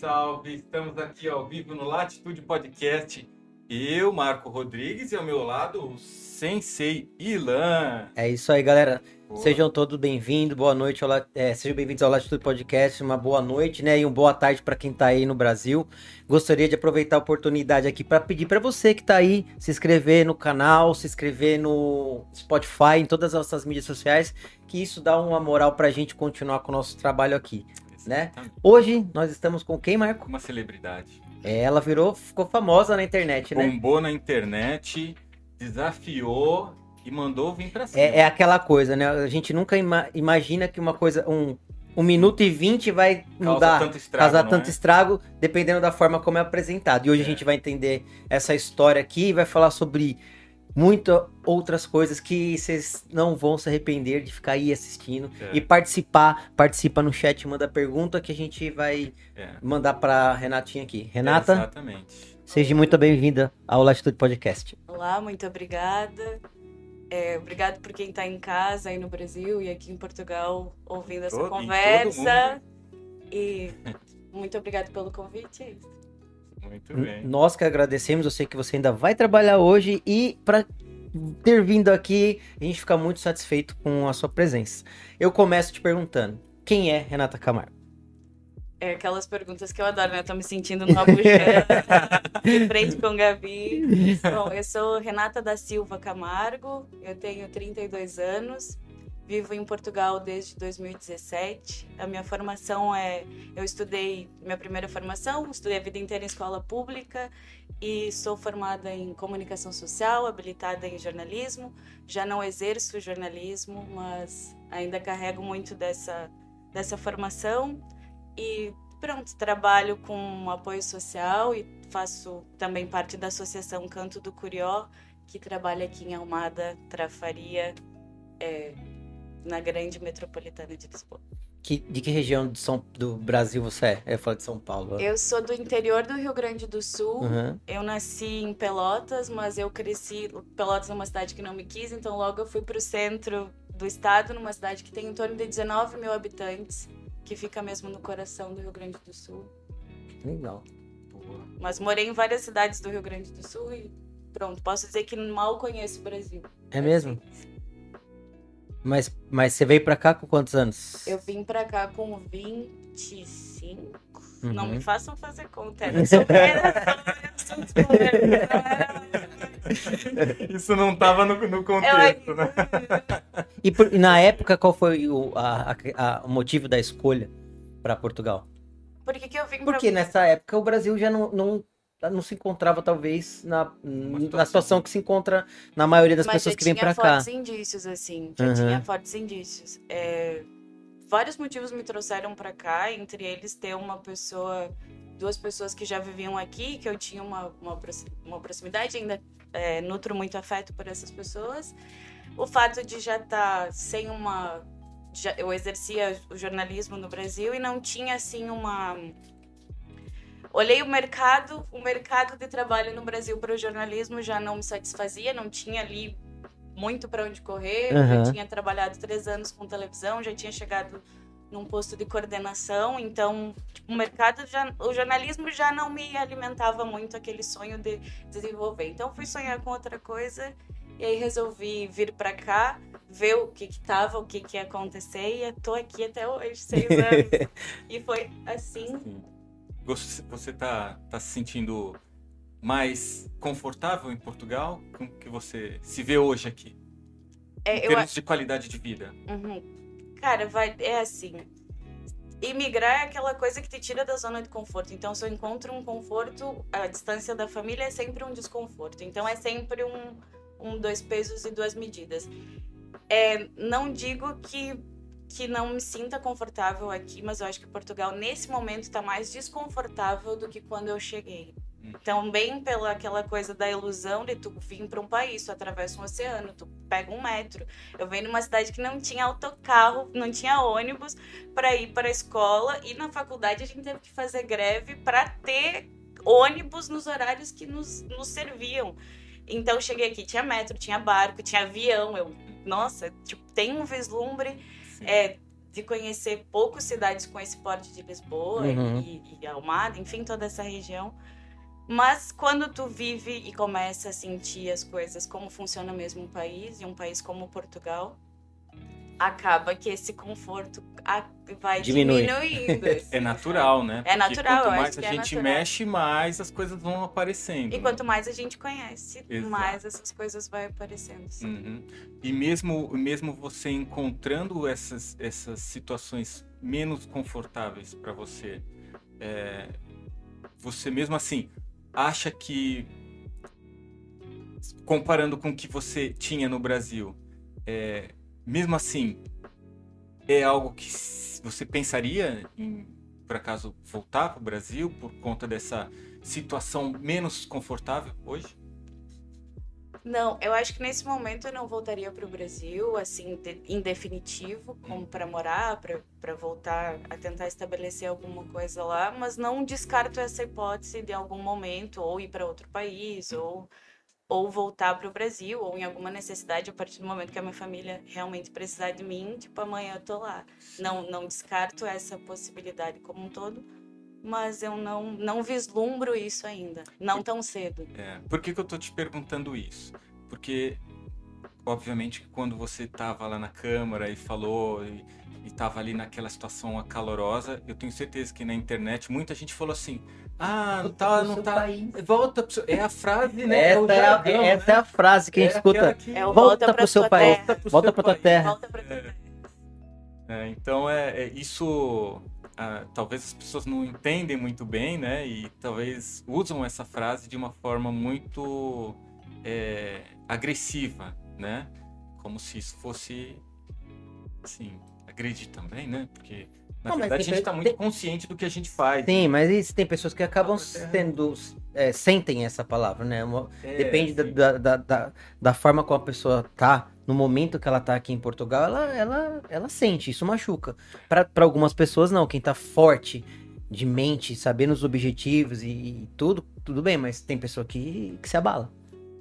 salve! Estamos aqui ao vivo no Latitude Podcast. Eu, Marco Rodrigues, e ao meu lado, o Sensei Ilan. É isso aí, galera. Boa. Sejam todos bem-vindos, boa noite, ao, é, sejam bem-vindos ao Latitude Podcast, uma boa noite, né, e uma boa tarde para quem está aí no Brasil. Gostaria de aproveitar a oportunidade aqui para pedir para você que está aí se inscrever no canal, se inscrever no Spotify, em todas as nossas mídias sociais, que isso dá uma moral para a gente continuar com o nosso trabalho aqui, né? Hoje nós estamos com quem, Marco? Uma celebridade. É, ela virou, ficou famosa na internet, né? Bombou na internet, desafiou e mandou vir pra cima. É, é aquela coisa, né? A gente nunca ima imagina que uma coisa, um, um minuto e vinte vai mudar, tanto estrago, causar tanto é? estrago, dependendo da forma como é apresentado. E hoje é. a gente vai entender essa história aqui e vai falar sobre muitas outras coisas que vocês não vão se arrepender de ficar aí assistindo é. e participar. Participa no chat, manda pergunta que a gente vai é. mandar para Renatinha aqui. Renata? exatamente. Seja muito bem-vinda ao Latitude Podcast. Olá, muito obrigada. É, obrigado por quem está em casa aí no Brasil e aqui em Portugal ouvindo essa todo, conversa. E muito obrigado pelo convite. Muito bem. Nós que agradecemos, eu sei que você ainda vai trabalhar hoje e para ter vindo aqui, a gente fica muito satisfeito com a sua presença. Eu começo te perguntando, quem é Renata Camargo? É aquelas perguntas que eu adoro, né? Eu tô me sentindo numa buchana, de frente com Gabi. Bom, eu sou Renata da Silva Camargo, eu tenho 32 anos, vivo em Portugal desde 2017. A minha formação é. Eu estudei, minha primeira formação, estudei a vida inteira em escola pública e sou formada em comunicação social, habilitada em jornalismo. Já não exerço jornalismo, mas ainda carrego muito dessa, dessa formação. E pronto, trabalho com apoio social e faço também parte da Associação Canto do Curió, que trabalha aqui em Almada, Trafaria, é, na grande metropolitana de Lisboa. Que, de que região do, São, do Brasil você é? Eu falo de São Paulo. Eu sou do interior do Rio Grande do Sul. Uhum. Eu nasci em Pelotas, mas eu cresci. Pelotas é uma cidade que não me quis, então logo eu fui para o centro do estado, numa cidade que tem em torno de 19 mil habitantes que fica mesmo no coração do Rio Grande do Sul. Legal. Mas morei em várias cidades do Rio Grande do Sul e pronto, posso dizer que mal conheço o Brasil. É mesmo? Mas, mas você veio pra cá com quantos anos? Eu vim pra cá com 25. Uhum. Não me façam fazer conta. Sou Isso não estava no, no contexto, né? E, por, na época, qual foi o, a, a, o motivo da escolha para Portugal? Por que, que eu vim Porque pra... nessa época o Brasil já não, não, não se encontrava, talvez, na, situação. na situação que se encontra na maioria das Mas pessoas que vêm para cá. Mas já tinha fortes indícios, assim. Já uhum. tinha fortes indícios. É, vários motivos me trouxeram para cá, entre eles ter uma pessoa duas pessoas que já viviam aqui, que eu tinha uma, uma, uma proximidade, ainda é, nutro muito afeto por essas pessoas. O fato de já estar tá sem uma. Já, eu exercia o jornalismo no Brasil e não tinha assim uma. Olhei o mercado, o mercado de trabalho no Brasil para o jornalismo já não me satisfazia, não tinha ali muito para onde correr. Uhum. Já tinha trabalhado três anos com televisão, já tinha chegado num posto de coordenação, então tipo, o mercado já, o jornalismo já não me alimentava muito aquele sonho de desenvolver. Então fui sonhar com outra coisa e aí resolvi vir para cá, ver o que que tava, o que que ia acontecer e tô aqui até hoje, seis anos. e foi assim. Você tá tá se sentindo mais confortável em Portugal? Como que você se vê hoje aqui? É, em termos eu... de qualidade de vida. Uhum. Cara, vai, é assim. Imigrar é aquela coisa que te tira da zona de conforto. Então, se eu encontro um conforto, a distância da família é sempre um desconforto. Então, é sempre um, um dois pesos e duas medidas. É, não digo que, que não me sinta confortável aqui, mas eu acho que Portugal, nesse momento, está mais desconfortável do que quando eu cheguei. Também pela aquela coisa da ilusão de tu vir para um país, tu atravessa um oceano, tu pega um metro. Eu venho numa cidade que não tinha autocarro, não tinha ônibus para ir para a escola e na faculdade a gente teve que fazer greve para ter ônibus nos horários que nos, nos serviam. Então eu cheguei aqui, tinha metro, tinha barco, tinha avião. Eu, nossa, tipo, tem um vislumbre. É, de conhecer poucas cidades com esse porte de Lisboa uhum. e, e Almada, enfim, toda essa região. Mas quando tu vive e começa a sentir as coisas, como funciona mesmo um país, e um país como Portugal, acaba que esse conforto vai Diminui. diminuindo. é natural, né? É natural. quanto mais a é gente mexe, mais as coisas vão aparecendo. E né? quanto mais a gente conhece, Exato. mais essas coisas vão aparecendo. Uhum. E mesmo, mesmo você encontrando essas, essas situações menos confortáveis para você, é, você mesmo assim acha que, comparando com o que você tinha no Brasil, é, mesmo assim, é algo que você pensaria em, por acaso, voltar para o Brasil por conta dessa situação menos confortável hoje? Não, eu acho que nesse momento eu não voltaria para o Brasil, assim, de, em definitivo, como para morar, para voltar a tentar estabelecer alguma coisa lá, mas não descarto essa hipótese de algum momento ou ir para outro país ou ou voltar para o Brasil ou em alguma necessidade a partir do momento que a minha família realmente precisar de mim, tipo amanhã eu tô lá. Não não descarto essa possibilidade como um todo mas eu não, não vislumbro isso ainda, não tão cedo. É, por que, que eu tô te perguntando isso? Porque, obviamente, quando você tava lá na Câmara e falou e, e tava ali naquela situação acalorosa, eu tenho certeza que na internet muita gente falou assim: ah, não tá, não tá. País. Volta pro seu... É a frase, né? Essa, é, jargão, é, essa né? é a frase que a gente é escuta. Que... É volta, volta pro seu país. Volta pro volta pra tua terra. Volta pra tua terra. É, então, é, é isso ah, talvez as pessoas não entendem muito bem, né? E talvez usam essa frase de uma forma muito é, agressiva, né? Como se isso fosse, assim, agredir também, né? Porque na não, verdade a gente está muito consciente do que a gente faz. Sim, mas tem pessoas que acabam sendo é, sentem essa palavra, né? Uma, é, depende da, da, da, da, forma como a pessoa tá no momento que ela tá aqui em Portugal, ela, ela, ela sente, isso machuca. Para algumas pessoas, não. Quem tá forte de mente, sabendo os objetivos e, e tudo, tudo bem, mas tem pessoa que, que se abala.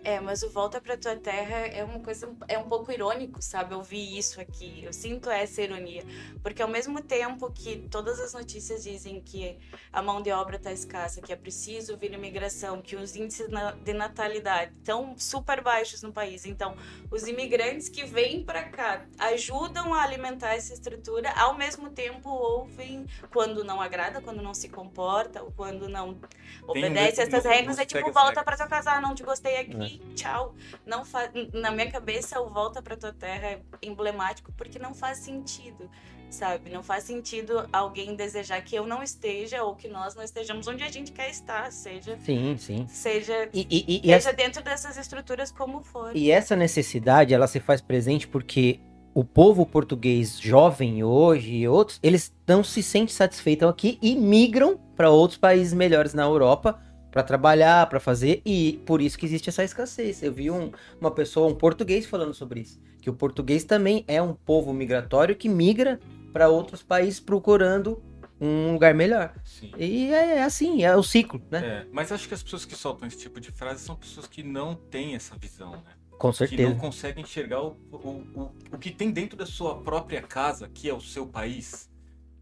É, mas o Volta para tua Terra é uma coisa é um pouco irônico, sabe? Eu vi isso aqui. Eu sinto essa ironia, porque ao mesmo tempo que todas as notícias dizem que a mão de obra está escassa, que é preciso vir imigração, que os índices de natalidade estão super baixos no país. Então, os imigrantes que vêm para cá ajudam a alimentar essa estrutura, ao mesmo tempo ouvem quando não agrada, quando não se comporta, ou quando não obedece essas regras, é tipo volta para tua casa, não te gostei aqui. É tchau. Não fa... Na minha cabeça, o Volta para Tua Terra é emblemático porque não faz sentido, sabe? Não faz sentido alguém desejar que eu não esteja ou que nós não estejamos onde a gente quer estar, seja. Sim, sim. Seja, e, e, e seja essa... dentro dessas estruturas como for. E essa necessidade, ela se faz presente porque o povo português jovem hoje e outros, eles não se sentem satisfeitos aqui e migram para outros países melhores na Europa para trabalhar, para fazer, e por isso que existe essa escassez. Eu vi um, uma pessoa, um português, falando sobre isso, que o português também é um povo migratório que migra para outros países procurando um lugar melhor. Sim. E é, é assim, é o ciclo, né? É, mas acho que as pessoas que soltam esse tipo de frase são pessoas que não têm essa visão, né? Com certeza. Que não conseguem enxergar o, o, o, o que tem dentro da sua própria casa, que é o seu país.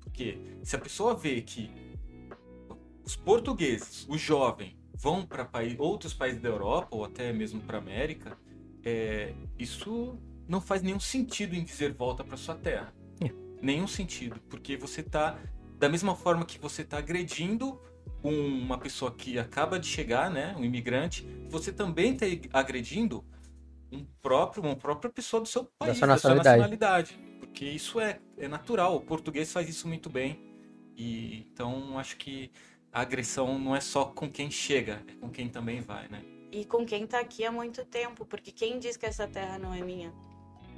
Porque se a pessoa vê que os portugueses, o jovem, vão para outros países da Europa ou até mesmo para América, é, isso não faz nenhum sentido em dizer volta para sua terra. É. Nenhum sentido, porque você está da mesma forma que você está agredindo uma pessoa que acaba de chegar, né, um imigrante, você também está agredindo um próprio, uma própria pessoa do seu país, da sua nacionalidade, da sua nacionalidade porque isso é, é natural. O português faz isso muito bem e então acho que a agressão não é só com quem chega, é com quem também vai, né? E com quem tá aqui há muito tempo, porque quem diz que essa terra não é minha?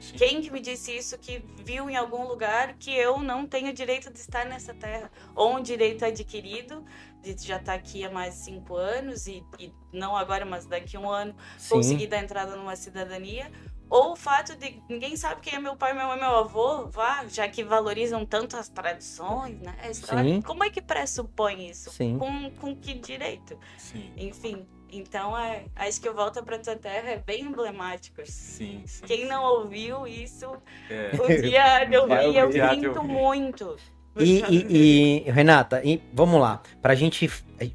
Sim. Quem que me disse isso que viu em algum lugar que eu não tenho direito de estar nessa terra? Ou um direito adquirido de já estar tá aqui há mais de cinco anos e, e não agora, mas daqui a um ano Sim. conseguir dar entrada numa cidadania? Ou o fato de ninguém sabe quem é meu pai, meu mãe, meu avô, vá, já que valorizam tanto as tradições, né? Sim. Como é que pressupõe isso? Sim. Com, com que direito? Sim. Enfim, Então, é, acho que o Volta para Tua Terra é bem emblemático. Sim, sim. Quem sim. não ouviu isso, é. o dia de ouvir, eu sinto muito. E, e, e, Renata, e, vamos lá. Pra gente.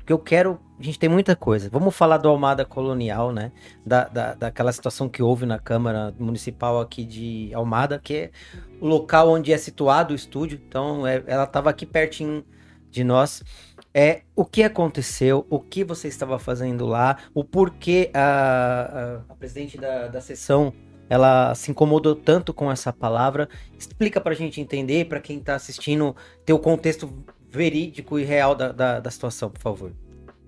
que eu quero. A gente tem muita coisa. Vamos falar do Almada Colonial, né? Da, da, daquela situação que houve na Câmara Municipal aqui de Almada, que é o local onde é situado o estúdio. Então, é, ela estava aqui pertinho de nós. É, o que aconteceu, o que você estava fazendo lá, o porquê a, a, a presidente da, da sessão ela se incomodou tanto com essa palavra. Explica pra gente entender, para quem tá assistindo, ter o contexto verídico e real da, da, da situação, por favor.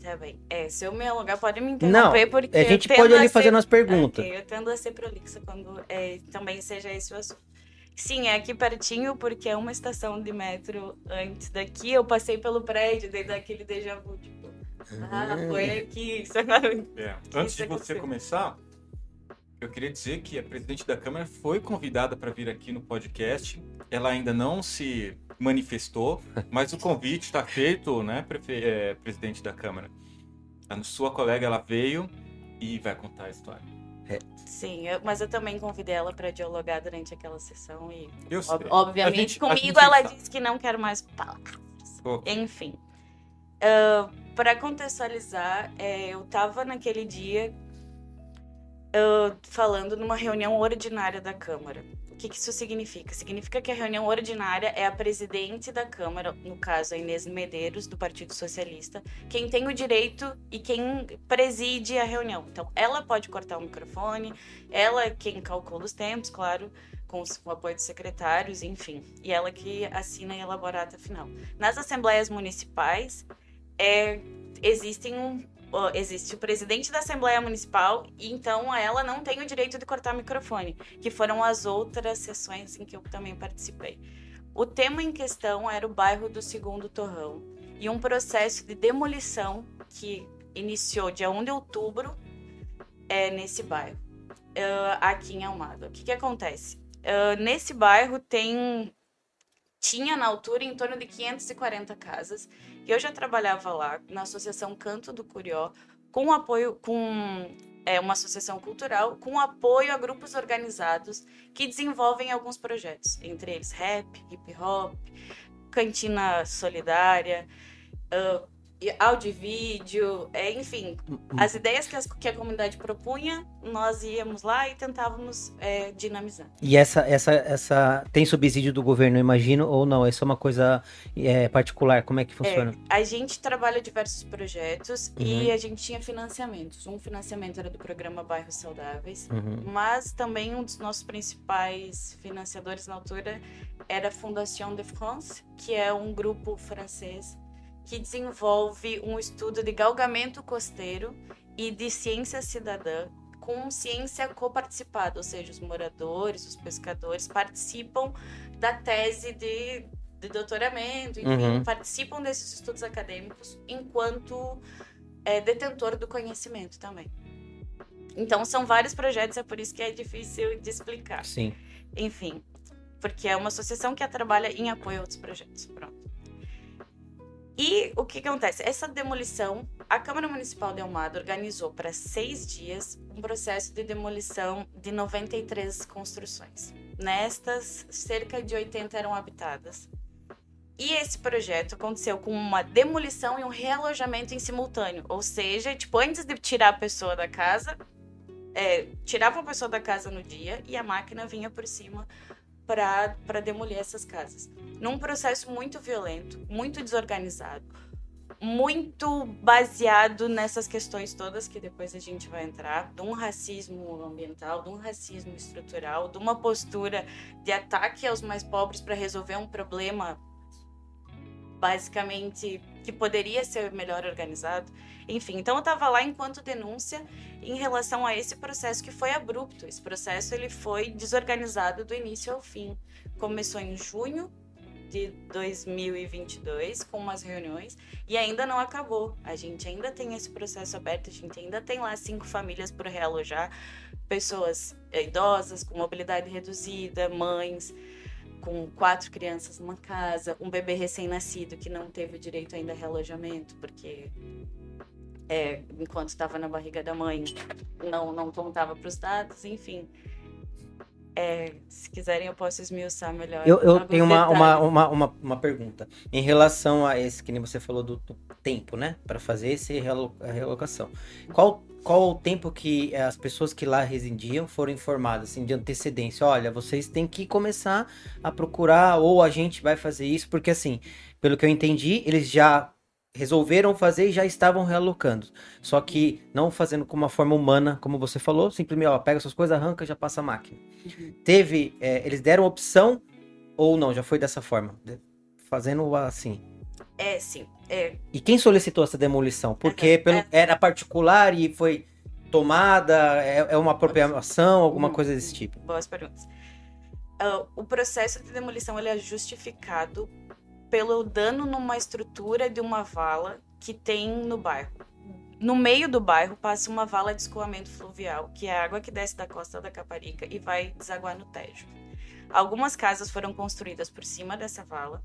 Tá bem. É, se eu me alugar, pode me interromper, Não, porque. A gente pode ali fazer umas perguntas. Okay, eu tendo a ser prolixa quando é, também seja esse o assunto. Sim, é aqui pertinho, porque é uma estação de metro antes daqui. Eu passei pelo prédio, daí daquele déjà vu, tipo. Ah, foi aqui. Isso agora... é. Antes de você começar, eu queria dizer que a presidente da Câmara foi convidada para vir aqui no podcast. Ela ainda não se manifestou, mas o convite está feito, né, é, presidente da Câmara? A sua colega ela veio e vai contar a história. É. Sim, eu, mas eu também convidei ela para dialogar durante aquela sessão e, eu ob, obviamente, gente, comigo ela sabe. disse que não quer mais palavras. Okay. Enfim, uh, para contextualizar, é, eu estava naquele dia uh, falando numa reunião ordinária da Câmara. O que, isso significa? Significa que a reunião ordinária é a presidente da Câmara, no caso a Inês Medeiros, do Partido Socialista, quem tem o direito e quem preside a reunião. Então, ela pode cortar o microfone, ela é quem calcula os tempos, claro, com o apoio dos secretários, enfim. E ela que assina e elabora a ata final. Nas assembleias municipais, é, existem existe o presidente da Assembleia Municipal e então ela não tem o direito de cortar o microfone, que foram as outras sessões em que eu também participei. O tema em questão era o bairro do Segundo Torrão e um processo de demolição que iniciou dia 1 de outubro é, nesse bairro, uh, aqui em Almada. O que, que acontece? Uh, nesse bairro tem tinha na altura em torno de 540 casas. Eu já trabalhava lá na Associação Canto do Curió, com apoio com é, uma associação cultural, com apoio a grupos organizados que desenvolvem alguns projetos, entre eles rap, hip hop, cantina solidária, uh, áudio e vídeo, é, enfim, hum, hum. as ideias que, as, que, a comunidade propunha, nós íamos lá e tentávamos é, dinamizar. E essa, essa, essa tem subsídio do governo, imagino, ou não? É uma coisa é, particular? Como é que funciona? É, a gente trabalha diversos projetos uhum. e a gente tinha financiamentos. Um financiamento era do programa Bairros Saudáveis, uhum. mas também um dos nossos principais financiadores na altura era a Fondation de France, que é um grupo francês que desenvolve um estudo de galgamento costeiro e de ciência cidadã com ciência coparticipada, ou seja, os moradores, os pescadores participam da tese de, de doutoramento, enfim, uhum. participam desses estudos acadêmicos enquanto é, detentor do conhecimento também. Então, são vários projetos, é por isso que é difícil de explicar. Sim. Enfim, porque é uma associação que trabalha em apoio a outros projetos. Pronto. E o que, acontece? Essa demolição, a Câmara Municipal de Almada organizou para seis dias um processo de demolição de 93 construções. Nestas, cerca de 80 eram habitadas. E esse projeto aconteceu com uma demolição e um realojamento em simultâneo. Ou seja, tipo, antes de tirar a pessoa da casa, é, tirava a pessoa da casa no dia e a máquina vinha por cima para demolir essas casas. Num processo muito violento, muito desorganizado, muito baseado nessas questões todas que depois a gente vai entrar, de um racismo ambiental, de um racismo estrutural, de uma postura de ataque aos mais pobres para resolver um problema basicamente que poderia ser melhor organizado. Enfim, então eu estava lá enquanto denúncia em relação a esse processo que foi abrupto. Esse processo ele foi desorganizado do início ao fim. Começou em junho de 2022 com umas reuniões e ainda não acabou. A gente ainda tem esse processo aberto, a gente ainda tem lá cinco famílias por realojar, pessoas idosas com mobilidade reduzida, mães com quatro crianças numa casa, um bebê recém-nascido que não teve direito ainda a relojamento porque é, enquanto estava na barriga da mãe, não, não contava para os dados, enfim. É, se quiserem, eu posso esmiuçar melhor. Eu, eu tenho uma, uma, uma, uma, uma, pergunta. Em relação a esse, que nem você falou do, do tempo, né? Para fazer esse a relocação. Qual, qual o tempo que as pessoas que lá residiam foram informadas, assim, de antecedência? Olha, vocês têm que começar a procurar, ou a gente vai fazer isso, porque assim, pelo que eu entendi, eles já resolveram fazer e já estavam realocando. Só que não fazendo com uma forma humana, como você falou, simplesmente, ó, pega suas coisas, arranca já passa a máquina. Uhum. Teve, é, eles deram opção ou não? Já foi dessa forma? Fazendo assim. É, sim. É. E quem solicitou essa demolição? Porque é, pelo, era particular e foi tomada? É, é uma apropriação, alguma coisa desse tipo? Boas perguntas. Uh, o processo de demolição ele é justificado pelo dano numa estrutura de uma vala que tem no bairro. No meio do bairro passa uma vala de escoamento fluvial, que é a água que desce da costa da Caparica e vai desaguar no Tejo. Algumas casas foram construídas por cima dessa vala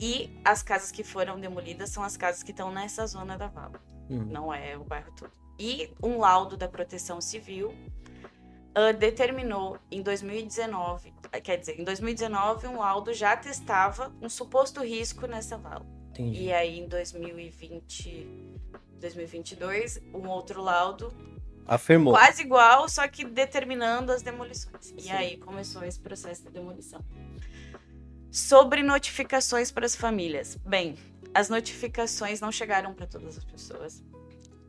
e as casas que foram demolidas são as casas que estão nessa zona da vala, uhum. não é o bairro todo. E um laudo da Proteção Civil uh, determinou em 2019, ah, quer dizer, em 2019 um laudo já testava um suposto risco nessa vala. Entendi. E aí em 2020, 2022, um outro laudo afirmou quase igual, só que determinando as demolições. Sim. E aí começou esse processo de demolição. Sobre notificações para as famílias. Bem, as notificações não chegaram para todas as pessoas.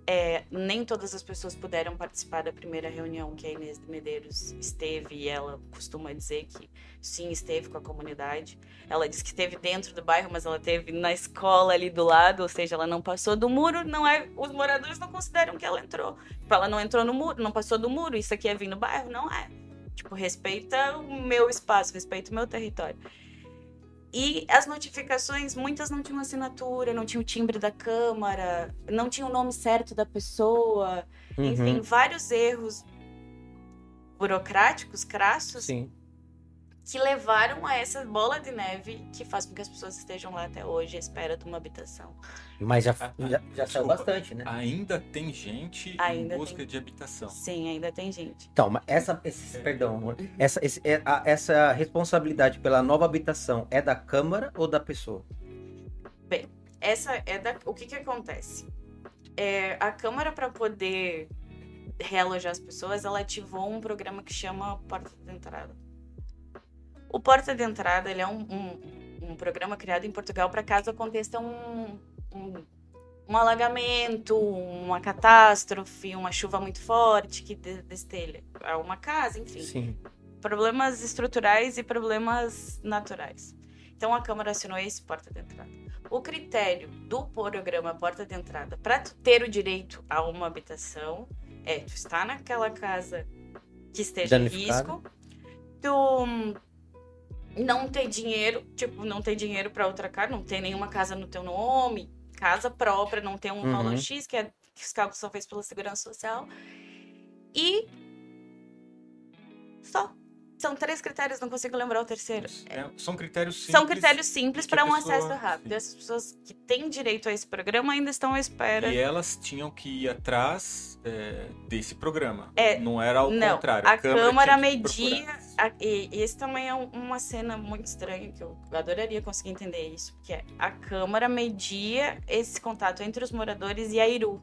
É, nem todas as pessoas puderam participar da primeira reunião que a Inês de Medeiros esteve e ela costuma dizer que sim, esteve com a comunidade. Ela disse que esteve dentro do bairro, mas ela esteve na escola ali do lado, ou seja, ela não passou do muro, não é, os moradores não consideram que ela entrou. Tipo, ela não entrou no muro, não passou do muro, isso aqui é vir no bairro, não é. Tipo, respeita o meu espaço, respeita o meu território. E as notificações, muitas não tinham assinatura, não tinha o timbre da Câmara, não tinha o nome certo da pessoa. Uhum. Enfim, vários erros burocráticos, crassos, Sim que levaram a essa bola de neve que faz com que as pessoas estejam lá até hoje à espera de uma habitação. Mas já, já, já saiu bastante, né? Ainda tem gente ainda em busca tem... de habitação. Sim, ainda tem gente. Então, mas essa, esse, é. perdão, amor, essa, esse, é, a, essa responsabilidade pela nova habitação é da Câmara ou da pessoa? Bem, essa é da. O que que acontece? É, a Câmara, para poder realojar as pessoas, ela ativou um programa que chama Porta de Entrada o Porta de Entrada ele é um, um, um programa criado em Portugal para caso aconteça um, um, um, alagamento, uma catástrofe, uma chuva muito forte que destelha uma casa, enfim. Sim. Problemas estruturais e problemas naturais. Então a Câmara assinou esse Porta de Entrada. O critério do programa Porta de Entrada para ter o direito a uma habitação é tu estar naquela casa que esteja em risco, tu não ter dinheiro, tipo, não ter dinheiro para outra casa, não ter nenhuma casa no teu nome, casa própria, não ter um uhum. valor X, que, é, que os cálculos são feitos pela Segurança Social. E só. São três critérios, não consigo lembrar o terceiro. É, são critérios simples. São critérios simples para um pessoa... acesso rápido. Essas pessoas que têm direito a esse programa ainda estão à espera. E elas tinham que ir atrás é, desse programa. É, não era ao não, contrário. A, a Câmara, Câmara media. A, e, e esse também é uma cena muito estranha que eu adoraria conseguir entender isso. Que é a Câmara media esse contato entre os moradores e a Iru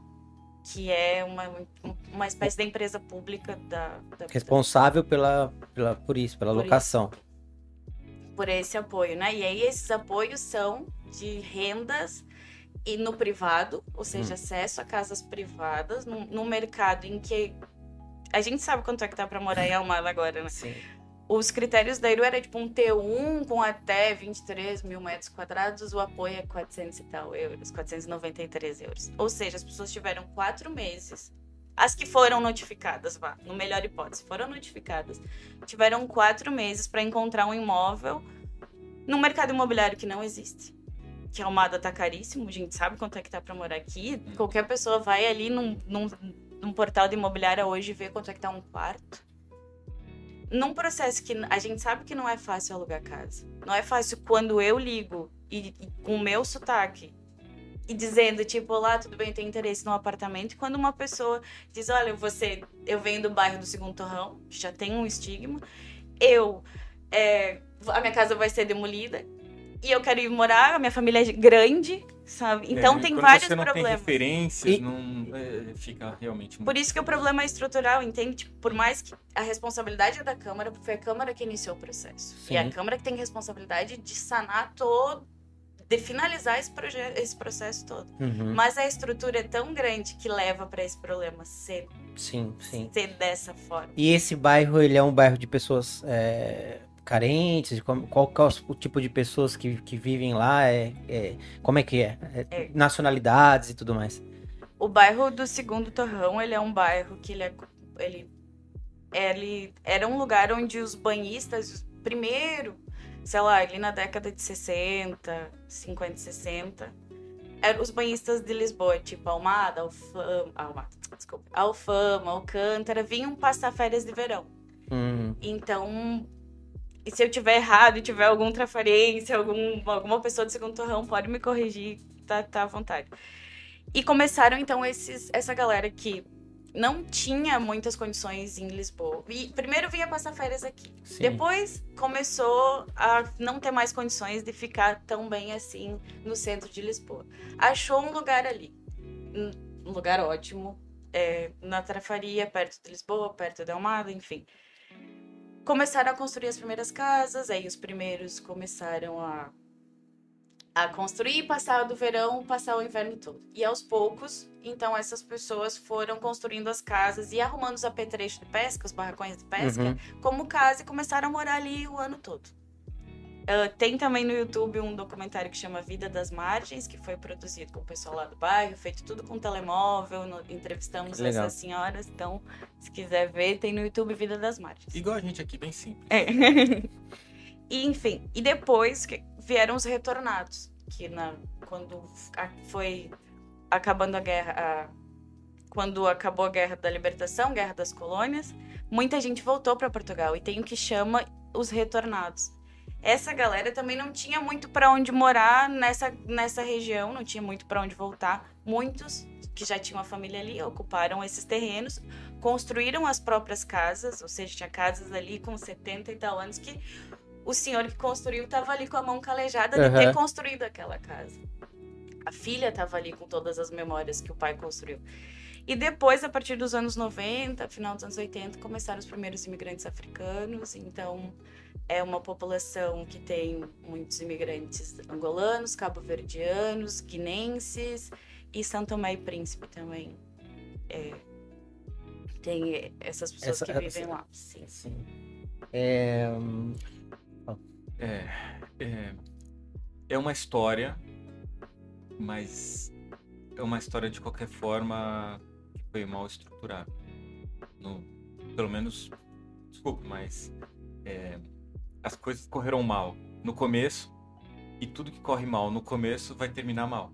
que é uma, uma espécie de empresa pública da, da responsável pela, pela por isso, pela por locação. Isso. Por esse apoio, né? E aí esses apoios são de rendas e no privado, ou seja, hum. acesso a casas privadas, no, no mercado em que a gente sabe quanto é que tá para morar em Almada agora, né? Sim os critérios da IRU era tipo um T1 com até 23 mil metros quadrados, o apoio é 400 e tal euros, 493 euros. Ou seja, as pessoas tiveram quatro meses. As que foram notificadas, vá, no melhor hipótese, foram notificadas, tiveram quatro meses para encontrar um imóvel no mercado imobiliário que não existe. Que Almada tá caríssimo, a gente sabe quanto é que tá para morar aqui. Qualquer pessoa vai ali num, num, num portal de imobiliária hoje e vê quanto é que tá um quarto num processo que a gente sabe que não é fácil alugar casa. Não é fácil quando eu ligo e, e com o meu sotaque e dizendo, tipo, olá, tudo bem, tenho interesse no apartamento. Quando uma pessoa diz, olha, você, eu venho do bairro do Segundo Torrão, já tem um estigma, eu, é, a minha casa vai ser demolida e eu quero ir morar, a minha família é grande, sabe? Então É, tem vários você não problemas. tem referências, E- não é, fica realmente Por isso que o problema é estrutural, entende? Tipo, por mais que a responsabilidade é da Câmara, foi a Câmara que iniciou o processo. Sim. E é a Câmara que tem responsabilidade de sanar todo, de finalizar esse, esse processo todo. Uhum. Mas a estrutura é tão grande que leva para esse problema ser, Sim, sim. ser dessa forma. E esse bairro, ele é um bairro de pessoas é, carentes? Qual, qual o tipo de pessoas que, que vivem lá? É, é- como é que é? É É. Nacionalidades e tudo mais. O bairro do Segundo Torrão, ele é um bairro que ele é, ele, ele era um lugar onde os banhistas, primeiro, sei lá, ali na década de 60, 50, 60, eram os banhistas de Lisboa, tipo Almada, Alfama, Almada, desculpa, Alfama, Alcântara, vinham passar férias de verão. Hum, Então, e se eu tiver errado e tiver algum trafarência, algum, alguma pessoa do segundo torrão, pode me corrigir, tá, tá à vontade. E começaram, então, esses, essa galera que não tinha muitas condições em Lisboa. E primeiro vinha passar férias aqui. sim. Depois começou a não ter mais condições de ficar tão bem assim no centro de Lisboa. Achou um lugar ali. Um lugar ótimo. é, na Trafaria, perto de Lisboa, perto de Almada, enfim. Começaram a construir as primeiras casas, aí os primeiros começaram a, a construir, passar do verão, passar o inverno todo. E aos poucos, então essas pessoas foram construindo as casas e arrumando os apetrechos de pesca, os barracões de pesca, Uhum. como casa e começaram a morar ali o ano todo. Ah, tem também no YouTube um documentário que chama Vida das Margens, que foi produzido com o pessoal lá do bairro, feito tudo com telemóvel, no- entrevistamos legal. essas senhoras, então se quiser ver, tem no YouTube Vida das Margens. Igual a gente aqui, bem simples. É. e, enfim, e depois vieram os retornados, que na, quando foi acabando a guerra, a- quando acabou a guerra da libertação, guerra das colônias, muita gente voltou para Portugal e tem o que chama os retornados. Essa galera também não tinha muito para onde morar nessa, nessa região, não tinha muito para onde voltar. Muitos que já tinham a família ali ocuparam esses terrenos, construíram as próprias casas, ou seja, tinha casas ali com 70 e tal anos que o senhor que construiu estava ali com a mão calejada de ter Aham. construído aquela casa. A filha estava ali com todas as memórias que o pai construiu. E depois, a partir dos anos 90, final dos anos 80, começaram os primeiros imigrantes africanos. Então, é uma população que tem muitos imigrantes angolanos, cabo-verdianos, guinenses e São Tomé e Príncipe também. É, tem essas pessoas Essa- que essa- vivem lá. Sim. Sim. É, hum, É, é, é uma história, mas é uma história de qualquer forma que foi mal estruturada. No, pelo menos, desculpe, mas é, as coisas correram mal no começo e tudo que corre mal no começo vai terminar mal.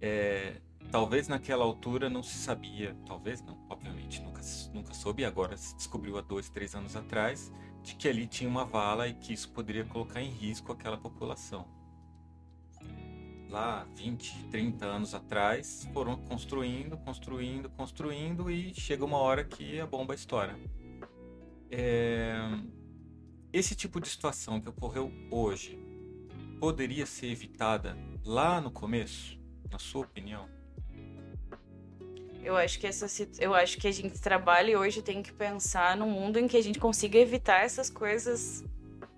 É, talvez naquela altura não se sabia, talvez não, obviamente nunca, nunca soube, agora se descobriu há dois, três anos atrás de que ali tinha uma vala e que isso poderia colocar em risco aquela população. Lá, 20, 30 anos atrás, foram construindo, construindo, construindo e chega uma hora que a bomba estoura. É, Esse tipo de situação que ocorreu hoje poderia ser evitada lá no começo, na sua opinião? Eu acho que essa eu acho que a gente trabalha e hoje tem que pensar num mundo em que a gente consiga evitar essas coisas,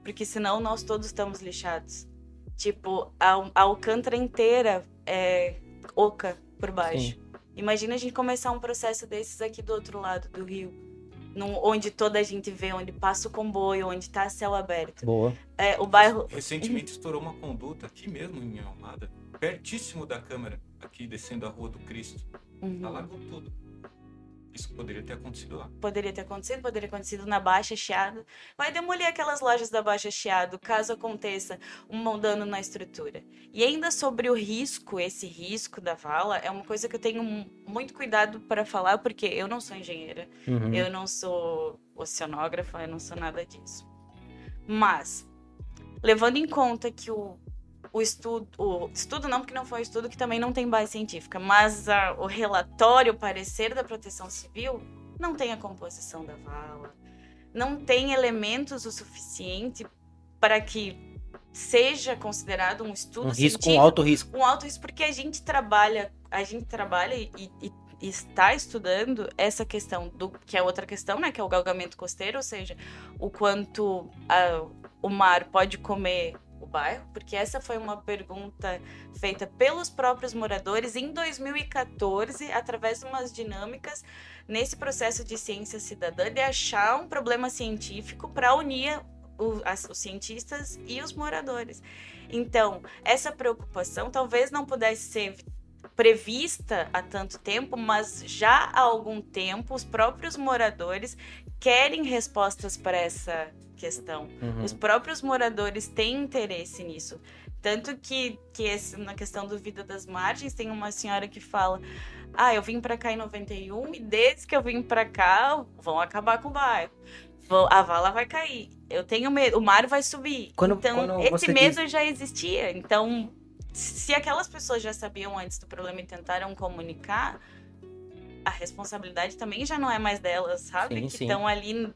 porque senão nós todos estamos lixados. Tipo, a, a Alcântara inteira é oca por baixo. Imagina a gente começar um processo desses aqui do outro lado do rio, num- onde toda a gente vê, onde passa o comboio, onde tá céu aberto. boa. É, o bairro Recentemente estourou uma conduta aqui mesmo em Almada, pertíssimo da câmara, aqui descendo a Rua do Cristo. Uhum. Alagou tudo. Isso poderia ter acontecido lá. poderia ter acontecido, poderia ter acontecido na Baixa Chiado. Vai demolir aquelas lojas da Baixa Chiado, caso aconteça um dano na estrutura. E ainda sobre o risco, esse risco da vala, é uma coisa que eu tenho mu- muito cuidado para falar, porque eu não sou engenheira, Uhum. eu não sou oceanógrafa, eu não sou nada disso. Mas, levando em conta que o, o estudo, o estudo não, porque não foi um estudo que também não tem base científica, mas a, o relatório, o parecer da proteção civil não tem a composição da vala, não tem elementos o suficiente para que seja considerado um estudo um risco, um alto risco. Um alto risco, porque a gente trabalha, a gente trabalha e, e, e, está estudando essa questão do que é outra questão, né, que é o galgamento costeiro, ou seja, o quanto a, o mar pode comer bairro, porque essa foi uma pergunta feita pelos próprios moradores em 2014, através de umas dinâmicas nesse processo de ciência cidadã, de achar um problema científico para unir o, as, os cientistas e os moradores. Então, essa preocupação talvez não pudesse ser prevista há tanto tempo, mas já há algum tempo os próprios moradores querem respostas para essa questão. Uhum. Os próprios moradores têm interesse nisso. Tanto que, que esse, na questão do Vida das Margens, tem uma senhora que fala: Ah, eu vim para cá em 91 e desde que eu vim para cá vão acabar com o bairro. A vala vai cair. Eu tenho medo, o mar vai subir. Quando, então, quando esse medo diz... já existia. Então, se aquelas pessoas já sabiam antes do problema e tentaram comunicar, a responsabilidade também já não é mais delas, sabe? Sim, que estão ali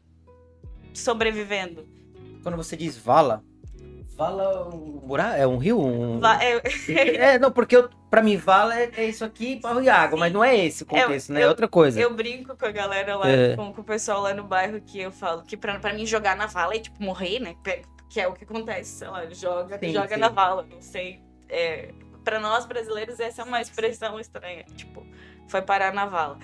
sobrevivendo. Quando você diz vala, vala é um rio? Um... É... é... não, porque eu, pra mim vala é, é isso aqui, barro e água, Sim. mas não é esse o contexto, né? É outra coisa. Eu brinco com a galera lá, é. com, com, o pessoal lá no bairro que eu falo que pra, pra mim jogar na vala é tipo morrer, né? Que é o que acontece, sei lá, joga, sim, joga sim. na vala, não sei. É, pra nós brasileiros essa é uma expressão estranha, tipo, foi parar na vala.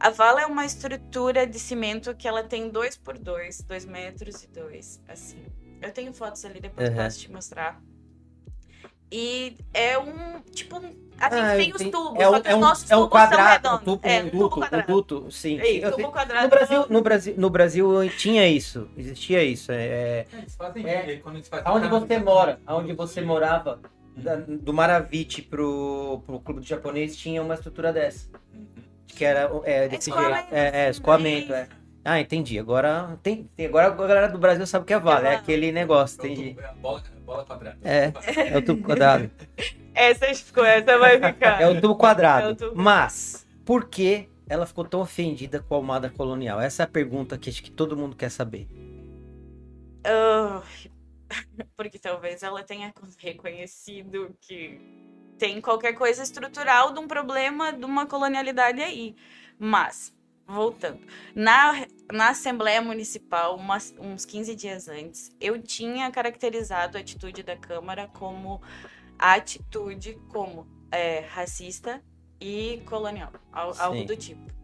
A vala é uma estrutura de cimento que ela tem dois por dois, dois metros e dois, assim. Eu tenho fotos ali, depois uhum. posso te mostrar. E é um, tipo, assim, ah, tem os tubos, é um, só que é os nossos é um, quadrado, são redondos. é, um duto, um duto, sim. Ei, tubo quadrado. No Brasil, no, Brasil, no Brasil tinha isso, existia isso. É, é, eles fazem, é, quando eles fazem aonde você mora, aonde você morava, da, do Maravite pro, pro clube japonês, tinha uma estrutura dessa. Uhum que era é, desse jeito. É, é, escoamento, é. Ah, entendi. Agora, tem, tem, agora a galera do Brasil sabe o que é vale. É aquele negócio, entendi. É bola, bola quadrada. É, é o tubo quadrado. essa ficou, essa vai ficar. É o tubo quadrado. É o tubo... Mas, por que ela ficou tão ofendida com a Almada Colonial? Essa é a pergunta que acho que todo mundo quer saber. Uh, porque talvez ela tenha reconhecido que tem qualquer coisa estrutural de um problema de uma colonialidade aí. Mas, voltando, na, na Assembleia Municipal, umas, uns 15 dias antes, eu tinha caracterizado a atitude da Câmara como a atitude como é, racista e colonial, algo do tipo.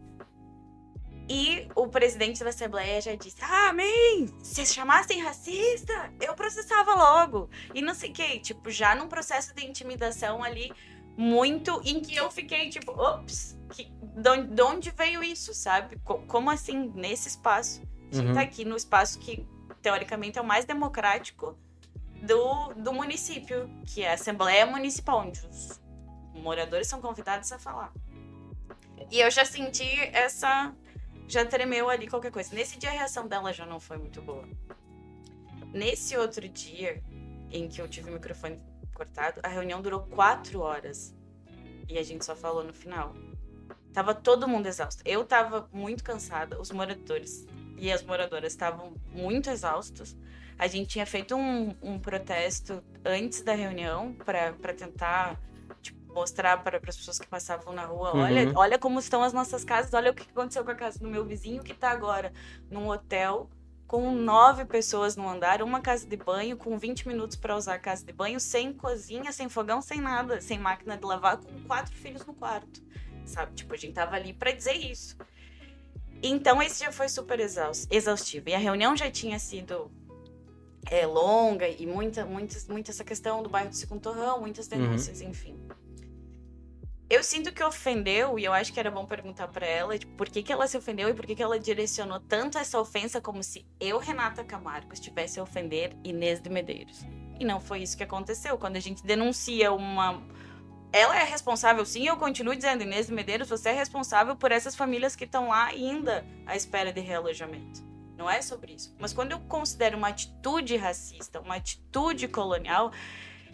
E o presidente da Assembleia já disse: Ah, amém! Se chamassem racista, eu processava logo. E não sei o que, tipo, já num processo de intimidação ali, muito em que eu fiquei tipo, ops, que, de onde veio isso, sabe? Como assim, nesse espaço? A gente uhum. tá aqui no espaço que, teoricamente, é o mais democrático do, do município, que é a Assembleia Municipal, onde os moradores são convidados a falar. E eu já senti essa já tremeu ali qualquer coisa. Nesse dia a reação dela já não foi muito boa. Nesse outro dia, em que eu tive o microfone cortado, a reunião durou quatro horas. E a gente só falou no final. Tava todo mundo exausto. Eu tava muito cansada, os moradores e as moradoras estavam muito exaustos. A gente tinha feito um, um protesto antes da reunião para tentar mostrar para as pessoas que passavam na rua, uhum. olha, olha como estão as nossas casas, olha o que aconteceu com a casa do meu vizinho que está agora num hotel com nove pessoas no andar, uma casa de banho, com 20 minutos para usar a casa de banho, sem cozinha, sem fogão, sem nada, sem máquina de lavar, com quatro filhos no quarto. Sabe? Tipo, a gente tava ali para dizer isso. Então, esse dia foi super exaustivo. E a reunião já tinha sido é, longa e muita, muita, muita essa questão do bairro do Segundo Torrão, muitas uhum. denúncias, uhum. enfim eu sinto que ofendeu, e eu acho que era bom perguntar para ela tipo, por que, que ela se ofendeu e por que, que ela direcionou tanto essa ofensa como se eu, Renata Camargo, estivesse a ofender Inês de Medeiros. E não foi isso que aconteceu. Quando a gente denuncia uma. Ela é responsável, sim, eu continuo dizendo, Inês de Medeiros, você é responsável por essas famílias que estão lá ainda à espera de realojamento. Não é sobre isso. Mas quando eu considero uma atitude racista, uma atitude colonial,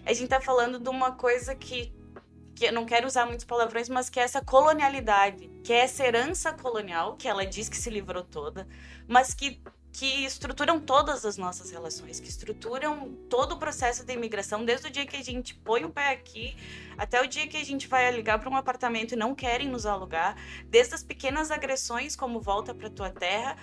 a gente tá falando de uma coisa que que eu não quero usar muitos palavrões, mas que é essa colonialidade, que é essa herança colonial, que ela diz que se livrou toda, mas que que estruturam todas as nossas relações, que estruturam todo o processo de imigração, desde o dia que a gente põe o pé aqui até o dia que a gente vai ligar para um apartamento e não querem nos alugar, desde as pequenas agressões como volta para tua terra,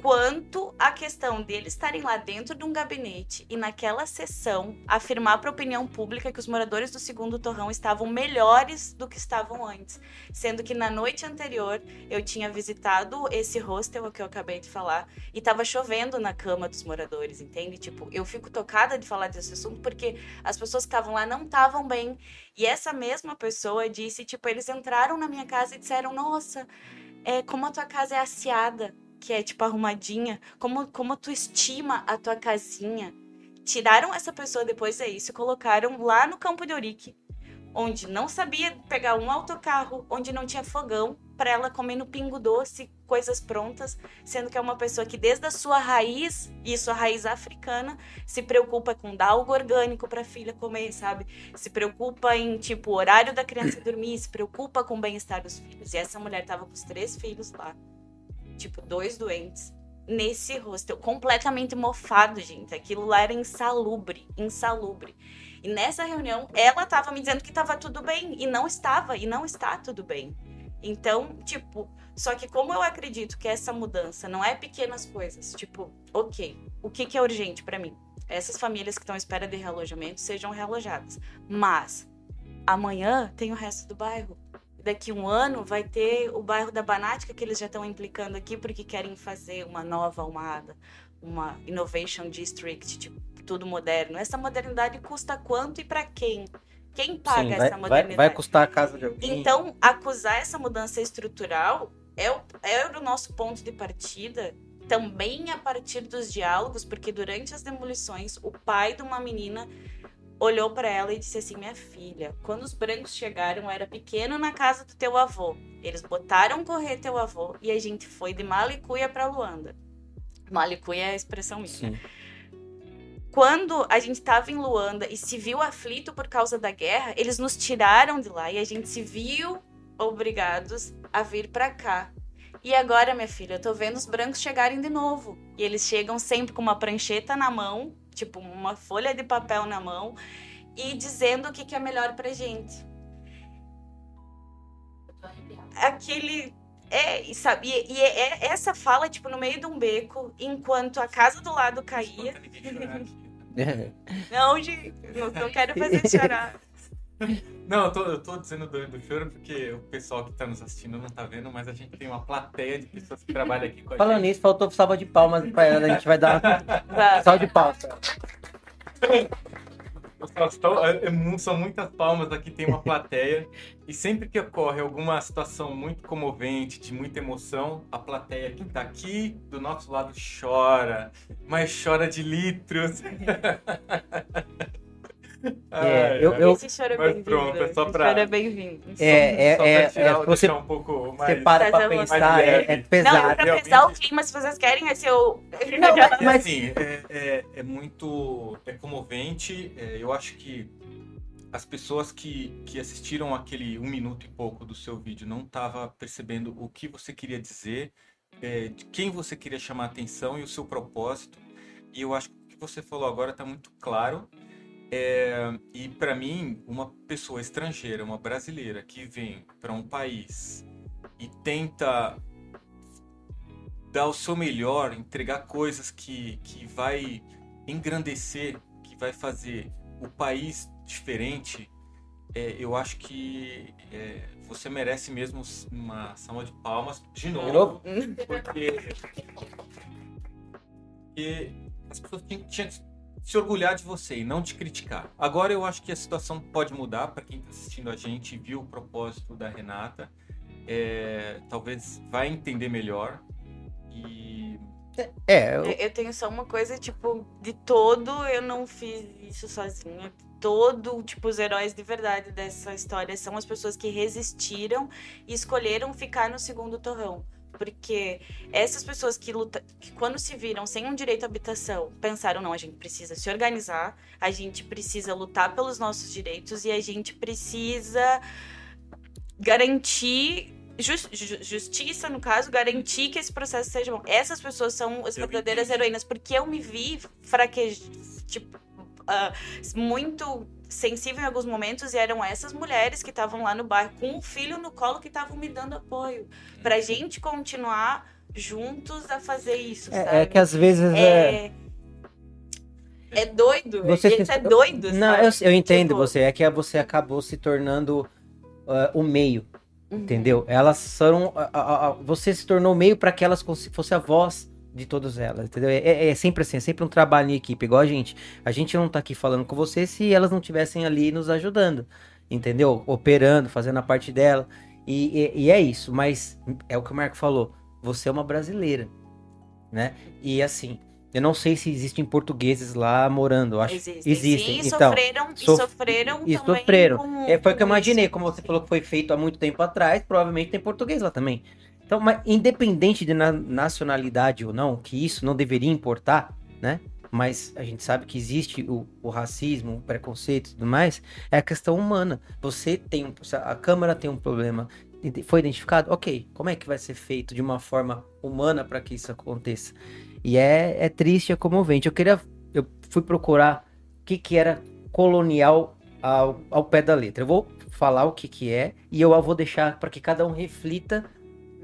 quanto a questão deles estarem lá dentro de um gabinete e naquela sessão afirmar para a opinião pública que os moradores do segundo torrão estavam melhores do que estavam antes, sendo que na noite anterior eu tinha visitado esse hostel que eu acabei de falar e estava chovendo na cama dos moradores, entende? Tipo, eu fico tocada de falar desse assunto porque as pessoas que estavam lá não estavam bem. E essa mesma pessoa disse, tipo, eles entraram na minha casa e disseram, nossa, é, como a tua casa é aciada que é tipo arrumadinha, como, como tu estima a tua casinha. Tiraram essa pessoa depois é isso colocaram lá no campo de Ourique, onde não sabia pegar um autocarro, onde não tinha fogão, para ela comer no pingo doce, coisas prontas, sendo que é uma pessoa que desde a sua raiz, e sua raiz africana, se preocupa com dar algo orgânico para a filha comer, sabe? Se preocupa em tipo o horário da criança dormir, se preocupa com o bem-estar dos filhos. E essa mulher tava com os três filhos lá tipo, dois doentes nesse hostel, completamente mofado, gente. Aquilo lá era insalubre, insalubre. E nessa reunião, ela tava me dizendo que tava tudo bem, e não estava, e não está tudo bem. Então, tipo, só que como eu acredito que essa mudança não é pequenas coisas, tipo, ok, o que, que é urgente para mim? Essas famílias que estão à espera de realojamento sejam realojadas. Mas amanhã tem o resto do bairro daqui um ano vai ter o bairro da Banática que eles já estão implicando aqui porque querem fazer uma nova Almada, uma Innovation District, tipo, tudo moderno. Essa modernidade custa quanto e para quem? Quem paga Sim, vai, essa modernidade? Vai, vai, custar a casa de alguém. Então, acusar essa mudança estrutural é o, é o nosso ponto de partida também a partir dos diálogos, porque durante as demolições, o pai de uma menina olhou para ela e disse assim: Minha filha, quando os brancos chegaram, eu era pequeno na casa do teu avô. Eles botaram correr teu avô e a gente foi de Malicuia para Luanda. Malicuia é a expressão minha. Né? Quando a gente estava em Luanda e se viu aflito por causa da guerra, eles nos tiraram de lá e a gente se viu obrigados a vir para cá. E agora, minha filha, eu tô vendo os brancos chegarem de novo. E eles chegam sempre com uma prancheta na mão tipo uma folha de papel na mão e dizendo o que, que é melhor pra gente. Aquele. É, sabe, e, e é, essa fala, tipo, no meio de um beco, enquanto a casa do lado caía. não, gente, não, não quero fazer chorar. Não, eu tô, eu tô dizendo do, do choro porque o pessoal que tá nos assistindo não tá vendo, mas a gente tem uma plateia de pessoas que trabalham aqui com a Falando gente. nisso, faltou salva de palmas pra ela, a gente vai dar salva de palmas. São muitas palmas aqui, tem uma plateia. E sempre que ocorre alguma situação muito comovente, de muita emoção, a plateia que tá aqui do nosso lado chora, mas chora de litros. É, eu, eu, Esse choro é bem-vindo. Pronto, é só pra. Esse é bem-vindo. É, é, é, é, você, um pouco mais, você para pra pensar, é, é, pesado. Não, pra pesar o clima, se vocês querem, esse eu. Não, mas assim, é, é, é, muito. É comovente. É, eu acho que as pessoas que, que assistiram aquele um minuto e pouco do seu vídeo não estavam percebendo o que você queria dizer, é, de quem você queria chamar a atenção e o seu propósito. E eu acho que o que você falou agora está muito claro. É, e para mim, uma pessoa estrangeira, uma brasileira que vem para um país e tenta dar o seu melhor, entregar coisas que, que vai engrandecer, que vai fazer o país diferente, é, eu acho que é, você merece mesmo uma salva de palmas de novo, porque, porque as pessoas tinham, tinham se orgulhar de você e não te criticar. Agora eu acho que a situação pode mudar para quem está assistindo a gente viu o propósito da Renata. É, talvez vai entender melhor e é, eu... eu tenho só uma coisa, tipo, de todo eu não fiz isso sozinha. Todo, tipo, os heróis de verdade dessa história são as pessoas que resistiram e escolheram ficar no segundo torrão. Porque essas pessoas que, luta, que quando se viram sem um direito à habitação, pensaram, não, a gente precisa se organizar, a gente precisa lutar pelos nossos direitos e a gente precisa garantir justiça, no caso, garantir que esse processo seja bom. Essas pessoas são as verdadeiras heroínas, porque eu me vi fraquejar, tipo, uh, muito sensível em alguns momentos e eram essas mulheres que estavam lá no bar com um filho no colo que estavam me dando apoio pra gente continuar juntos a fazer isso, é, sabe? É que às vezes é... é... É doido, você gente é doido, Não, eu, eu, entendo tipo... você, é que você acabou se tornando uh, o meio, uhum. entendeu? Elas são, uh, uh, você se tornou meio para que elas fosse a voz de todas elas, entendeu? É, é, é, sempre assim, é sempre um trabalho em equipe, igual a gente. A gente não tá aqui falando com você se elas não tivessem ali nos ajudando, entendeu? Operando, fazendo a parte dela. E, e, e é isso, mas é o que o Marco falou. Você é uma brasileira, né? E assim, eu não sei se existem portugueses lá morando. acho existem. existem. Sim, então, sofreram, sof... e sofreram e também. Sofreram. Com, é, foi o que eu imaginei. Como você falou que foi feito há muito tempo atrás, provavelmente tem português lá também. Então, mas independente de na nacionalidade ou não, que isso não deveria importar, né? Mas a gente sabe que existe o, o racismo, o preconceito e tudo mais, é a questão humana. Você tem a Câmara tem um problema, foi identificado? Ok, como é que vai ser feito de uma forma humana para que isso aconteça? E é, é triste, é comovente. Eu queria, eu fui procurar o que, que era colonial ao, ao pé da letra. Eu vou falar o que, que é e eu vou deixar para que cada um reflita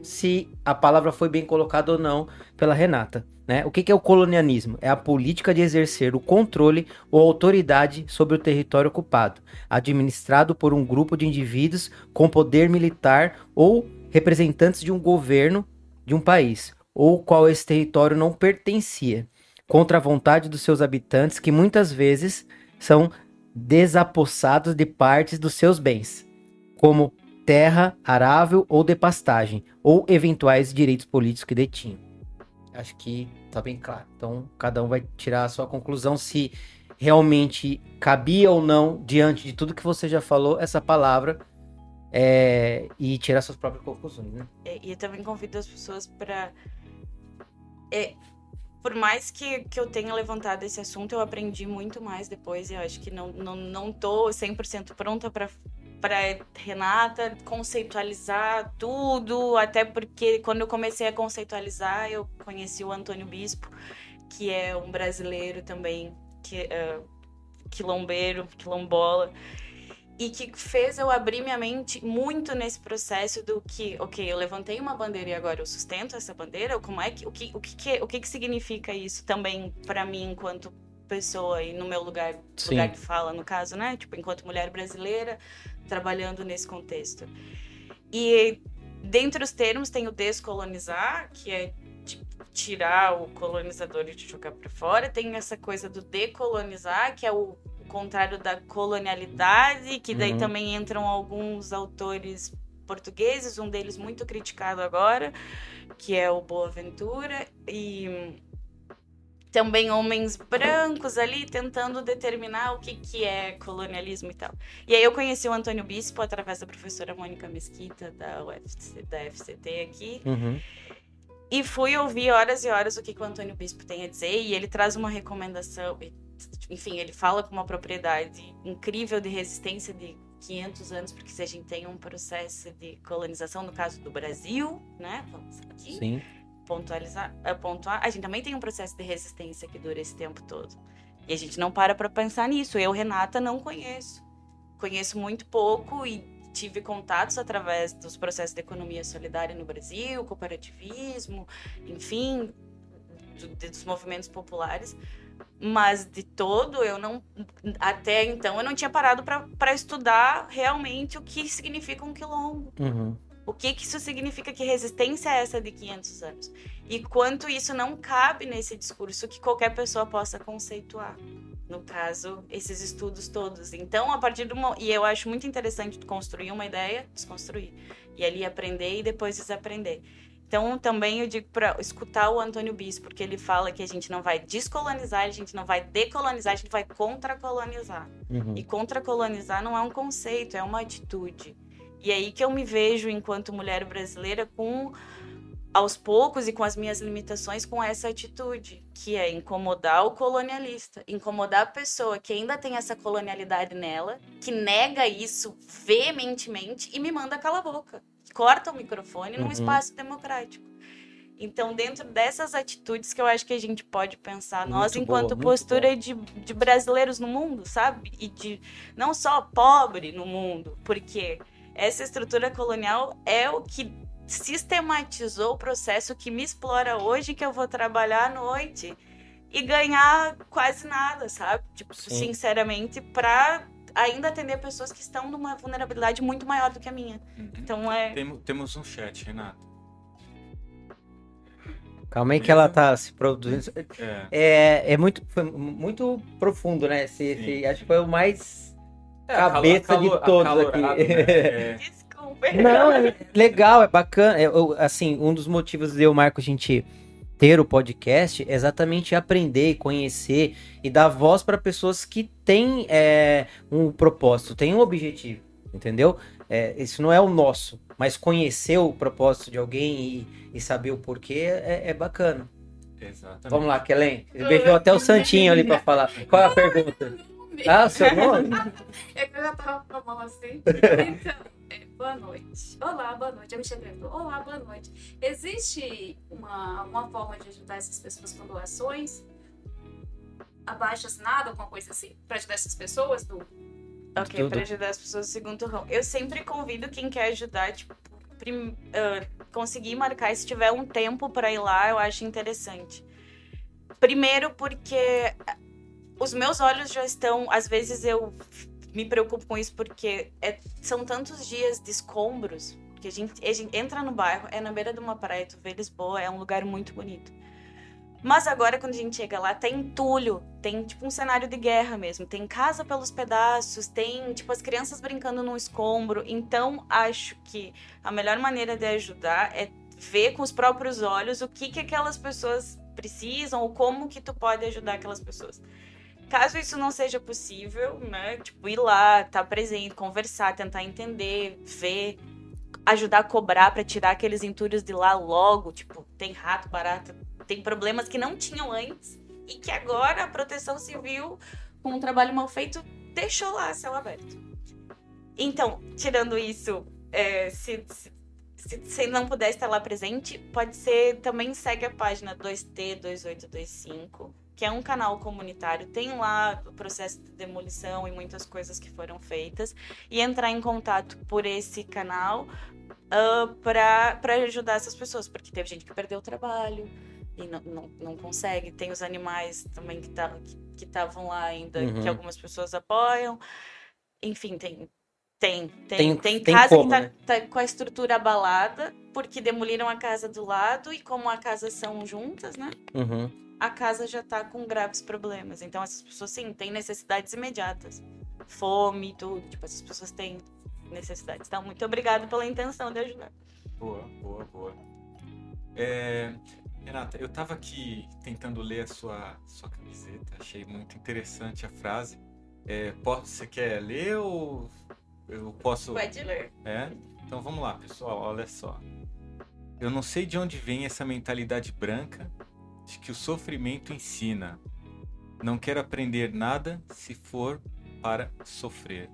se a palavra foi bem colocada ou não pela Renata. Né? O que, que é o colonialismo? É a política de exercer o controle ou autoridade sobre o território ocupado, administrado por um grupo de indivíduos com poder militar ou representantes de um governo de um país, ou qual esse território não pertencia, contra a vontade dos seus habitantes, que muitas vezes são desapossados de partes dos seus bens, como terra arável ou de pastagem, ou eventuais direitos políticos que detinham. Acho que tá bem claro. Então, cada um vai tirar a sua conclusão se realmente cabia ou não, diante de tudo que você já falou, essa palavra é, e tirar suas próprias conclusões, né? É, e eu também convido as pessoas para. É, por mais que, que eu tenha levantado esse assunto, eu aprendi muito mais depois. E eu acho que não, não, não tô 100% pronta para para Renata conceitualizar tudo, até porque quando eu comecei a conceitualizar, eu conheci o Antônio Bispo, que é um brasileiro também, que uh, quilombeiro, quilombola, e que fez eu abrir minha mente muito nesse processo do que, ok, eu levantei uma bandeira e agora eu sustento essa bandeira, como é que o que o que, que o que, que significa isso também para mim enquanto pessoa e no meu lugar, lugar de fala no caso, né? Tipo, enquanto mulher brasileira, trabalhando nesse contexto. E dentre os termos tem o descolonizar, que é tipo, tirar o colonizador e de jogar para fora. Tem essa coisa do decolonizar, que é o contrário da colonialidade, que daí uhum. também entram alguns autores portugueses, um deles muito criticado agora, que é o Boaventura, e também homens brancos ali tentando determinar o que, que é colonialismo e tal. E aí eu conheci o Antônio Bispo através da professora Mônica Mesquita da, UFC, da FCT aqui. Uhum. E fui ouvir horas e horas o que, que o Antônio Bispo tem a dizer e ele traz uma recomendação. Enfim, ele fala com uma propriedade incrível de resistência de 500 anos, porque se a gente tem um processo de colonização, no caso do Brasil, né? Vamos aqui. Sim pontualizar, pontuar, a gente também tem um processo de resistência que dura esse tempo todo. E a gente não para para pensar nisso. Eu, Renata, não conheço. Conheço muito pouco e tive contatos através dos processos de economia solidária no Brasil, cooperativismo, enfim, do, dos movimentos populares. Mas de todo, eu não. Até então, eu não tinha parado para estudar realmente o que significa um quilombo. Uhum. O que, que isso significa? Que resistência é essa de 500 anos? E quanto isso não cabe nesse discurso que qualquer pessoa possa conceituar. No caso, esses estudos todos. Então, a partir do. E eu acho muito interessante construir uma ideia, desconstruir. E ali aprender e depois desaprender. Então, também eu digo para escutar o Antônio Bis, porque ele fala que a gente não vai descolonizar, a gente não vai decolonizar, a gente vai contracolonizar. Uhum. E contracolonizar não é um conceito, é uma atitude. E aí que eu me vejo, enquanto mulher brasileira, com aos poucos e com as minhas limitações com essa atitude, que é incomodar o colonialista, incomodar a pessoa que ainda tem essa colonialidade nela, que nega isso veementemente e me manda calar a boca, corta o microfone uhum. num espaço democrático. Então, dentro dessas atitudes que eu acho que a gente pode pensar, muito nós, enquanto boa, postura de, de brasileiros no mundo, sabe? E de não só pobre no mundo, porque essa estrutura colonial é o que sistematizou o processo que me explora hoje, que eu vou trabalhar à noite e ganhar quase nada, sabe? Tipo, Sim. sinceramente, para ainda atender pessoas que estão numa vulnerabilidade muito maior do que a minha. Uhum. Então é. Temos, temos um chat, Renato. Calma aí que ela tá se produzindo. É, é, é muito, foi muito profundo, né? Esse, esse, acho que foi o mais é, cabeça calor, de todos aqui. Né? É. Não, é legal, é bacana. É, assim, um dos motivos de eu, Marco, a gente ter o podcast é exatamente aprender, conhecer e dar voz para pessoas que têm é, um propósito, têm um objetivo, entendeu? É, isso não é o nosso, mas conhecer o propósito de alguém e, e saber o porquê é, é bacana. Exatamente. Vamos lá, Kellen. Ele beijou até o Santinho ali para falar. Qual é a pergunta? Ah, seu nome? É que eu já tava com a mão assim. Então. É, boa noite. Olá, boa noite. Eu me perguntou. Olá, boa noite. Existe uma, uma forma de ajudar essas pessoas com doações? Abaixo assinado, alguma coisa assim? Para ajudar essas pessoas do. Ok, para ajudar as pessoas do segundo ramo. Eu sempre convido quem quer ajudar, tipo, prim, uh, conseguir marcar se tiver um tempo para ir lá, eu acho interessante. Primeiro, porque os meus olhos já estão. Às vezes eu me preocupo com isso porque é, são tantos dias de escombros que a gente, a gente, entra no bairro, é na beira de uma praia, tu vê Lisboa, é um lugar muito bonito. Mas agora, quando a gente chega lá, tem entulho, tem tipo um cenário de guerra mesmo. Tem casa pelos pedaços, tem tipo as crianças brincando no escombro. Então, acho que a melhor maneira de ajudar é ver com os próprios olhos o que, que aquelas pessoas precisam ou como que tu pode ajudar aquelas pessoas. Caso isso não seja possível, né? Tipo, ir lá, estar tá presente, conversar, tentar entender, ver, ajudar a cobrar para tirar aqueles entulhos de lá logo. Tipo, tem rato, barata, tem problemas que não tinham antes e que agora a proteção civil, com um trabalho mal feito, deixou lá céu aberto. Então, tirando isso, é, se, se, se, não puder estar lá presente, pode ser também segue a página 2T2825 que é um canal comunitário, tem lá o processo de demolição e muitas coisas que foram feitas, e entrar em contato por esse canal uh, para ajudar essas pessoas, porque teve gente que perdeu o trabalho e não, não, não consegue, tem os animais também que estavam que estavam lá ainda, uhum. que algumas pessoas apoiam, enfim, tem. Tem, tem, tem, tem casa como, que tá, né? tá, com a estrutura abalada, porque demoliram a casa do lado, e como a casa são juntas, né? Uhum a casa já está com graves problemas. Então essas pessoas sim têm necessidades imediatas. Fome, tudo. Tipo, essas pessoas têm necessidades. Então, muito obrigada pela intenção de ajudar. Boa, boa, boa. É, Renata, eu estava aqui tentando ler a sua, sua camiseta, achei muito interessante a frase. É, posso, você quer ler ou eu posso. Pode ler. É? Então vamos lá, pessoal, olha só. Eu não sei de onde vem essa mentalidade branca de que o sofrimento ensina. Não quero aprender nada se for para sofrer.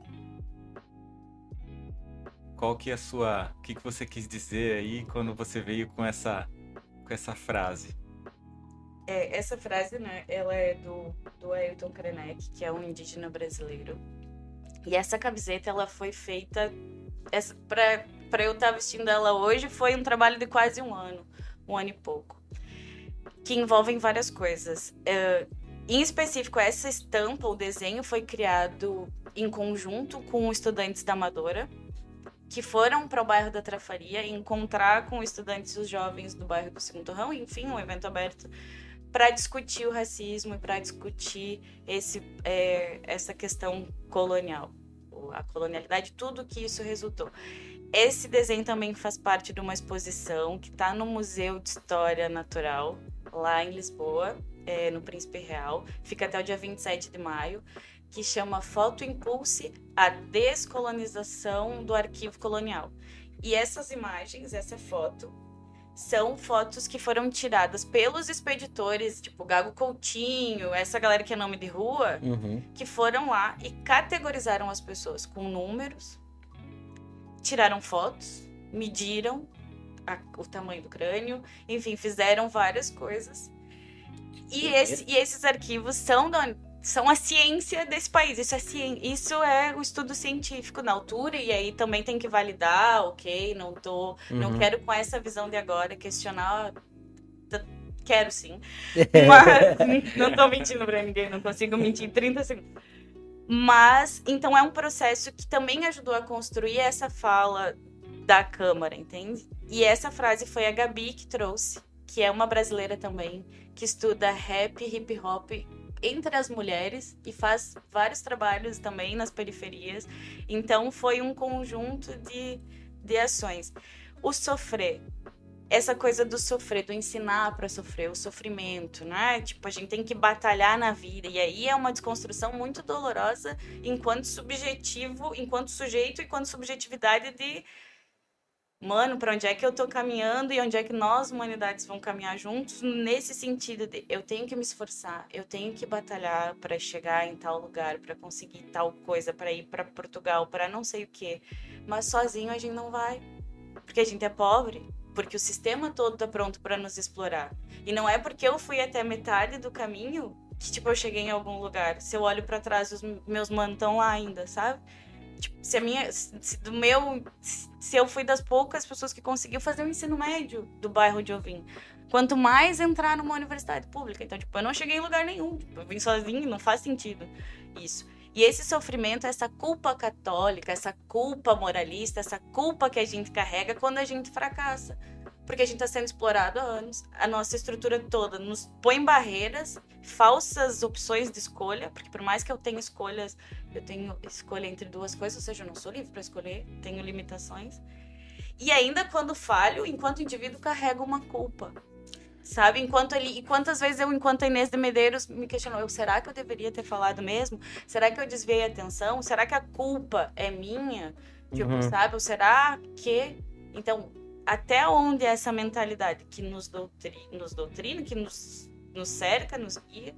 Qual que é a sua, o que, que você quis dizer aí quando você veio com essa, com essa frase? É, essa frase, né, ela é do, do Ailton Krenek, que é um indígena brasileiro. E essa camiseta, ela foi feita para eu estar tá vestindo ela hoje, foi um trabalho de quase um ano, um ano e pouco que envolvem várias coisas. Uh, em específico, essa estampa, o desenho, foi criado em conjunto com estudantes da Amadora, que foram para o bairro da Trafaria encontrar com estudantes os jovens do bairro do Segundo Rão, enfim, um evento aberto para discutir o racismo e para discutir esse, é, essa questão colonial, a colonialidade, tudo que isso resultou. Esse desenho também faz parte de uma exposição que está no Museu de História Natural lá em Lisboa, é, no Príncipe Real. Fica até o dia 27 de maio, que chama Foto Impulse a Descolonização do Arquivo Colonial. E essas imagens, essa foto, são fotos que foram tiradas pelos expeditores, tipo Gago Coutinho, essa galera que é nome de rua, Uhum. que foram lá e categorizaram as pessoas com números, tiraram fotos, mediram a- o tamanho do crânio, enfim, fizeram várias coisas. E, esse- e esses arquivos são, da- são a ciência desse país. Isso é, isso é o estudo científico na altura, e aí também tem que validar, ok, não tô. Não Uhum. quero com essa visão de agora questionar. Quero sim. Mas não tô mentindo pra ninguém, não consigo mentir em 30 segundos. Mas, então é um processo que também ajudou a construir essa fala da Câmara, entende? E essa frase foi a Gabi que trouxe, que é uma brasileira também, que estuda rap hip hop entre as mulheres e faz vários trabalhos também nas periferias. Então foi um conjunto de, de ações. O sofrer, essa coisa do sofrer, do ensinar para sofrer, o sofrimento, né? Tipo, a gente tem que batalhar na vida. E aí é uma desconstrução muito dolorosa enquanto subjetivo, enquanto sujeito, enquanto subjetividade de mano, para onde é que eu tô caminhando e onde é que nós, humanidades, vamos caminhar juntos, nesse sentido de eu tenho que me esforçar, eu tenho que batalhar para chegar em tal lugar, para conseguir tal coisa, para ir para Portugal, para não sei o quê. Mas sozinho a gente não vai, porque a gente é pobre, porque o sistema todo tá pronto para nos explorar. E não é porque eu fui até metade do caminho que tipo eu cheguei em algum lugar. Se eu olho para trás, os meus manos estão lá ainda, sabe? Tipo, se a minha. Se do meu. Se eu fui das poucas pessoas que conseguiu fazer o ensino médio do bairro de eu vim. Quanto mais entrar numa universidade pública. Então, tipo, eu não cheguei em lugar nenhum. Tipo, eu vim sozinho, não faz sentido isso. E esse sofrimento, essa culpa católica, essa culpa moralista, essa culpa que a gente carrega quando a gente fracassa. Porque a gente está sendo explorado há anos. A nossa estrutura toda nos põe barreiras, falsas opções de escolha, porque por mais que eu tenha escolhas, eu tenho escolha entre duas coisas, ou seja, eu não sou livre para escolher, tenho limitações. E ainda quando falho, enquanto indivíduo, carrego uma culpa. Sabe? Enquanto ele. E quantas vezes eu, enquanto a Inês de Medeiros, me questionou: eu, será que eu deveria ter falado mesmo? Será que eu desviei a atenção? Será que a culpa é minha? Tipo, Uhum. sabe? Ou será que. Então, até onde essa mentalidade que nos, doutri... nos doutrina, que nos, nos cerca, nos guia,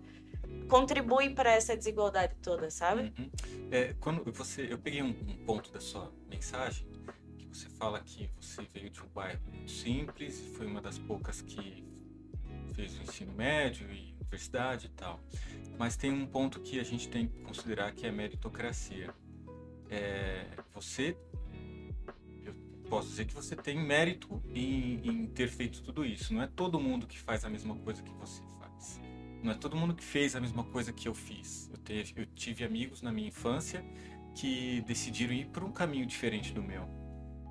contribui para essa desigualdade toda, sabe? Uhum. É, quando você, eu peguei um, um ponto da sua mensagem que você fala que você veio de um bairro muito simples e foi uma das poucas que fez o ensino médio e universidade e tal. Mas tem um ponto que a gente tem que considerar que é meritocracia. É, você, posso dizer que você tem mérito em, em ter feito tudo isso. Não é todo mundo que faz a mesma coisa que você faz. Não é todo mundo que fez a mesma coisa que eu fiz. Eu, teve, eu tive amigos na minha infância que decidiram ir por um caminho diferente do meu.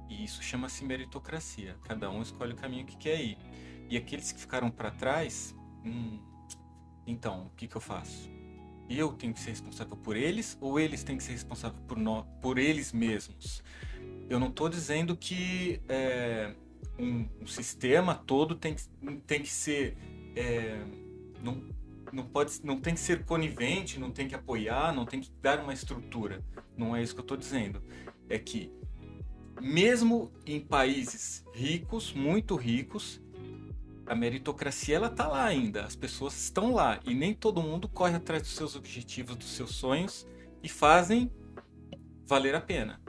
E isso chama-se meritocracia. Cada um escolhe o caminho que quer ir. E aqueles que ficaram para trás, hum, então, o que, que eu faço? Eu tenho que ser responsável por eles ou eles têm que ser responsáveis por, por eles mesmos? Eu não estou dizendo que é, um, um, sistema todo tem, tem que ser. É, não, não, pode, não tem que ser conivente, não tem que apoiar, não tem que dar uma estrutura. Não é isso que eu estou dizendo. É que, mesmo em países ricos, muito ricos, a meritocracia ela tá lá ainda, as pessoas estão lá e nem todo mundo corre atrás dos seus objetivos, dos seus sonhos e fazem valer a pena.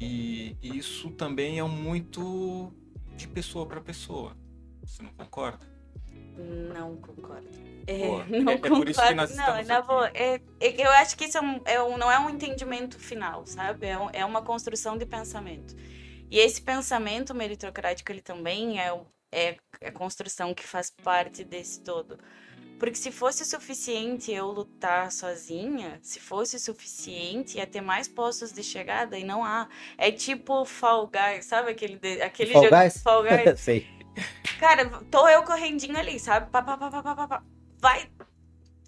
E isso também é muito de pessoa para pessoa. Você não concorda? Não concordo. É, não é, é por isso que nós não, na boa, é, é- eu acho que isso é um, é um- não é um entendimento final, sabe? É, um- é uma construção de pensamento. E esse pensamento meritocrático, ele também é, é a construção que faz parte desse todo. Porque se fosse suficiente eu lutar sozinha, se fosse suficiente ia ter mais postos de chegada e não há. É tipo Fall Guys, sabe aquele, de- aquele Fall jogo Guys? Fall Guys? Sei. Cara, tô eu correndinho ali, sabe? Pá, pá, pá, pá, pá, pá, pá. Vai.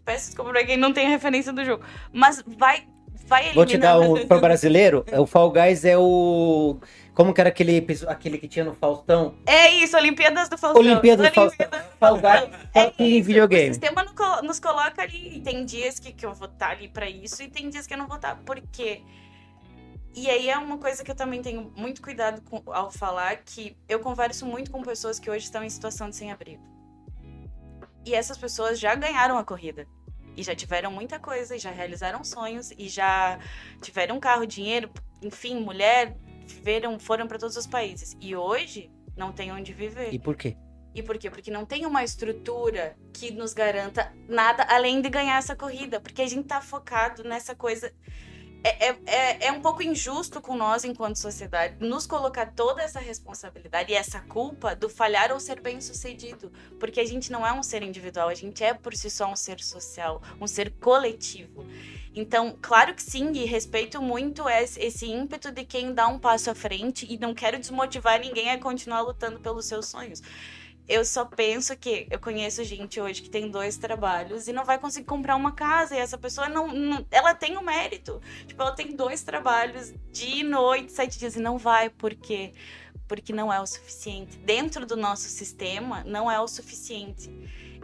Peço desculpa pra quem não tem referência do jogo. Mas vai. Vai Vou te dar um for brasileiro. O Fall Guys é o. Como que era aquele, aquele que tinha no Faustão? É isso, Olimpíadas do Faustão. Olimpíada do Faustão. Olimpíadas do Fall Guys É em videogame. O sistema nos coloca ali. E tem dias que, que eu vou estar ali pra isso e tem dias que eu não vou estar. Por quê? E aí é uma coisa que eu também tenho muito cuidado com, ao falar, que eu converso muito com pessoas que hoje estão em situação de sem-abrigo. E essas pessoas já ganharam a corrida. E já tiveram muita coisa, e já realizaram sonhos, e já tiveram carro, dinheiro, enfim, mulher, viveram, foram para todos os países. E hoje não tem onde viver. E por quê? E por quê? Porque não tem uma estrutura que nos garanta nada além de ganhar essa corrida. Porque a gente tá focado nessa coisa é, é, é, é um pouco injusto com nós, enquanto sociedade, nos colocar toda essa responsabilidade e essa culpa do falhar ou ser bem sucedido. Porque a gente não é um ser individual, a gente é por si só um ser social, um ser coletivo. Então, claro que sim, e respeito muito esse ímpeto de quem dá um passo à frente e não quero desmotivar ninguém a continuar lutando pelos seus sonhos. Eu só penso que eu conheço gente hoje que tem dois trabalhos e não vai conseguir comprar uma casa. E essa pessoa não. não ela tem o um mérito. Tipo, ela tem dois trabalhos, dia e noite, sete dias, e não vai, por quê? Porque não é o suficiente. Dentro do nosso sistema, não é o suficiente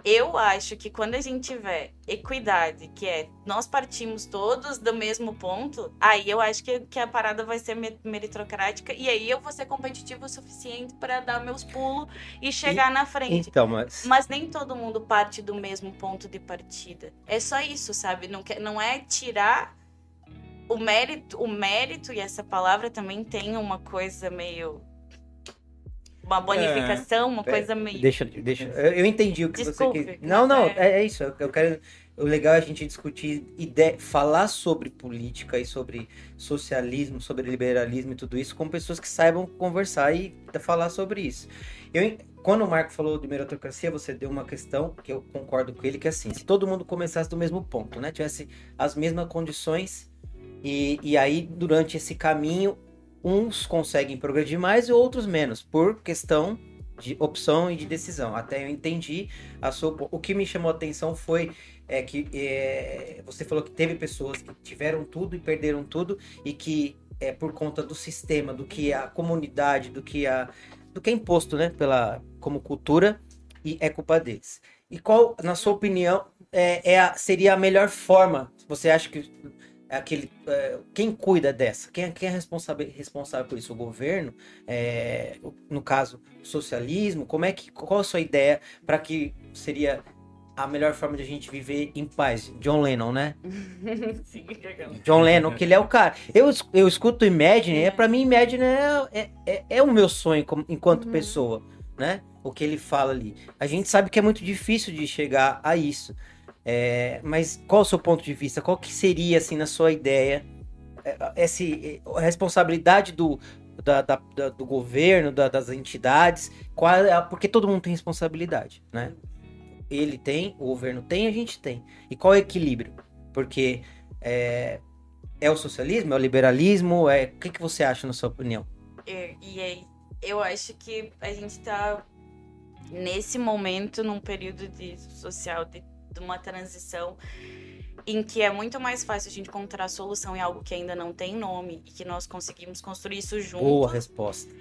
eu acho que quando a gente tiver equidade, que é nós partimos todos do mesmo ponto, aí eu acho que, que a parada vai ser meritocrática e aí eu vou ser competitivo o suficiente para dar meus pulos e chegar e, na frente. Então, mas... mas nem todo mundo parte do mesmo ponto de partida. É só isso, sabe? Não, quer, não é tirar o mérito, o mérito e essa palavra também tem uma coisa meio uma bonificação, uma é, coisa meio. Deixa, deixa. Eu entendi o que Desculpe, você quer. Não, não, é, é isso. Eu quero. O legal é a gente discutir ideia, falar sobre política e sobre socialismo, sobre liberalismo e tudo isso com pessoas que saibam conversar e falar sobre isso. Eu, quando o Marco falou de meritocracia, você deu uma questão que eu concordo com ele, que é assim, se todo mundo começasse do mesmo ponto, né? Tivesse as mesmas condições e, e aí, durante esse caminho, uns conseguem progredir mais e outros menos, por questão de opção e de decisão. Até eu entendi a sua. O que me chamou a atenção foi é, que é, você falou que teve pessoas que tiveram tudo e perderam tudo e que é por conta do sistema, do que a comunidade, do que a do que é imposto, né, pela como cultura e é culpa deles. E qual, na sua opinião, é, é a, seria a melhor forma? Você acha que aquele é, quem cuida dessa? Quem, é, quem é responsável responsável por isso? O governo? É, no caso socialismo? Como é que qual a sua ideia para que seria a melhor forma de a gente viver em paz? John Lennon né? Sim, John Lennon que ele é o cara. Eu, eu escuto Imagine é para mim Imagine é, é, é, é, o meu sonho como, enquanto uhum. pessoa né? O que ele fala ali. A gente sabe que é muito difícil de chegar a isso é, mas qual o seu ponto de vista? Qual que seria, assim, na sua ideia, é, essa a responsabilidade do, da, da, da, do governo, das entidades? Qual é, porque todo mundo tem responsabilidade, né? Ele tem, o governo tem, a gente tem. E qual é o equilíbrio? Porque é, é o socialismo, é o liberalismo? É, o que, que você acha, na sua opinião? É, e aí, eu acho que a gente está nesse momento num período de social de de uma transição em que é muito mais fácil a gente encontrar solução em algo que ainda não tem nome e que nós conseguimos construir isso junto. Boa resposta.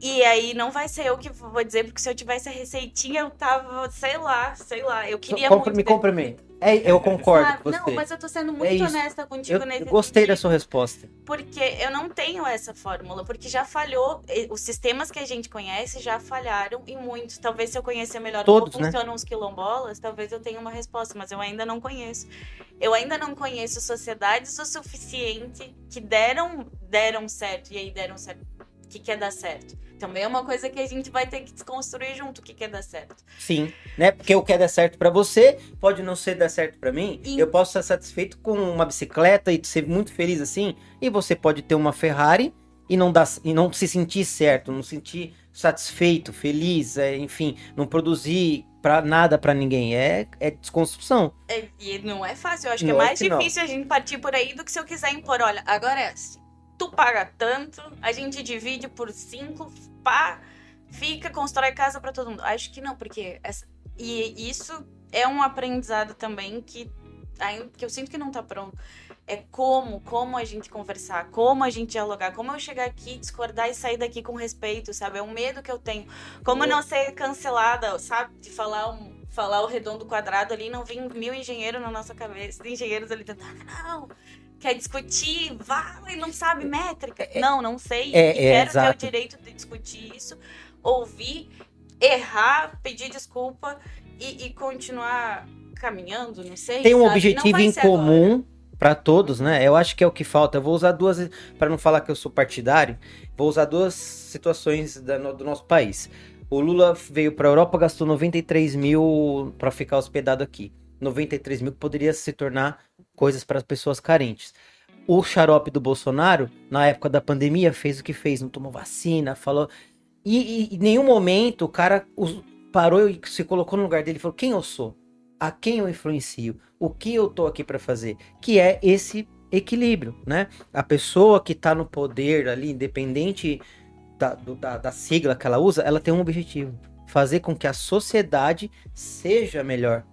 E aí não vai ser eu que vou dizer, porque se eu tivesse a receitinha, eu tava, sei lá, sei lá, eu queria Compre, muito... Me compre É, eu concordo ah, com você. Não, mas eu tô sendo muito é honesta contigo eu, nesse Eu gostei sentido, da sua resposta. Porque eu não tenho essa fórmula, porque já falhou, os sistemas que a gente conhece já falharam e muitos. Talvez se eu conhecer melhor Todos, como né? funcionam os quilombolas, talvez eu tenha uma resposta, mas eu ainda não conheço. Eu ainda não conheço sociedades o suficiente que deram, deram certo e aí deram certo. O que quer dar certo? também é uma coisa que a gente vai ter que desconstruir junto o que quer dar certo. Sim, né? Porque o que quer dar certo para você pode não ser dar certo para mim. E... Eu posso estar satisfeito com uma bicicleta e ser muito feliz assim, e você pode ter uma Ferrari e não dar e não se sentir certo, não sentir satisfeito, feliz, é, enfim, não produzir para nada para ninguém. É, é desconstrução. É, e não é fácil. Eu acho não que é mais que difícil a gente partir por aí do que se eu quiser impor. Olha, agora é assim tu paga tanto, a gente divide por cinco, pá, fica, constrói casa para todo mundo. Acho que não, porque essa, e isso é um aprendizado também que, que eu sinto que não tá pronto. É como, como a gente conversar, como a gente dialogar, como eu chegar aqui, discordar e sair daqui com respeito, sabe? É um medo que eu tenho. Como não ser cancelada, sabe? De falar um, falar o redondo quadrado ali, não vir mil engenheiros na nossa cabeça, engenheiros ali tentando, não, quer discutir, vai, não sabe métrica. não, não sei. É, é, quero ter o direito de discutir isso, ouvir, errar, pedir desculpa e, e continuar caminhando, não sei. Tem um sabe? Objetivo em comum para todos, né? Eu acho que é o que falta. Eu vou usar duas, para não falar que eu sou partidário, vou usar duas situações da- no- do nosso país. O Lula veio para a Europa, gastou 93 mil para ficar hospedado aqui. 93 mil poderia se tornar coisas para as pessoas carentes. O xarope do Bolsonaro, na época da pandemia, fez o que fez, não tomou vacina, falou. E, e- em nenhum momento o cara parou e se colocou no lugar dele e falou: quem eu sou? A quem eu influencio? O que eu tô aqui para fazer? Que é esse equilíbrio, né? A pessoa que tá no poder ali, independente da, do- da, da sigla que ela usa, ela tem um objetivo: fazer com que a sociedade seja melhor.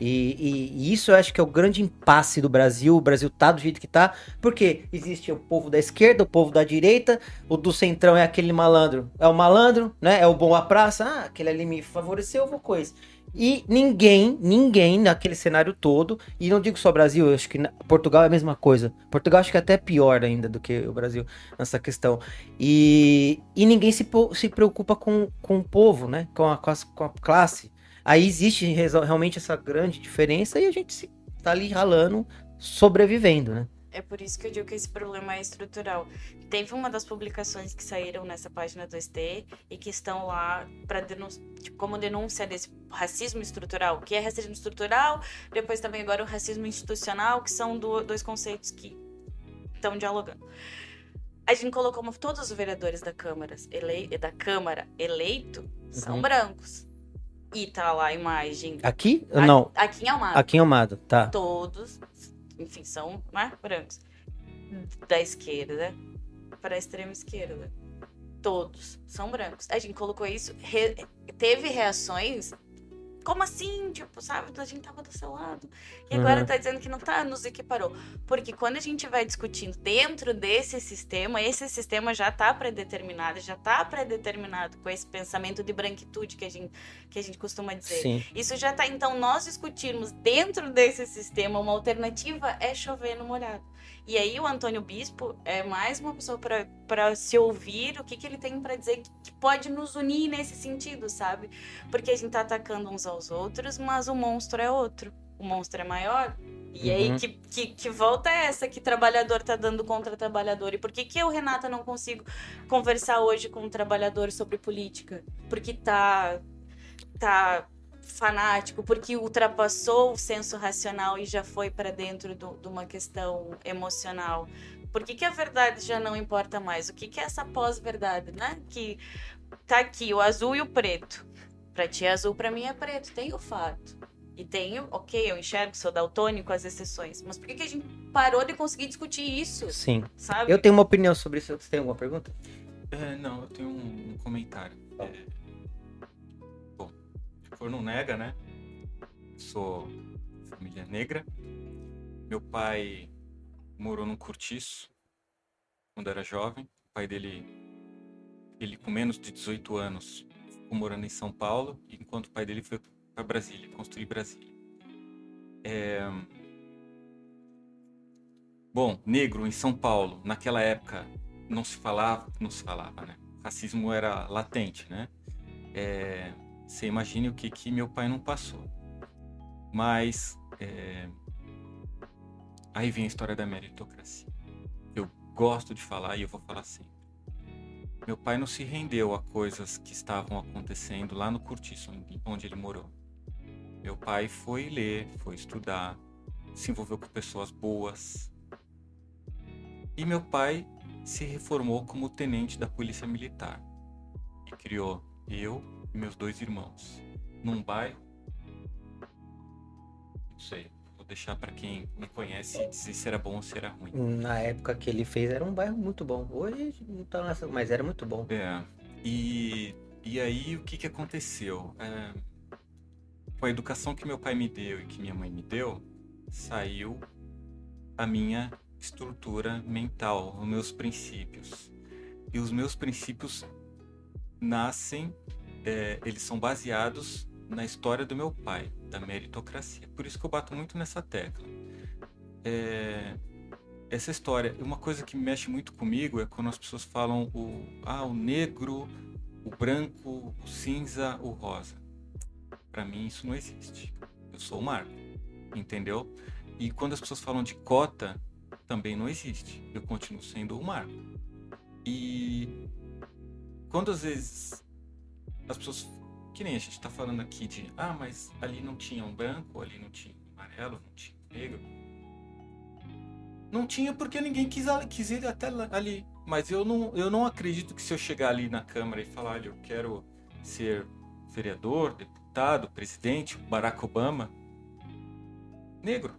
E, e- e isso eu acho que é o grande impasse do Brasil. O Brasil tá do jeito que tá, porque existe o povo da esquerda, o povo da direita, o do centrão é aquele malandro. É o malandro, né? É o bom à praça. Ah, aquele ali me favoreceu, eu vou coisa. E ninguém, ninguém naquele cenário todo, e não digo só Brasil, eu acho que Portugal é a mesma coisa. Portugal acho que é até pior ainda do que o Brasil nessa questão. E, e ninguém se, se preocupa com, com o povo, né? Com a, com a classe. Aí existe realmente essa grande diferença e a gente se, tá ali ralando, sobrevivendo, né? É por isso que eu digo que esse problema é estrutural. Teve uma das publicações que saíram nessa página do ST e que estão lá para tipo, como denúncia desse racismo estrutural, que é racismo estrutural, depois também agora o racismo institucional, que são do- dois conceitos que estão dialogando. A gente colocou como todos os vereadores da Câmara, elei, da Câmara eleito são Uhum. brancos. E tá lá a imagem. Aqui? A- Não, Aqui em Almada aqui em Amado, tá. todos, enfim, são né, brancos. Da esquerda para a extrema esquerda. Todos são brancos. A gente colocou isso, re- teve reações. Como assim? Tipo, sabe? A gente tava do seu lado. E agora Uhum. tá dizendo que não tá, nos equiparou. Porque quando a gente vai discutindo dentro desse sistema, esse sistema já tá predeterminado, já tá predeterminado com esse pensamento de branquitude que a gente, que a gente costuma dizer. Sim. Isso já tá. Então, nós discutirmos dentro desse sistema uma alternativa é chover no molhado. E aí, o Antônio Bispo é mais uma pessoa para se ouvir o que, que ele tem para dizer que, que pode nos unir nesse sentido, sabe? Porque a gente tá atacando uns aos outros, mas o monstro é outro. O monstro é maior. E aí, Uhum. que, que, que volta é essa que trabalhador tá dando contra trabalhador? E por que, que eu, Renata, não consigo conversar hoje com um trabalhador sobre política? Porque tá. tá fanático, porque ultrapassou o senso racional e já foi para dentro do- de uma questão emocional. Por que, que a verdade já não importa mais? O que, que é essa pós-verdade, né? Que tá aqui o azul e o preto. Pra ti é azul, pra mim é preto. Tem o fato. E tenho, ok, eu enxergo, sou daltônico, as exceções. Mas por que, que a gente parou de conseguir discutir isso? Sim. Sabe? Eu tenho uma opinião sobre isso. Você tem alguma pergunta? É, não, eu tenho um, um comentário. É, bom, for não nega, né? Sou família negra. Meu pai morou num cortiço quando era jovem. O pai dele, ele com menos de 18 anos, ficou morando em São Paulo, enquanto o pai dele foi para Brasília, construir Brasília. É, Bom, negro em São Paulo, naquela época não se falava, não se falava, né? O racismo era latente, né? É, você imagine o que, que meu pai não passou. Mas é, aí vem a história da meritocracia. Eu gosto de falar e eu vou falar sempre. Meu pai não se rendeu a coisas que estavam acontecendo lá no Curtiço, onde- ele morou. Meu pai foi ler, foi estudar, se envolveu com pessoas boas. E meu pai se reformou como tenente da Polícia Militar e criou eu e meus dois irmãos num bairro. Não sei, vou deixar para quem me conhece dizer se era bom ou se era ruim. Na época que ele fez, era um bairro muito bom. Hoje não tá nessa, mas era muito bom. É. E, e aí o que, que aconteceu? É, com a educação que meu pai me deu e que minha mãe me deu, saiu a minha estrutura mental, os meus princípios. E os meus princípios nascem, é, eles são baseados na história do meu pai, da meritocracia. Por isso que eu bato muito nessa tecla. É, essa história, uma coisa que mexe muito comigo é quando as pessoas falam o, ah, o negro, o branco, o cinza, o rosa. Para mim isso não existe. Eu sou o Marco, entendeu? E quando as pessoas falam de cota, também não existe. Eu continuo sendo o Marco. E quando às vezes as pessoas, que nem a gente tá falando aqui de, ah, mas ali não tinha um branco, ali não tinha um amarelo, não tinha um negro não tinha porque ninguém quis, quis ir até ali. Mas eu não, eu não acredito que se eu chegar ali na Câmara e falar, olha, eu quero ser vereador, deputado, presidente, Barack Obama, negro.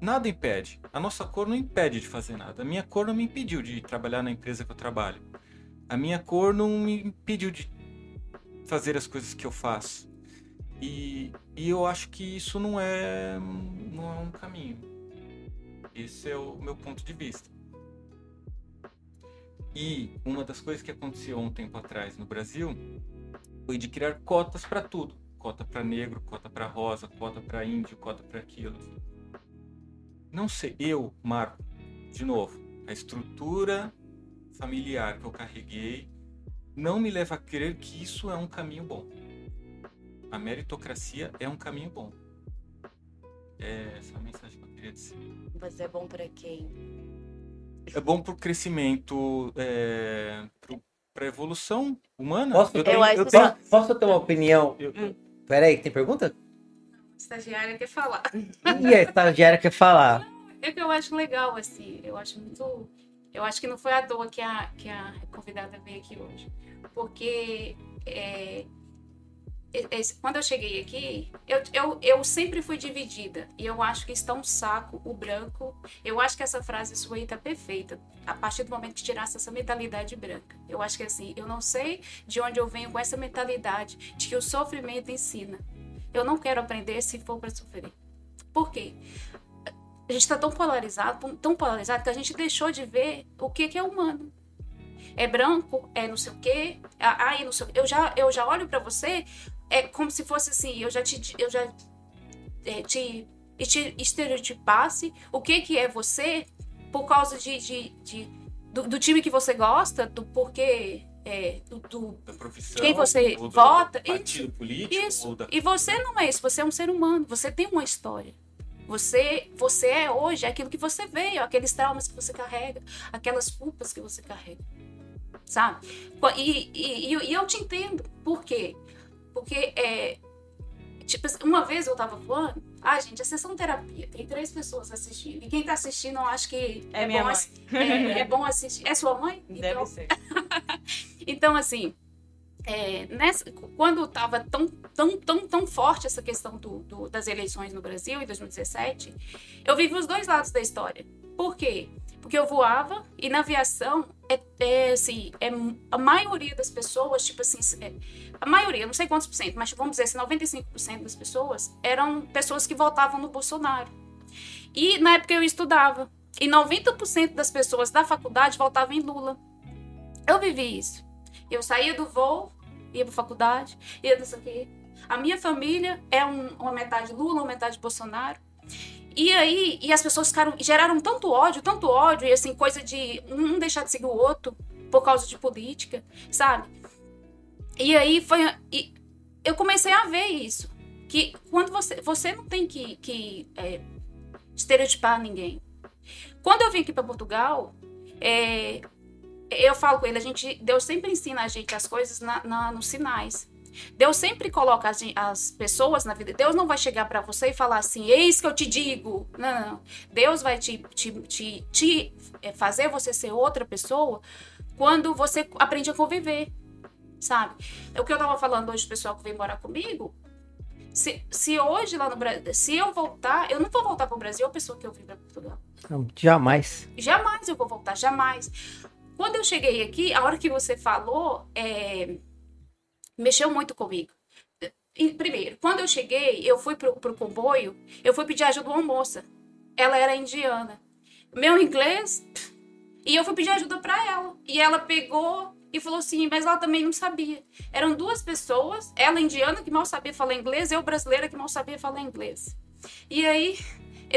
Nada impede. A nossa cor não impede de fazer nada. A minha cor não me impediu de trabalhar na empresa que eu trabalho. A minha cor não me impediu de fazer as coisas que eu faço. E, e eu acho que isso não é, não é um caminho. Esse é o meu ponto de vista. E uma das coisas que aconteceu um tempo atrás no Brasil foi de criar cotas para tudo. Cota para negro, cota para rosa, cota para índio, cota para aquilo. Não sei, eu, Marco, de novo, a estrutura familiar que eu carreguei não me leva a crer que isso é um caminho bom. A meritocracia é um caminho bom. É essa a mensagem que eu queria dizer. Mas é bom para quem? É bom para o crescimento, é, para a evolução humana. Posso, eu, tenho, eu tenho, posso ter uma opinião? Eu, hum. Peraí, tem pergunta? estagiária quer falar. E a estagiária quer falar. É que eu acho legal, assim. Eu acho muito. Eu acho que não foi à toa que a, que a convidada veio aqui hoje. Porque é, quando eu cheguei aqui, eu, eu, eu sempre fui dividida. E eu acho que está um saco o branco. Eu acho que essa frase sua aí tá perfeita. A partir do momento que tirasse essa mentalidade branca. Eu acho que assim, eu não sei de onde eu venho com essa mentalidade de que o sofrimento ensina. Eu não quero aprender se for para sofrer. Por quê? A gente está tão polarizado, tão polarizado, que a gente deixou de ver o que, que é humano é branco, é não sei o quê, aí não sei. Eu já, eu já olho para você é como se fosse assim, eu já te, eu já é, te, te estereotipasse o que que é você por causa de, de, de do, do, time que você gosta, do porquê é, do, do quem você vota, partido isso, político, isso. Da... E você não é isso, você é um ser humano, você tem uma história. Você, você é hoje aquilo que você veio, aqueles traumas que você carrega, aquelas culpas que você carrega, sabe? E, e, e eu te entendo, por quê? Porque, é, tipo, uma vez eu tava falando, ah, gente, a sessão terapia, tem três pessoas assistindo. E quem tá assistindo, eu acho que é, é minha bom, mãe. É, é, bom assistir. É sua mãe? Deve então... ser. então, assim, é, nessa, quando estava tão, tão, tão, tão forte essa questão do, do, das eleições no Brasil, em 2017, eu vivi os dois lados da história. Por quê? Porque eu voava e na aviação, é, é assim, é, a maioria das pessoas, tipo assim, é, a maioria, não sei quantos por cento, mas vamos dizer assim, 95% das pessoas eram pessoas que votavam no Bolsonaro. E na época eu estudava. E 90% das pessoas da faculdade votavam em Lula. Eu vivi isso. Eu saía do voo, ia pra faculdade, ia disso aqui. A minha família é um, uma metade Lula, uma metade Bolsonaro. E aí, e as pessoas ficaram, geraram tanto ódio, tanto ódio, e assim, coisa de um deixar de seguir o outro por causa de política, sabe? E aí foi. E eu comecei a ver isso. Que quando você. Você não tem que, que é, estereotipar ninguém. Quando eu vim aqui para Portugal, é, eu falo com ele, a gente, Deus sempre ensina a gente as coisas na, na nos sinais. Deus sempre coloca as, as, pessoas na vida. Deus não vai chegar para você e falar assim, eis que eu te digo. Não, não, não. Deus vai te, te, te, te é, fazer você ser outra pessoa quando você aprende a conviver, sabe? É o que eu tava falando hoje, o pessoal que vem morar comigo. Se, se hoje lá no Brasil, se eu voltar, eu não vou voltar para o Brasil a pessoa que eu vim para Portugal. Jamais. Jamais eu vou voltar, jamais. Quando eu cheguei aqui, a hora que você falou, é, mexeu muito comigo. E, primeiro, quando eu cheguei, eu fui pro, pro comboio, eu fui pedir ajuda a uma moça. Ela era indiana. Meu inglês. E eu fui pedir ajuda para ela. E ela pegou e falou assim, mas ela também não sabia. Eram duas pessoas, ela indiana que mal sabia falar inglês, eu brasileira que mal sabia falar inglês. E aí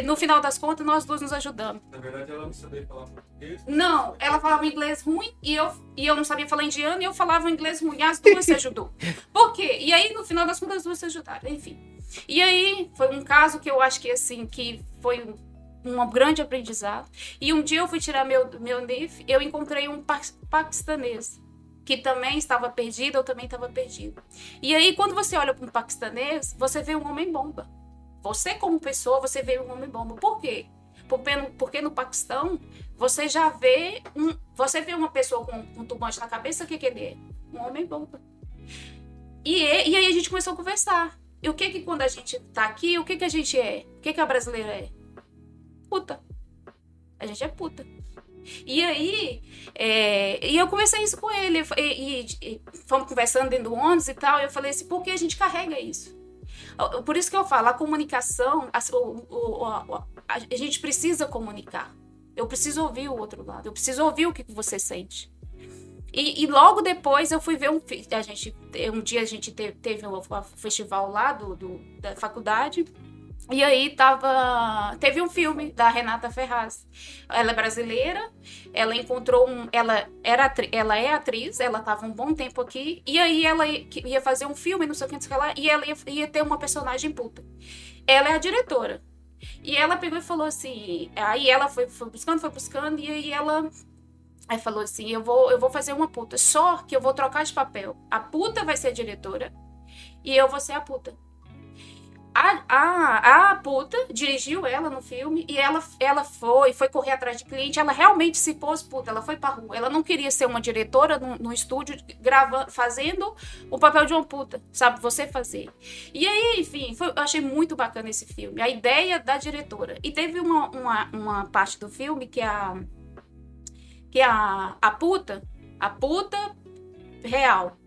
no final das contas, nós duas nos ajudamos. Na verdade, ela não sabia falar português. Não, ela falava inglês ruim e eu, e eu não sabia falar indiano e eu falava inglês ruim. As duas se ajudou. Por quê? E aí, no final das contas, as duas se ajudaram. Enfim. E aí, foi um caso que eu acho que, assim, que foi um, um grande aprendizado. E um dia eu fui tirar meu, meu NIF, eu encontrei um paquistanês que também estava perdido, eu também estava perdido. E aí, quando você olha para um paquistanês, você vê um homem bomba. Você, como pessoa, você vê um homem bomba. Por quê? Porque no Paquistão, você já vê um, você vê uma pessoa com um turbante na cabeça, o que, que ele é? Um homem bomba. E, e aí a gente começou a conversar. E o que que quando a gente tá aqui, o que que a gente é? O que que a brasileira é? Puta. A gente é puta. E aí, é, e eu conversei isso com ele, e, e, e, fomos conversando dentro do ônibus e tal, e eu falei assim, por que a gente carrega isso? Por isso que eu falo, a comunicação, a, a, a, a gente precisa comunicar. Eu preciso ouvir o outro lado, eu preciso ouvir o que você sente. E, e, logo depois eu fui ver um a gente um dia a gente teve, teve um festival lá do, do, da faculdade e aí tava. Teve um filme da Renata Ferraz. Ela é brasileira, ela encontrou um. Ela, era, ela é atriz, ela tava um bom tempo aqui, e aí ela ia fazer um filme, não sei o que, não lá, e ela ia, ia ter uma personagem puta. Ela é a diretora. E ela pegou e falou assim. Aí ela foi, foi buscando, foi buscando, e aí ela Aí falou assim: eu vou, eu vou fazer uma puta. Só que eu vou trocar de papel. A puta vai ser a diretora e eu vou ser a puta a, a, a puta dirigiu ela no filme e ela, ela foi, foi correr atrás de cliente. Ela realmente se pôs puta, ela foi pra rua. Ela não queria ser uma diretora no, no estúdio gravando, fazendo o papel de uma puta, sabe? Você fazer. E aí, enfim, foi, eu achei muito bacana esse filme. A ideia da diretora. E teve uma, uma, uma parte do filme que a. que a, a puta, a puta real,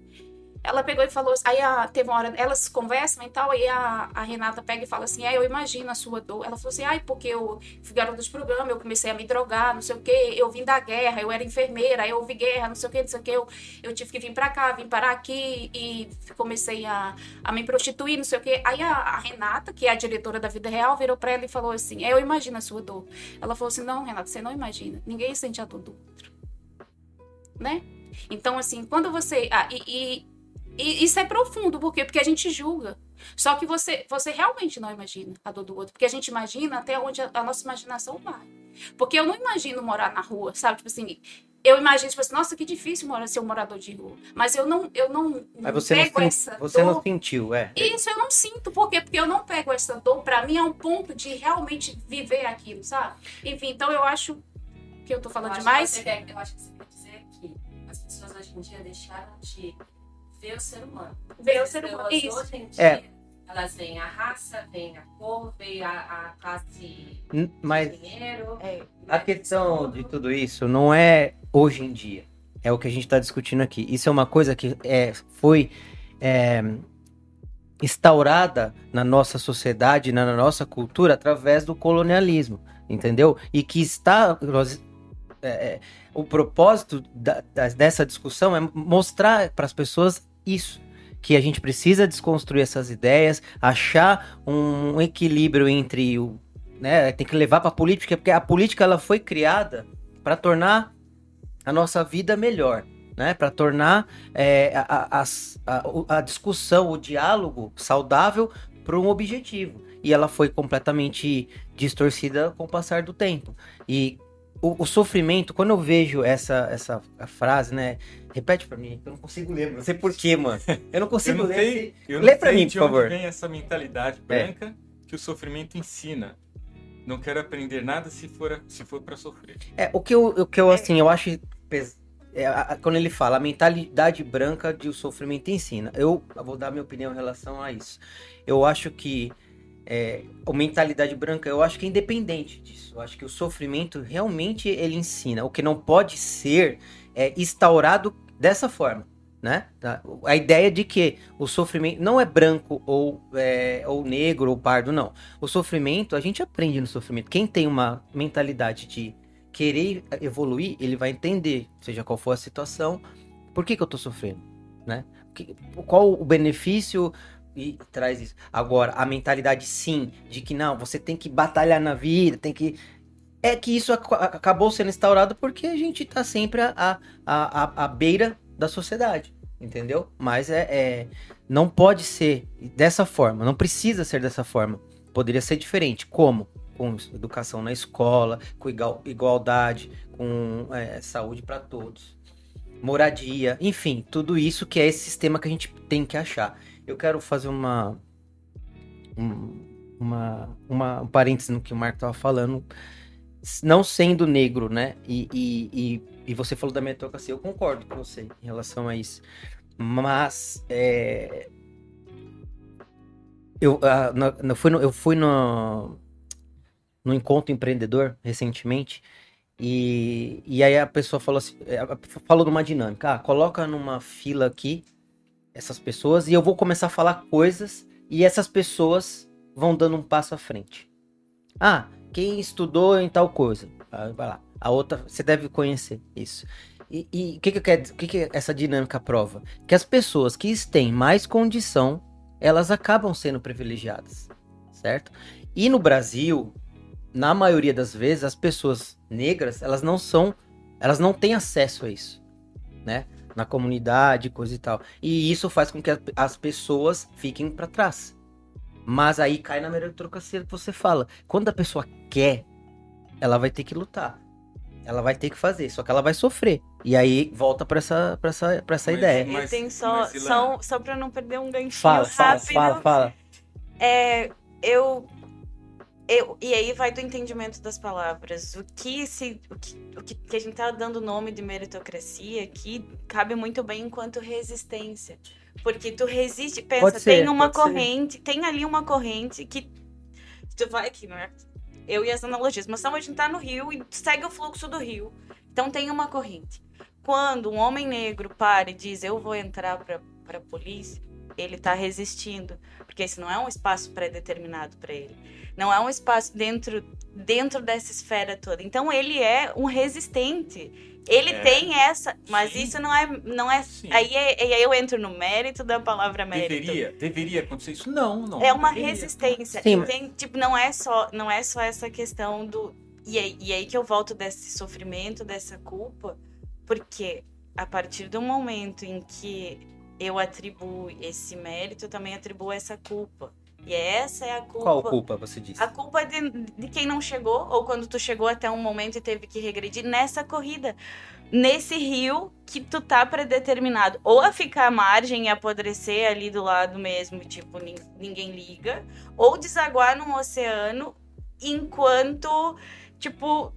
ela pegou e falou, aí a, teve uma hora, elas conversam e tal, aí a, a Renata pega e fala assim, é, eu imagino a sua dor. Ela falou assim, ai, porque eu fui garota dos programas, eu comecei a me drogar, não sei o quê, eu vim da guerra, eu era enfermeira, eu vi guerra, não sei o quê, não sei o quê, eu, eu tive que vir pra cá, vim parar aqui e comecei a, a me prostituir, não sei o quê. Aí a, a Renata, que é a diretora da vida real, virou pra ela e falou assim, é, eu imagino a sua dor. Ela falou assim, não, Renata, você não imagina, ninguém sente a dor do outro. Né? Então, assim, quando você. Ah, e, e e isso é profundo, por quê? Porque a gente julga. Só que você, você realmente não imagina a dor do outro, porque a gente imagina até onde a, a nossa imaginação vai. Porque eu não imagino morar na rua, sabe? Tipo assim, eu imagino, tipo assim, nossa, que difícil morar, ser um morador de rua. Mas eu não, eu não, Mas você pego não essa Você dor. não sentiu, é. Isso eu não sinto. Por quê? Porque eu não pego essa dor, pra mim é um ponto de realmente viver aquilo, sabe? Enfim, então eu acho que eu tô falando eu demais. Quer, eu acho que você quer dizer que as pessoas hoje em dia deixaram de ver o ser humano. Ver o ser humano. Isso. Hoje em dia, é. elas veem a raça, veem a cor, veem a, a classe Mas dinheiro. É. A questão de tudo isso não é hoje em dia. É o que a gente está discutindo aqui. Isso é uma coisa que é, foi é, instaurada na nossa sociedade, na nossa cultura, através do colonialismo, entendeu? E que está. Nós, é, é o propósito da, da, dessa discussão é mostrar para as pessoas isso. Que a gente precisa desconstruir essas ideias, achar um equilíbrio entre o. Né, tem que levar para a política, porque a política ela foi criada para tornar a nossa vida melhor, né? Para tornar é, a, a, a, a discussão, o diálogo saudável para um objetivo. E ela foi completamente distorcida com o passar do tempo. E o, o, sofrimento, quando eu vejo essa, essa frase, né? Repete pra mim, eu não consigo ler, não sei porquê, mano. Eu não consigo eu não ler. Sei, eu Lê pra mim, por favor. vem essa mentalidade é. branca é. que o sofrimento ensina. Não quero aprender nada se for, se for para sofrer. É, o que eu, o que eu assim, eu acho. É, a, quando ele fala a mentalidade branca de o sofrimento ensina. Eu, eu vou dar minha opinião em relação a isso. Eu acho que é, a mentalidade branca, eu acho que é independente disso. Eu acho que o sofrimento realmente ele ensina. O que não pode ser é instaurado dessa forma, né? Tá? A ideia de que o sofrimento não é branco ou, é, ou negro ou pardo, não. O sofrimento, a gente aprende no sofrimento. Quem tem uma mentalidade de querer evoluir, ele vai entender, seja qual for a situação, por que, que eu tô sofrendo, né? Qual o benefício e traz isso. Agora, a mentalidade sim, de que não, você tem que batalhar na vida, tem que. É que isso ac acabou sendo instaurado porque a gente tá sempre à a, a, beira da sociedade, entendeu? Mas é, é. Não pode ser dessa forma, não precisa ser dessa forma. Poderia ser diferente. Como? Com educação na escola, com igual, igualdade, com é, saúde para todos moradia, enfim, tudo isso que é esse sistema que a gente tem que achar. Eu quero fazer uma. Um, uma, uma um parênteses no que o Marco estava falando. Não sendo negro, né? E, e, e, e, você falou da meritocracia, eu concordo com você em relação a isso. Mas. É, eu, uh, no, no, fui no, eu fui no, no encontro empreendedor recentemente e, e aí a pessoa falou assim, é, falou numa dinâmica, ah, coloca numa fila aqui essas pessoas e eu vou começar a falar coisas e essas pessoas vão dando um passo à frente. Ah, quem estudou em tal coisa, ah, vai lá. A outra, você deve conhecer isso. E o que, que, quero, que, que essa dinâmica prova? Que as pessoas que têm mais condição, elas acabam sendo privilegiadas, certo? E no Brasil, na maioria das vezes, as pessoas negras, elas não são, elas não têm acesso a isso, né? Na comunidade, coisa e tal. E isso faz com que as pessoas fiquem para trás. Mas aí cai na meritocracia que você fala. Quando a pessoa quer, ela vai ter que lutar. Ela vai ter que fazer, só que ela vai sofrer. E aí volta para essa, pra essa, pra essa mas, ideia. Mas, tem só, só, só para não perder um ganchinho fala, rápido. Fala, fala, fala. É, eu eu, e aí vai do entendimento das palavras. O que, se, o que, o que a gente tá dando nome de meritocracia aqui cabe muito bem enquanto resistência. Porque tu resiste, pensa, ser, tem uma corrente, ser. tem ali uma corrente que tu vai aqui, né? Eu e as analogias, mas a gente tá no rio e segue o fluxo do rio. Então tem uma corrente. Quando um homem negro para e diz eu vou entrar para para polícia, ele está resistindo, porque esse não é um espaço pré-determinado para ele. Não é um espaço dentro, dentro dessa esfera toda. Então ele é um resistente. Ele é, tem essa, mas sim. isso não é, não é. Aí, é, aí eu entro no mérito da palavra mérito. Deveria, deveria acontecer isso? Não, não. É uma deveria. resistência. Sim. Tem, tipo, não é só, não é só essa questão do. E aí, e aí que eu volto desse sofrimento, dessa culpa, porque a partir do momento em que eu atribuo esse mérito, eu também atribuo essa culpa. E essa é a culpa. Qual culpa você disse? A culpa de, de quem não chegou, ou quando tu chegou até um momento e teve que regredir nessa corrida. Nesse rio que tu tá predeterminado ou a ficar à margem e apodrecer ali do lado mesmo, tipo, ninguém liga, ou desaguar num oceano enquanto, tipo,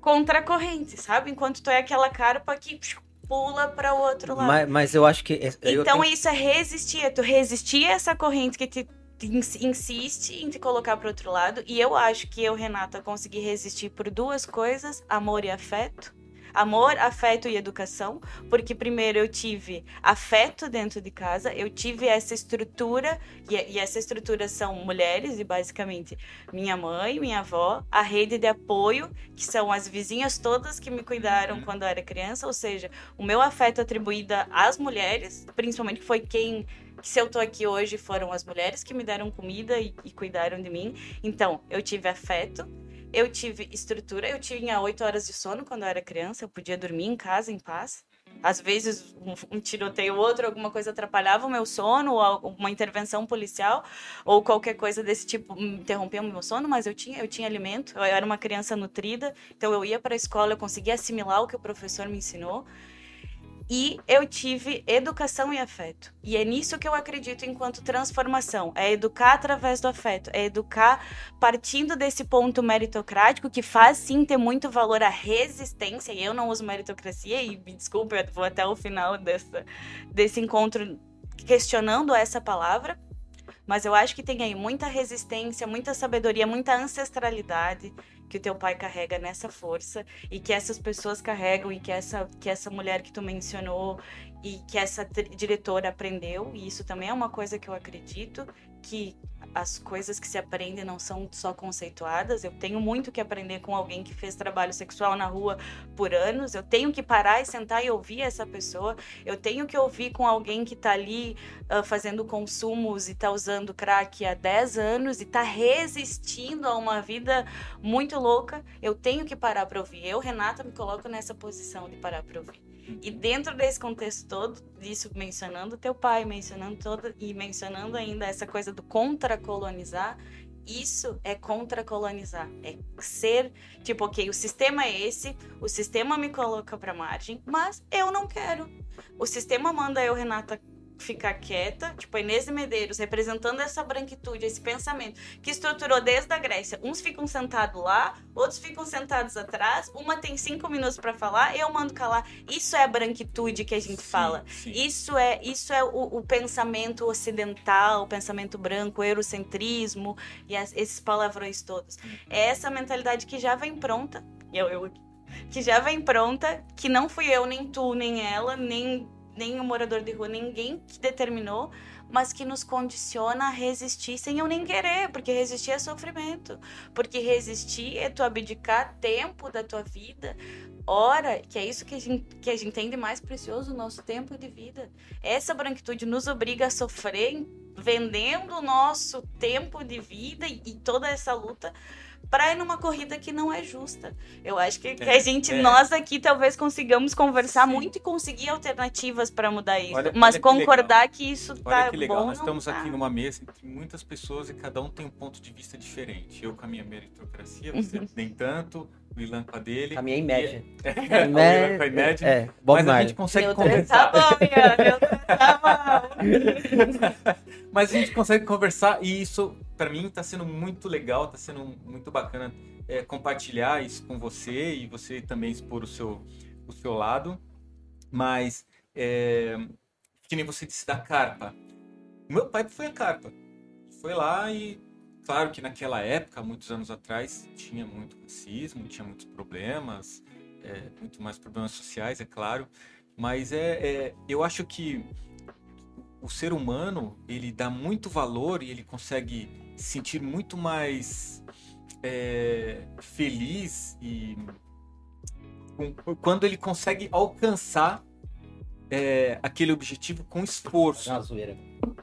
contra a corrente, sabe? Enquanto tu é aquela carpa que pula para o outro lado. Mas, mas eu acho que. então tenho... isso é resistir, é tu resistir a essa corrente que te insiste em te colocar para outro lado. E eu acho que eu, Renata, consegui resistir por duas coisas: amor e afeto. Amor, afeto e educação, porque primeiro eu tive afeto dentro de casa, eu tive essa estrutura, e, e essa estrutura são mulheres, e basicamente minha mãe, minha avó, a rede de apoio, que são as vizinhas todas que me cuidaram uhum. quando eu era criança, ou seja, o meu afeto atribuído às mulheres, principalmente foi quem se eu tô aqui hoje foram as mulheres que me deram comida e, e cuidaram de mim. Então, eu tive afeto, eu tive estrutura, eu tinha oito horas de sono quando eu era criança, eu podia dormir em casa em paz. Às vezes um, um tiroteio outro, alguma coisa atrapalhava o meu sono, ou uma intervenção policial, ou qualquer coisa desse tipo interrompia o meu sono, mas eu tinha, eu tinha alimento, eu era uma criança nutrida, então eu ia para a escola, eu conseguia assimilar o que o professor me ensinou e eu tive educação e afeto. E é nisso que eu acredito enquanto transformação. É educar através do afeto, é educar partindo desse ponto meritocrático que faz sim ter muito valor a resistência. E eu não uso meritocracia e me desculpe, eu vou até o final dessa, desse encontro questionando essa palavra. Mas eu acho que tem aí muita resistência, muita sabedoria, muita ancestralidade que o teu pai carrega nessa força e que essas pessoas carregam e que essa, que essa mulher que tu mencionou e que essa diretora aprendeu, e isso também é uma coisa que eu acredito, que as coisas que se aprendem não são só conceituadas. Eu tenho muito que aprender com alguém que fez trabalho sexual na rua por anos. Eu tenho que parar e sentar e ouvir essa pessoa. Eu tenho que ouvir com alguém que está ali uh, fazendo consumos e está usando crack há 10 anos e está resistindo a uma vida muito louca. Eu tenho que parar para ouvir. Eu, Renata, me coloco nessa posição de parar para ouvir. E dentro desse contexto todo, disso mencionando teu pai, mencionando todo e mencionando ainda essa coisa do contra-colonizar, isso é contra-colonizar. É ser, tipo, ok, o sistema é esse, o sistema me coloca pra margem, mas eu não quero. O sistema manda eu, Renata, ficar quieta, tipo a Inês de Medeiros, representando essa branquitude, esse pensamento, que estruturou desde a Grécia. Uns ficam sentados lá, outros ficam sentados atrás, uma tem cinco minutos para falar, eu mando calar. Isso é a branquitude que a gente sim, fala. Sim. Isso é isso é o, o, pensamento ocidental, o pensamento branco, o eurocentrismo e as, esses palavrões todos. É essa mentalidade que já vem pronta, eu, eu que já vem pronta, que não fui eu, nem tu, nem ela, nem nem o morador de rua, ninguém que determinou, mas que nos condiciona a resistir sem eu nem querer, porque resistir é sofrimento, porque resistir é tu abdicar tempo da tua vida, hora, que é isso que a gente, que a gente tem de mais precioso, o nosso tempo de vida. Essa branquitude nos obriga a sofrer vendendo o nosso tempo de vida e, e toda essa luta para ir numa corrida que não é justa. Eu acho que, que a é, gente, é. nós aqui, talvez consigamos conversar Sim. muito e conseguir alternativas para mudar isso. Olha, Mas olha concordar que, que, isso olha tá que legal. bom. Nós estamos tá. aqui numa mesa entre muitas pessoas e cada um tem um ponto de vista diferente. Eu com a minha meritocracia, você uhum. nem tanto. O Ilan com a dele. A minha é em média. É, é, Ilan com a em média. É, mas a gente consegue meu conversar. Tá bom, minha, tá bom. mas a gente consegue conversar e isso para mim está sendo muito legal, está sendo muito bacana é, compartilhar isso com você e você também expor o seu, o seu lado. Mas, é, que nem você disse da carpa. Meu pai foi a carpa. Foi lá e, claro que naquela época, muitos anos atrás, tinha muito racismo, tinha muitos problemas, é, muito mais problemas sociais, é claro. Mas é, é eu acho que o ser humano ele dá muito valor e ele consegue sentir muito mais é, feliz e quando ele consegue alcançar é, aquele objetivo com esforço.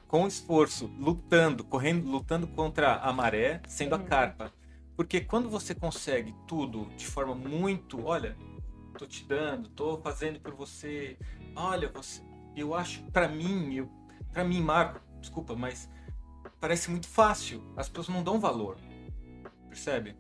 Com esforço, lutando, correndo, lutando contra a maré, sendo uhum. a carpa. Porque quando você consegue tudo de forma muito, olha, tô te dando, tô fazendo por você, olha, você, eu acho, para mim, eu, para mim, Marco, desculpa, mas parece muito fácil. As pessoas não dão valor. Percebe?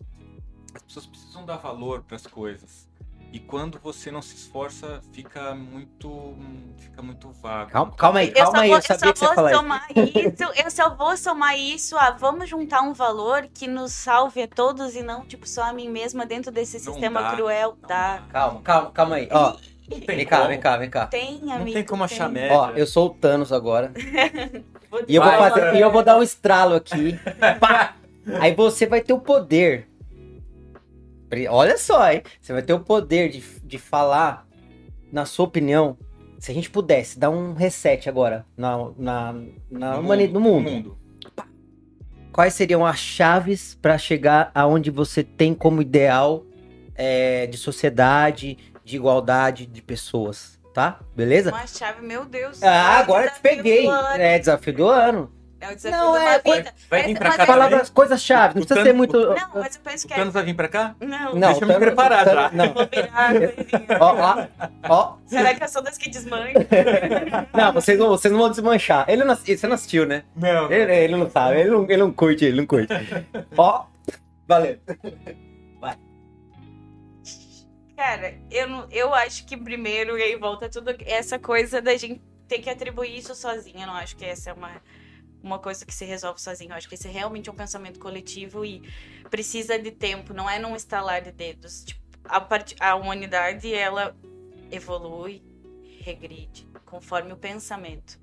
As pessoas precisam dar valor para as coisas. E quando você não se esforça, fica muito, fica muito vago. Calma, calma aí, calma eu aí, vou, eu sabia eu que você falar isso. Eu só vou somar isso a vamos juntar um valor que nos salve a todos e não tipo só a mim mesma dentro desse não sistema dá, cruel. Dá. Tá? Calma, calma, calma aí. Ó, vem cá, vem cá, vem cá. Tem, amigo, Não tem como achar tem. média. Ó, eu sou o Thanos agora. e eu vou fazer, e eu vou dar um estralo aqui. Pá! Aí você vai ter o poder. Olha só, hein? Você vai ter o poder de, de falar, na sua opinião, se a gente pudesse dar um reset agora na, na, na no, mundo, no mundo. mundo. Quais seriam as chaves para chegar aonde você tem como ideal é, de sociedade, de igualdade de pessoas, tá? Beleza? Uma chave, meu Deus. Ah, agora te peguei. É desafio do ano. É o desafio não, é, vida. Vai, vir pra cá Palavras, coisas-chave, não precisa ser muito... Não, mas eu penso que... O Thanos vai vir pra cá? Não. não Deixa eu me preparar já. Não. Ó, ó, ó. Será que eu sou das que desmancha? não, vocês não, vocês não vão desmanchar. Ele não, você não assistiu, né? Não. Ele, ele não sabe, ele não, ele não curte, ele não curte. ó, valeu. Vai. Cara, eu, eu acho que primeiro, e aí volta tudo essa coisa da gente ter que atribuir isso sozinha. Eu não acho que essa é uma, uma coisa que se resolve sozinho. Eu acho que esse é realmente um pensamento coletivo e precisa de tempo, não é num estalar de dedos. Tipo, a, part... a humanidade, ela evolui, regride, conforme o pensamento.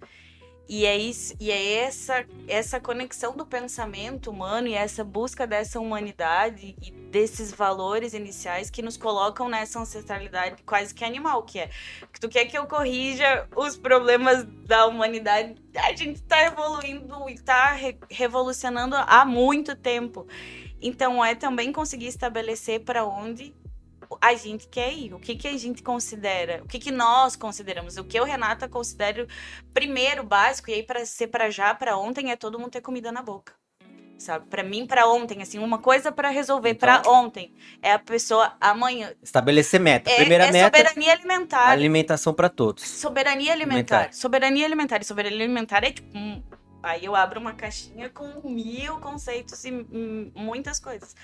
E é, isso, e é essa, essa conexão do pensamento humano e essa busca dessa humanidade e desses valores iniciais que nos colocam nessa ancestralidade quase que animal, que é. Tu quer que eu corrija os problemas da humanidade, a gente está evoluindo e está re revolucionando há muito tempo. Então é também conseguir estabelecer para onde a gente quer ir, o que, que a gente considera, o que, que nós consideramos, o que eu, Renata, considero primeiro, básico, e aí para ser para já, para ontem, é todo mundo ter comida na boca sabe? Para mim, para ontem, assim, uma coisa para resolver então, para ontem é a pessoa amanhã. Estabelecer meta. É, Primeira é meta. Soberania alimentar. Alimentação para todos. Soberania alimentar. alimentar. Soberania alimentar. E soberania alimentar é tipo. Um, aí eu abro uma caixinha com mil conceitos e muitas coisas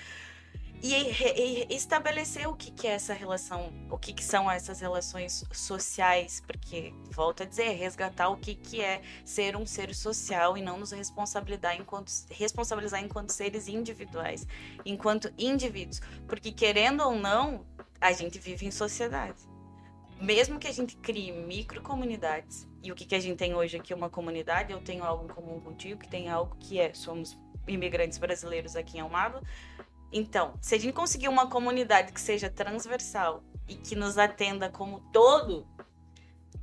e, e estabelecer o que, que, é essa relação, o que, que, são essas relações sociais, porque, volto a dizer, resgatar o que, que é ser um ser social e não nos responsabilizar enquanto, responsabilizar enquanto seres individuais, enquanto indivíduos. Porque, querendo ou não, a gente vive em sociedade. Mesmo que a gente crie microcomunidades, e o que, que a gente tem hoje aqui é uma comunidade, eu tenho algo em comum contigo, que tem algo que é, somos imigrantes brasileiros aqui em Almada, então, se a gente conseguir uma comunidade que seja transversal e que nos atenda como todo,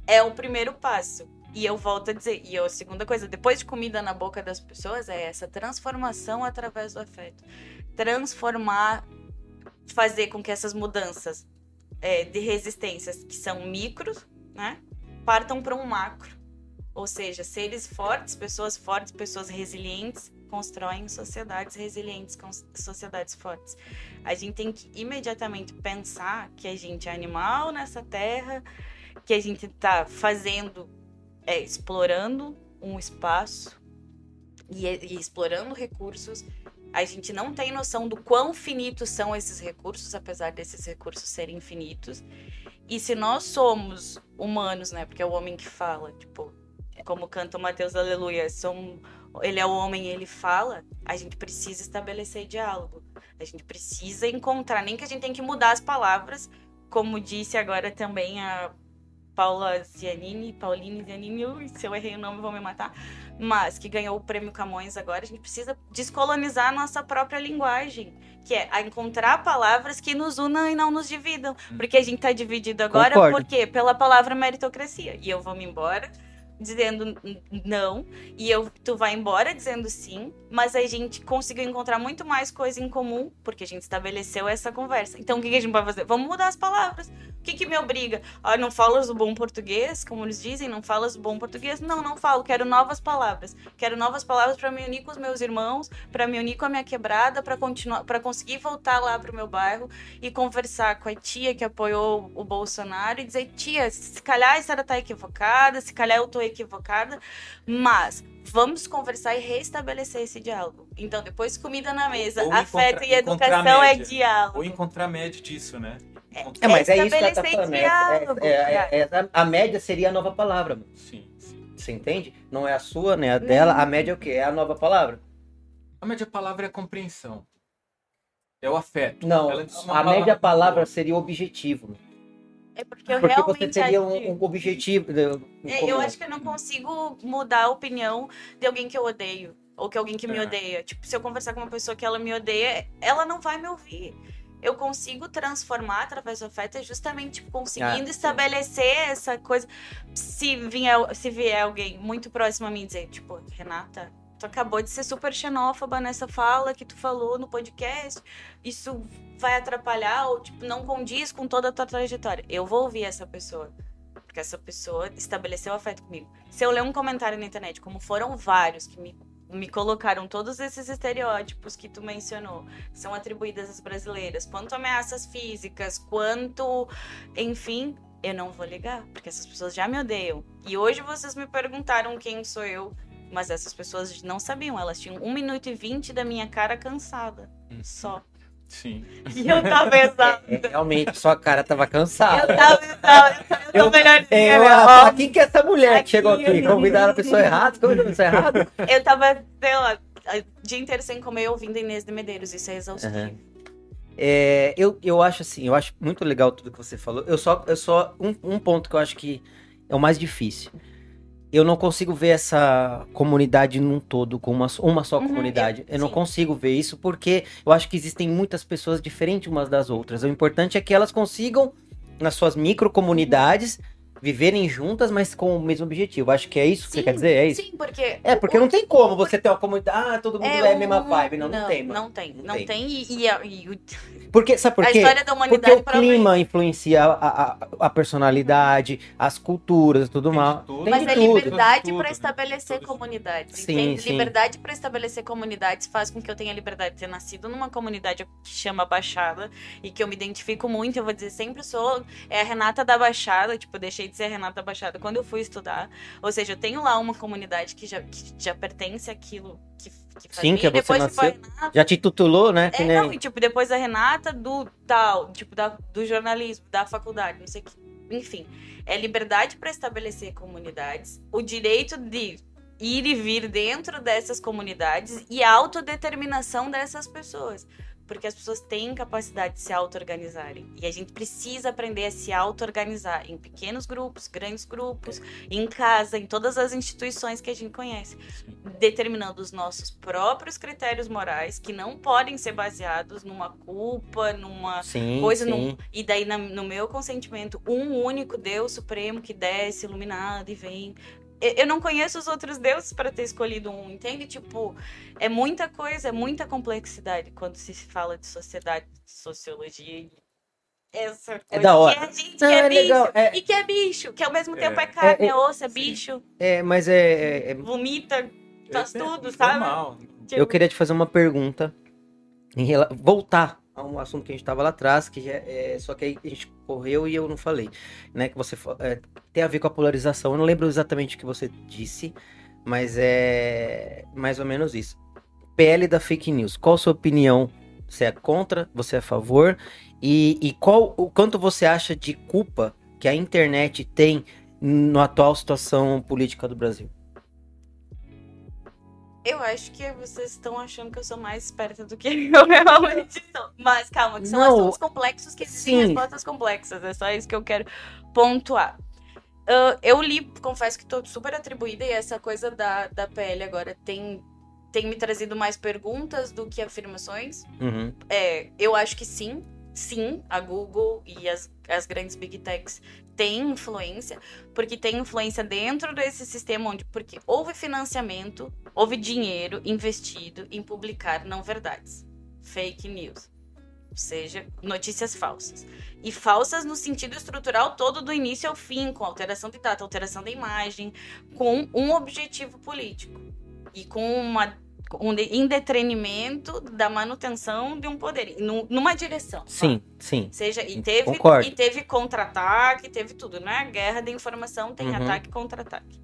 é o primeiro passo. E eu volto a dizer, e a segunda coisa, depois de comida na boca das pessoas, é essa transformação através do afeto. Transformar, fazer com que essas mudanças é, de resistências, que são micros, né, partam para um macro. Ou seja, seres fortes, pessoas fortes, pessoas resilientes, constroem sociedades resilientes, sociedades fortes. A gente tem que imediatamente pensar que a gente é animal nessa terra, que a gente está fazendo, é, explorando um espaço e, e explorando recursos. A gente não tem noção do quão finitos são esses recursos, apesar desses recursos serem infinitos. E se nós somos humanos, né? Porque é o homem que fala, tipo, como canta o Mateus Aleluia, somos ele é o homem, ele fala, a gente precisa estabelecer diálogo. A gente precisa encontrar, nem que a gente tenha que mudar as palavras, como disse agora também a Paula Zianini, Pauline Zianini, se eu errei o nome vão me matar, mas que ganhou o prêmio Camões agora, a gente precisa descolonizar a nossa própria linguagem, que é encontrar palavras que nos unam e não nos dividam, hum. porque a gente está dividido agora Concordo. por quê? Pela palavra meritocracia. E eu vou me embora dizendo não e eu tu vai embora dizendo sim, mas a gente conseguiu encontrar muito mais coisa em comum porque a gente estabeleceu essa conversa. Então o que, a gente vai fazer? Vamos mudar as palavras. O que, que me obriga? Ah, não falas o bom português, como eles dizem, não falas o bom português? Não, não falo. Quero novas palavras. Quero novas palavras para me unir com os meus irmãos, para me unir com a minha quebrada, para continuar, para conseguir voltar lá pro meu bairro e conversar com a tia que apoiou o Bolsonaro e dizer tia, se calhar a senhora tá equivocada, se calhar eu tô equivocada, mas vamos conversar e restabelecer esse diálogo. Então, depois comida na mesa, ou afeto e educação é diálogo. Ou encontrar média disso, né? É, mas é isso que ela tá falando. É, é, é, a média seria a nova palavra. Mano. Sim, sim. Você entende? Não é a sua, nem a dela. A média é o quê? É a nova palavra? A média palavra é a compreensão. É o afeto. Não, a média palavra seria o objetivo. É porque eu porque realmente você teria um, um objetivo. Né, é, eu acho que eu não consigo mudar a opinião de alguém que eu odeio. Ou que alguém que me é. odeia. Tipo, se eu conversar com uma pessoa que ela me odeia, ela não vai me ouvir. Eu consigo transformar através do afeto é justamente tipo, conseguindo ah, estabelecer essa coisa. Se vier, se vier alguém muito próximo a mim dizer, tipo, Renata, tu acabou de ser super xenófoba nessa fala que tu falou no podcast. Isso vai atrapalhar ou tipo não condiz com toda a tua trajetória. Eu vou ouvir essa pessoa, porque essa pessoa estabeleceu afeto comigo. Se eu ler um comentário na internet, como foram vários que me me colocaram todos esses estereótipos que tu mencionou, que são atribuídas às brasileiras, quanto ameaças físicas, quanto, enfim, eu não vou ligar, porque essas pessoas já me odeiam. E hoje vocês me perguntaram quem sou eu, mas essas pessoas não sabiam, elas tinham 1 minuto e 20 da minha cara cansada, hum. só. Sim. E eu tava exausta. É, realmente, sua cara tava cansada. Eu tava exausta. Eu, eu tô melhorzinha. Eu, eu, quem que é essa mulher aqui, que chegou aqui? Convidaram a pessoa errada? Convidaram a pessoa errada? Eu tava, sei lá, o dia inteiro sem comer ouvindo Inês de Medeiros. Isso é exaustivo. Uhum. É, eu, eu acho assim, eu acho muito legal tudo que você falou. Eu só, eu só um, um ponto que eu acho que é o mais difícil. Eu não consigo ver essa comunidade num todo, com uma, uma só Uhum, comunidade. eu- Eu, não sim. consigo ver isso porque eu acho que existem muitas pessoas diferentes umas das outras. O importante é que elas consigam, nas suas microcomunidades, viverem juntas, mas com o mesmo objetivo. Acho que é isso que você Sim, quer dizer? É isso? Sim, porque. É, porque não tem como você ter uma comunidade, ah, todo mundo é, a mesma vibe. Não, não, tem, mano. Não tem, Não não tem. tem. E, e a, e o- Porque, sabe por a quê? história da Porque humanidade o prova clima influencia a, a, a personalidade, as culturas, tudo Tem mal. tudo. Tem Mas é liberdade para estabelecer Tudo. comunidades. Sim, entende? sim. Liberdade para estabelecer comunidades faz com que eu tenha liberdade de ter nascido numa comunidade que chama Baixada e que eu me identifico muito. Eu vou dizer, sempre sou é a Renata da Baixada. Tipo, deixei de ser a Renata da Baixada quando eu fui estudar. Ou seja, eu tenho lá uma comunidade que já, que já pertence àquilo que, que faz Sim, que é você Depois tipo, nasceu. Renata, Já te tutulou, né? É, nem- não, e tipo, depois a Renata do tal, tipo, da, do jornalismo, da faculdade, não sei o que. Enfim, é liberdade para estabelecer comunidades, o direito de ir e vir dentro dessas comunidades e a autodeterminação dessas pessoas. Porque as pessoas têm capacidade de se auto-organizarem. E a gente precisa aprender a se auto-organizar em pequenos grupos, grandes grupos, em casa, em todas as instituições que a gente conhece determinando os nossos próprios critérios morais que não podem ser baseados numa culpa, numa Sim, coisa sim. num- e daí no meu consentimento um único Deus supremo que desce iluminado e vem Eu- não conheço os outros deuses para ter escolhido um, entende? Tipo, é muita coisa, é muita complexidade quando se fala de sociedade, de sociologia. e Essa coisa da hora. Que é gente Não, que é, é bicho legal, é- e que é bicho, que ao mesmo tempo é, É. carne, É, é, é- osso, é bicho, É, mas é, é- é- vomita, faz É, é tudo, sabe? normal. Eu queria te fazer uma pergunta. Em rela... Voltar a um assunto que a gente estava lá atrás, que é... só que aí a gente correu e eu não falei. Né? Que você é, tem a ver com a polarização. Eu não lembro exatamente o que você disse, mas é mais ou menos isso. PL da fake news. Qual a sua opinião? Você é contra? Você é a favor? E, e qual o quanto você acha de culpa que a internet tem na atual situação política do Brasil? Eu acho que vocês estão achando que eu sou mais esperta do que eu realmente sou. Mas calma, que são Não, assuntos complexos que existem sim. respostas complexas. É só isso que eu quero pontuar. Ah, eu li, confesso que tô super atribuída, e essa coisa da, da PL agora tem, tem me trazido mais perguntas do que afirmações. Uhum. É, eu acho que sim, sim, a Google e as, as grandes big techs têm influência, porque tem influência dentro desse sistema onde, porque houve financiamento, houve dinheiro investido em publicar não verdades, fake news, ou seja, notícias falsas. E falsas no sentido estrutural todo do início ao fim, com alteração de data, alteração da imagem, com um objetivo político e com uma um em detrimento da manutenção de um poder, num- numa direção. Sim, sim. Seja, e teve, Concordo. e teve contra-ataque, teve tudo, né? Guerra de informação tem Uhum. ataque e contra-ataque.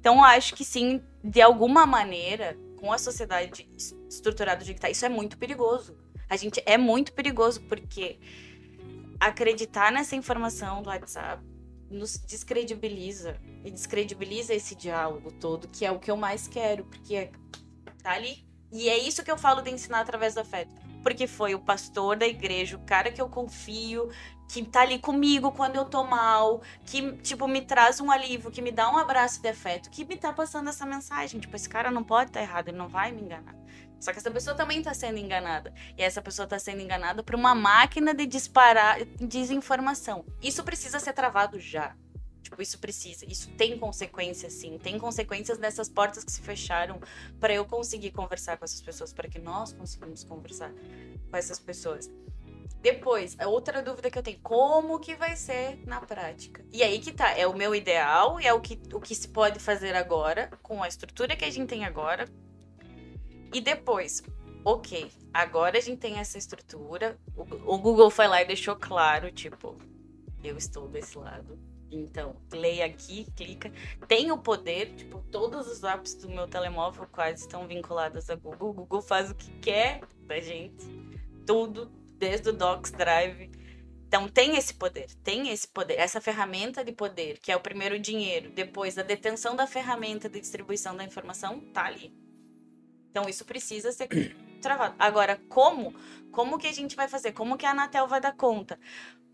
Então, acho que sim, de alguma maneira, com a sociedade es- estruturada do jeito que tá, isso é muito perigoso. A gente é muito perigoso, porque acreditar nessa informação do WhatsApp nos descredibiliza. E descredibiliza esse diálogo todo, que é o que eu mais quero, porque é- tá ali. E é isso que eu falo de ensinar através do afeto. Porque foi o pastor da igreja, o cara que eu confio, que tá ali comigo quando eu tô mal, que, tipo, me traz um alívio, que me dá um abraço de afeto, que me tá passando essa mensagem. Tipo, esse cara não pode estar errado, ele não vai me enganar. Só que essa pessoa também tá sendo enganada. E essa pessoa tá sendo enganada por uma máquina de disparar desinformação. Isso precisa ser travado já. Tipo, isso precisa. Isso tem consequências, sim. Tem consequências dessas portas que se fecharam para eu conseguir conversar com essas pessoas, para que nós conseguimos conversar com essas pessoas. Depois, a outra dúvida que eu tenho, como que vai ser na prática? E aí que tá, é o meu ideal, é o que, o que se pode fazer agora, com a estrutura que a gente tem agora. E depois, ok, agora a gente tem essa estrutura, o, o Google foi lá e deixou claro, tipo, eu estou desse lado. Então, leia aqui, clica. Tem o poder, tipo, todos os apps do meu telemóvel quase estão vinculados a Google. O Google faz o que quer da gente. Tudo, desde o Docs Drive. Então tem esse poder, tem esse poder, essa ferramenta de poder, que é o primeiro dinheiro, depois a detenção da ferramenta de distribuição da informação, tá ali. Então isso precisa ser travado. Agora, como? Como que a gente vai fazer? Como que a Anatel vai dar conta?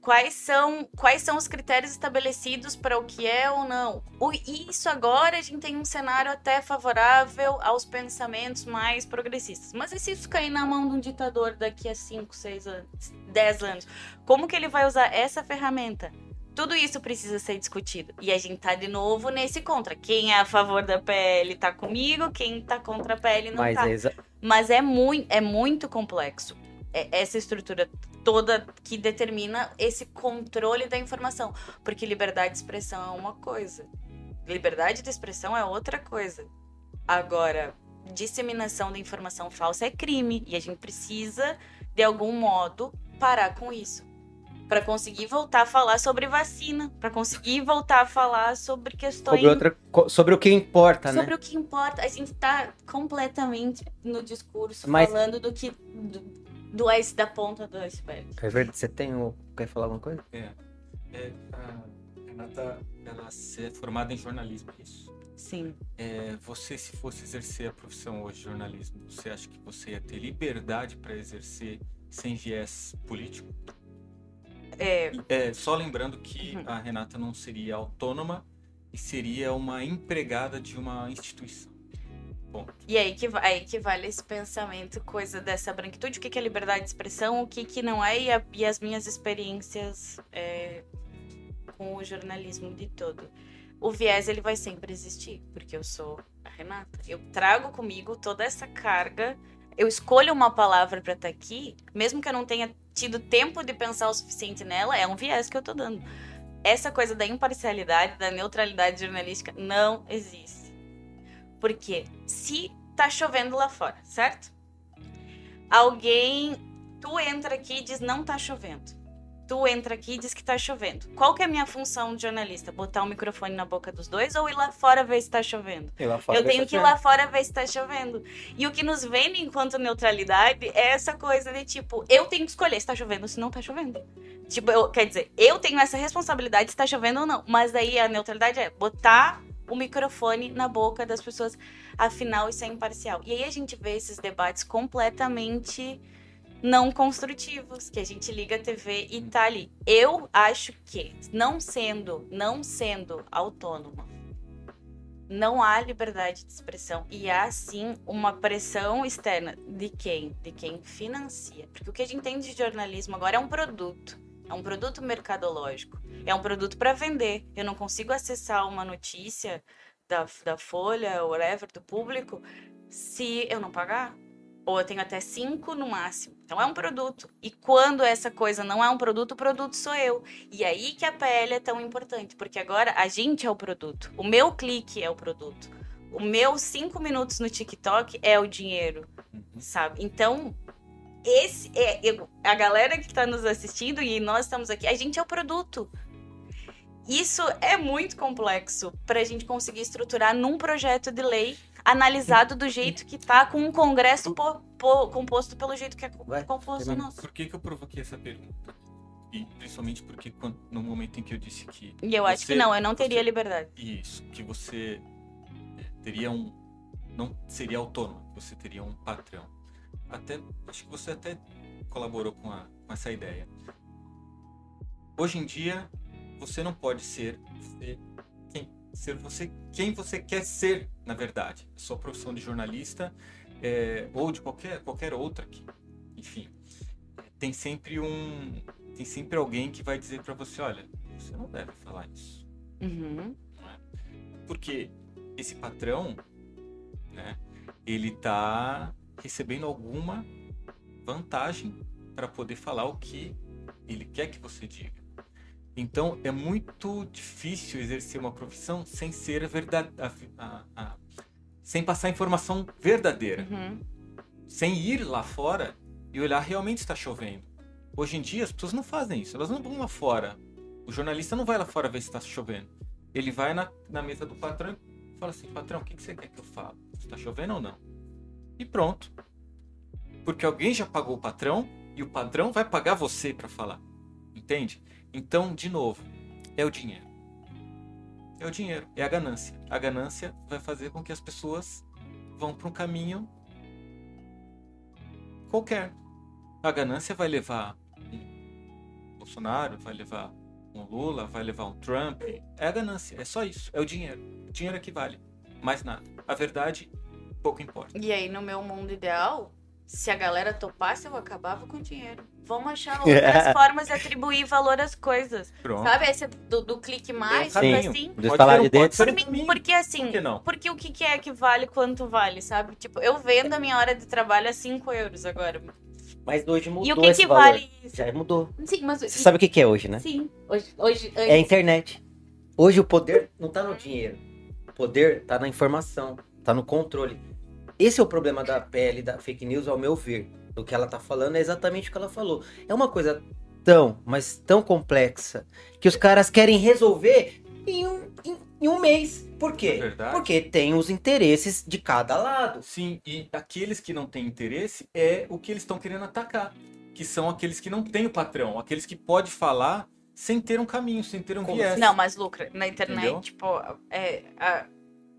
Quais são, quais são os critérios estabelecidos para o que é ou não. O, isso agora a gente tem um cenário até favorável aos pensamentos mais progressistas. Mas e se isso cair na mão de um ditador daqui a 5, 6 anos, 10 anos? Como que ele vai usar essa ferramenta? Tudo isso precisa ser discutido. E a gente tá de novo nesse contra. Quem é a favor da PL tá comigo, quem tá contra a PL não Mas tá. é Mas é muito, é muito complexo. É- essa estrutura toda que determina esse controle da informação. Porque liberdade de expressão é uma coisa. Liberdade de expressão é outra coisa. Agora, disseminação da informação falsa é crime. E a gente precisa, de algum modo, parar com isso. Para conseguir voltar a falar sobre vacina. Para conseguir voltar a falar sobre questões sobre, outra, sobre o que importa, sobre né? o que importa. A gente tá completamente no discurso Mas- falando do que. Do, do ice, da ponta do iceberg. É verdade, você tem o... Quer falar alguma coisa? É, é, a Renata, ela é formada em jornalismo, isso? Sim. É, você, se fosse exercer a profissão hoje de jornalismo, você acha que você ia ter liberdade para exercer sem viés político? É, É, só lembrando que Uhum. a Renata não seria autônoma e seria uma empregada de uma instituição. Ponto. e aí que, aí que vale esse pensamento, coisa dessa branquitude, o que, que é liberdade de expressão, o que, que não é, e, a- e as minhas experiências é, com o jornalismo de todo. O viés, ele vai sempre existir, porque eu sou a Renata. Eu trago comigo toda essa carga, eu escolho uma palavra para estar aqui, mesmo que eu não tenha tido tempo de pensar o suficiente nela, é um viés que eu tô dando. Essa coisa da imparcialidade, da neutralidade jornalística, não existe. Porque se tá chovendo lá fora, certo? Alguém. Tu entra aqui e diz não tá chovendo. Tu entra aqui e diz que tá chovendo. Qual que é a minha função de jornalista? Botar o microfone na boca dos dois ou ir lá fora ver se tá chovendo? Lá fora Eu tenho tá que ir lá fora ver se tá chovendo. E o que nos vende enquanto neutralidade é essa coisa de tipo, eu tenho que escolher se tá chovendo ou se não tá chovendo. Tipo, eu, quer dizer, eu tenho essa responsabilidade se tá chovendo ou não. Mas daí a neutralidade é botar o microfone na boca das pessoas. Afinal, isso é imparcial. E aí a gente vê esses debates completamente não construtivos, que a gente liga a TV e tá ali. Eu acho que, não sendo, não sendo autônoma, não há liberdade de expressão e há sim uma pressão externa de quem? De quem financia. Porque o que a gente entende de jornalismo agora é um produto. É um produto mercadológico. É um produto para vender. Eu não consigo acessar uma notícia da, da Folha, whatever, do público, se eu não pagar. Ou eu tenho até cinco no máximo. Então é um produto. E quando essa coisa não é um produto, o produto sou eu. E aí que a PL é tão importante, porque agora a gente é o produto. O meu clique é o produto. O meu cinco minutos no TikTok é o dinheiro, Uhum. sabe? Então, esse é eu- a galera que está nos assistindo e nós estamos aqui, a gente é o produto. Isso é muito complexo para a gente conseguir estruturar num projeto de lei analisado do jeito que tá, com um congresso po- po- composto pelo jeito que é Vai, composto o nosso. Por que, que eu provoquei essa pergunta? E principalmente porque quando- no momento em que eu disse que E eu acho Você- que não, eu não teria você- liberdade. isso, que você eh, teria um. não seria autônomo, você teria um patrão. Até. Acho que você até colaborou com, a- com essa ideia. Hoje em dia, você não pode ser você quem, ser você quem você quer ser, na verdade. A sua profissão de jornalista eh, ou de qualquer, qualquer outra que, enfim, tem sempre um tem sempre alguém que vai dizer pra você, olha, você não deve falar isso. Uhum. Porque esse patrão, né, ele tá recebendo alguma vantagem para poder falar o que ele quer que você diga. Então é muito difícil exercer uma profissão sem ser a verdade, a- a- a- sem passar informação verdadeira, Uhum. sem ir lá fora e olhar realmente está chovendo. Hoje em dia as pessoas não fazem isso, elas não vão lá fora. O jornalista não vai lá fora ver se está chovendo. Ele vai na, na mesa do patrão e fala assim: patrão, o que, que você quer que eu fale? Está chovendo ou não? E pronto. Porque alguém já pagou o patrão e o patrão vai pagar você para falar. Entende? Então, de novo, é o dinheiro. É o dinheiro, é a ganância. A ganância vai fazer com que as pessoas vão para um caminho qualquer. A ganância vai levar Bolsonaro, vai levar um Lula, vai levar um Trump. É a ganância, é só isso, é o dinheiro. O dinheiro é que vale, mais nada. A verdade pouco importa. E aí, no meu mundo ideal, se a galera topasse, eu acabava com o dinheiro. Vamos achar outras formas de atribuir valor às coisas. Pronto. Sabe? Esse do, do clique mais, Sim. tipo assim. Do Pode falar um- de dentro. Por mim, porque assim, Por que não? porque o que, que é que vale quanto vale, sabe? Tipo, eu vendo a minha hora de trabalho a 5 euros agora. Mas hoje mudou E o que, esse que valor. vale isso? Já mudou. Sim, mas. Você sabe o que que é hoje, né? Sim. Hoje, hoje É a internet. Hoje o poder não tá no dinheiro. O poder tá na informação, tá no controle. Esse é o problema da pele da fake news, ao meu ver. Do que ela tá falando é exatamente o que ela falou. É uma coisa tão, mas tão complexa que os caras querem resolver em um, em, em um mês. Por É quê? verdade. Porque tem os interesses de cada lado. Sim, e aqueles que não têm interesse é o que eles estão querendo atacar. Que são aqueles que não têm o patrão, aqueles que pode falar sem ter um caminho, sem ter um Como viés. Não, mas lucra. Na internet, Entendeu? tipo, é. a-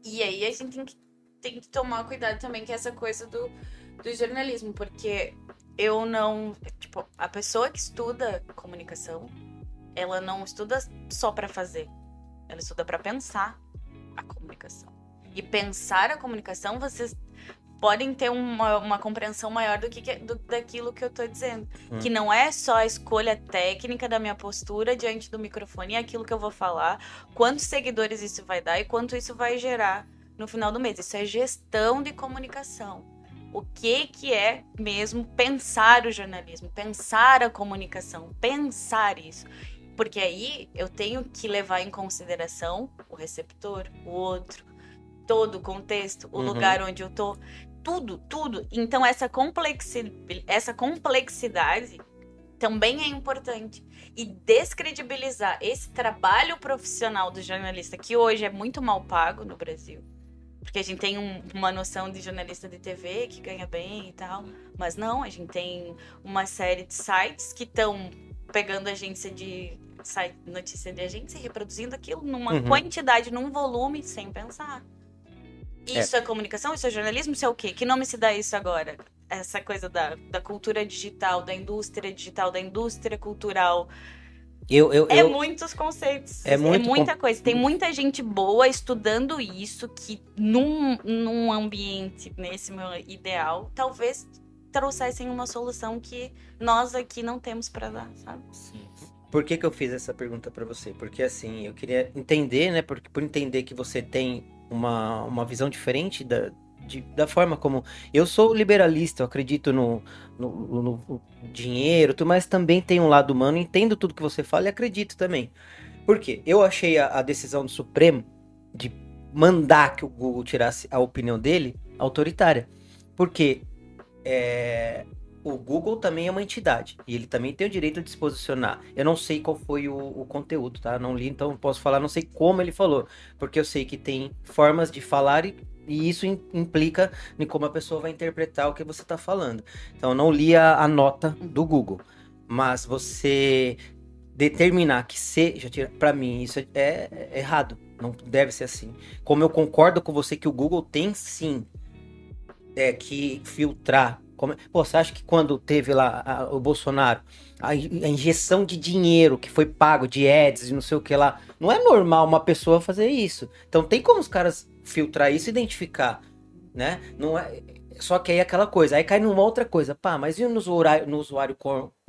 E aí a gente tem que, tem que tomar cuidado também com essa coisa do, do jornalismo, porque eu não. Tipo, a pessoa que estuda comunicação, ela não estuda só pra fazer. Ela estuda pra pensar a comunicação. E pensar a comunicação, vocês podem ter uma, uma compreensão maior do que, que- do- daquilo que eu tô dizendo. Hum. Que não é só a escolha técnica da minha postura diante do microfone e aquilo que eu vou falar, quantos seguidores isso vai dar e quanto isso vai gerar no final do mês. Isso é gestão de comunicação. O que que é mesmo pensar o jornalismo, pensar a comunicação, pensar isso. Porque aí eu tenho que levar em consideração o receptor, o outro, todo o contexto, o Uhum. lugar onde eu tô, tudo, tudo. Então essa, complexi essa complexidade também é importante. E descredibilizar esse trabalho profissional do jornalista, que hoje é muito mal pago no Brasil. Porque a gente tem um- uma noção de jornalista de TV que ganha bem e tal. Mas não, a gente tem uma série de sites que estão pegando agência de site, notícia de agência e reproduzindo aquilo numa Uhum. quantidade, num volume, sem pensar. Isso é. comunicação? Isso é jornalismo? Isso é o quê? Que nome se dá isso agora? Essa coisa da, da cultura digital, da indústria digital, da indústria cultural. Eu, eu, É eu, muitos conceitos. É muito muita coisa. Tem muita gente boa estudando isso que num, num ambiente, nesse meu ideal, talvez trouxessem uma solução que nós aqui não temos pra dar, sabe? Sim. Por que, que eu fiz essa pergunta pra você? Porque assim, eu queria entender, né? Porque por entender que você tem uma, uma visão diferente da, de- da forma como. Eu sou liberalista, eu acredito no, no, no- dinheiro, mas também tem um lado humano, entendo tudo que você fala e acredito também. Por quê? Eu achei a, a decisão do Supremo de mandar que o Google tirasse a opinião dele autoritária. Porque é, o Google também é uma entidade e ele também tem o direito de se posicionar. Eu não sei qual foi o, o conteúdo, tá? Não li, então posso falar, não sei como ele falou, porque eu sei que tem formas de falar e, e isso im- implica em como a pessoa vai interpretar o que você está falando. Então eu não li a, a nota do Google, mas você determinar que seja, para mim isso é, é errado, não deve ser assim. Como eu concordo com você que o Google tem sim é, que filtrar. Como... Pô, você acha que quando teve lá a- o Bolsonaro, a, a injeção de dinheiro que foi pago de ads e não sei o que lá, não é normal uma pessoa fazer isso. Então tem como os caras filtrar isso e identificar, né? Não é. Só que aí é aquela coisa, aí cai numa outra coisa, pá, mas e no usuário, no usuário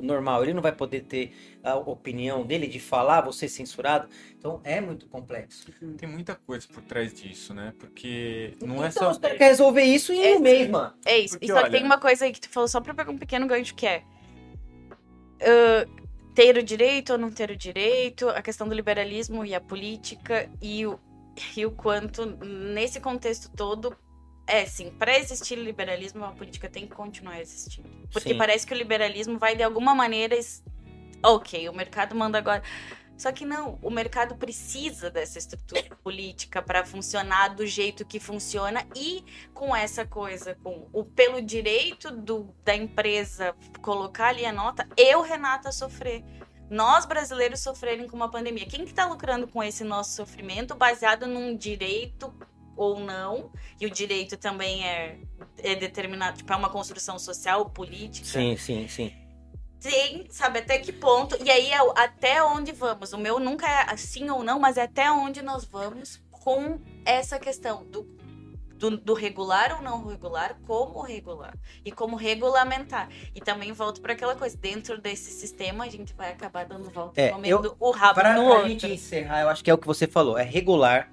normal? Ele não vai poder ter a opinião dele de falar, você censurado? Então é muito complexo. Tem muita coisa por trás disso, né? Porque não é então, só. os caras querem resolver isso em um Esse- mês, mano. É isso. Porque, e só que olha- tem uma coisa aí que tu falou, só pra pegar um pequeno gancho, que é. ah, ter o direito ou não ter o direito, a questão do liberalismo e a política, e o, e o quanto, nesse contexto todo, é sim, para existir liberalismo, a política tem que continuar existindo. Porque Sim. parece que o liberalismo vai, de alguma maneira. Ok, o mercado manda agora. Só que não, o mercado precisa dessa estrutura política para funcionar do jeito que funciona e com essa coisa, com o pelo direito do, da empresa colocar ali a nota, eu, Renata, sofrer. Nós, brasileiros, sofrerem com uma pandemia. Quem que tá lucrando com esse nosso sofrimento baseado num direito ou não? E o direito também é, é determinado, tipo, é uma construção social, política. Sim, sim, sim. tem, sabe, até que ponto. E aí é até onde vamos. O meu nunca é assim ou não, mas é até onde nós vamos com essa questão do, do, do regular ou não regular, como regular e como regulamentar. E também volto para aquela coisa, dentro desse sistema a gente vai acabar dando volta É, comendo o Tá rabo Pra, no pra outro. gente encerrar, eu acho que é o que você falou. É regular.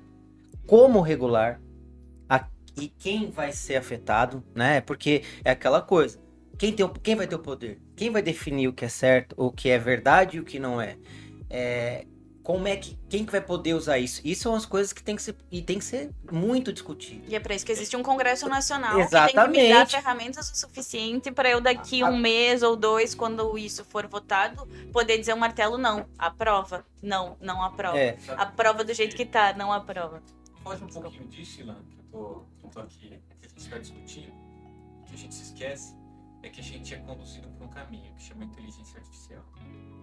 Como regular. a- e quem vai ser afetado, né? Porque é aquela coisa. Quem, tem, o- quem vai ter o poder? Quem vai definir o que é certo, o que é verdade e o que não é? É, como é que. Quem que vai poder usar isso? Isso são as coisas que tem que ser. E tem que ser muito discutido. E é para isso que existe um Congresso Nacional que tem que me Exatamente. dar ferramentas o suficiente para eu daqui A- um mês ou dois, quando isso for votado, poder dizer o martelo não, aprova, não, não aprova. É. Aprova do jeito que tá, não aprova. Foge um pouquinho disso, Ilan, que eu tô, que eu tô aqui, que a gente está discutindo, que a gente se esquece, é que a gente é conduzido por um caminho que chama inteligência artificial.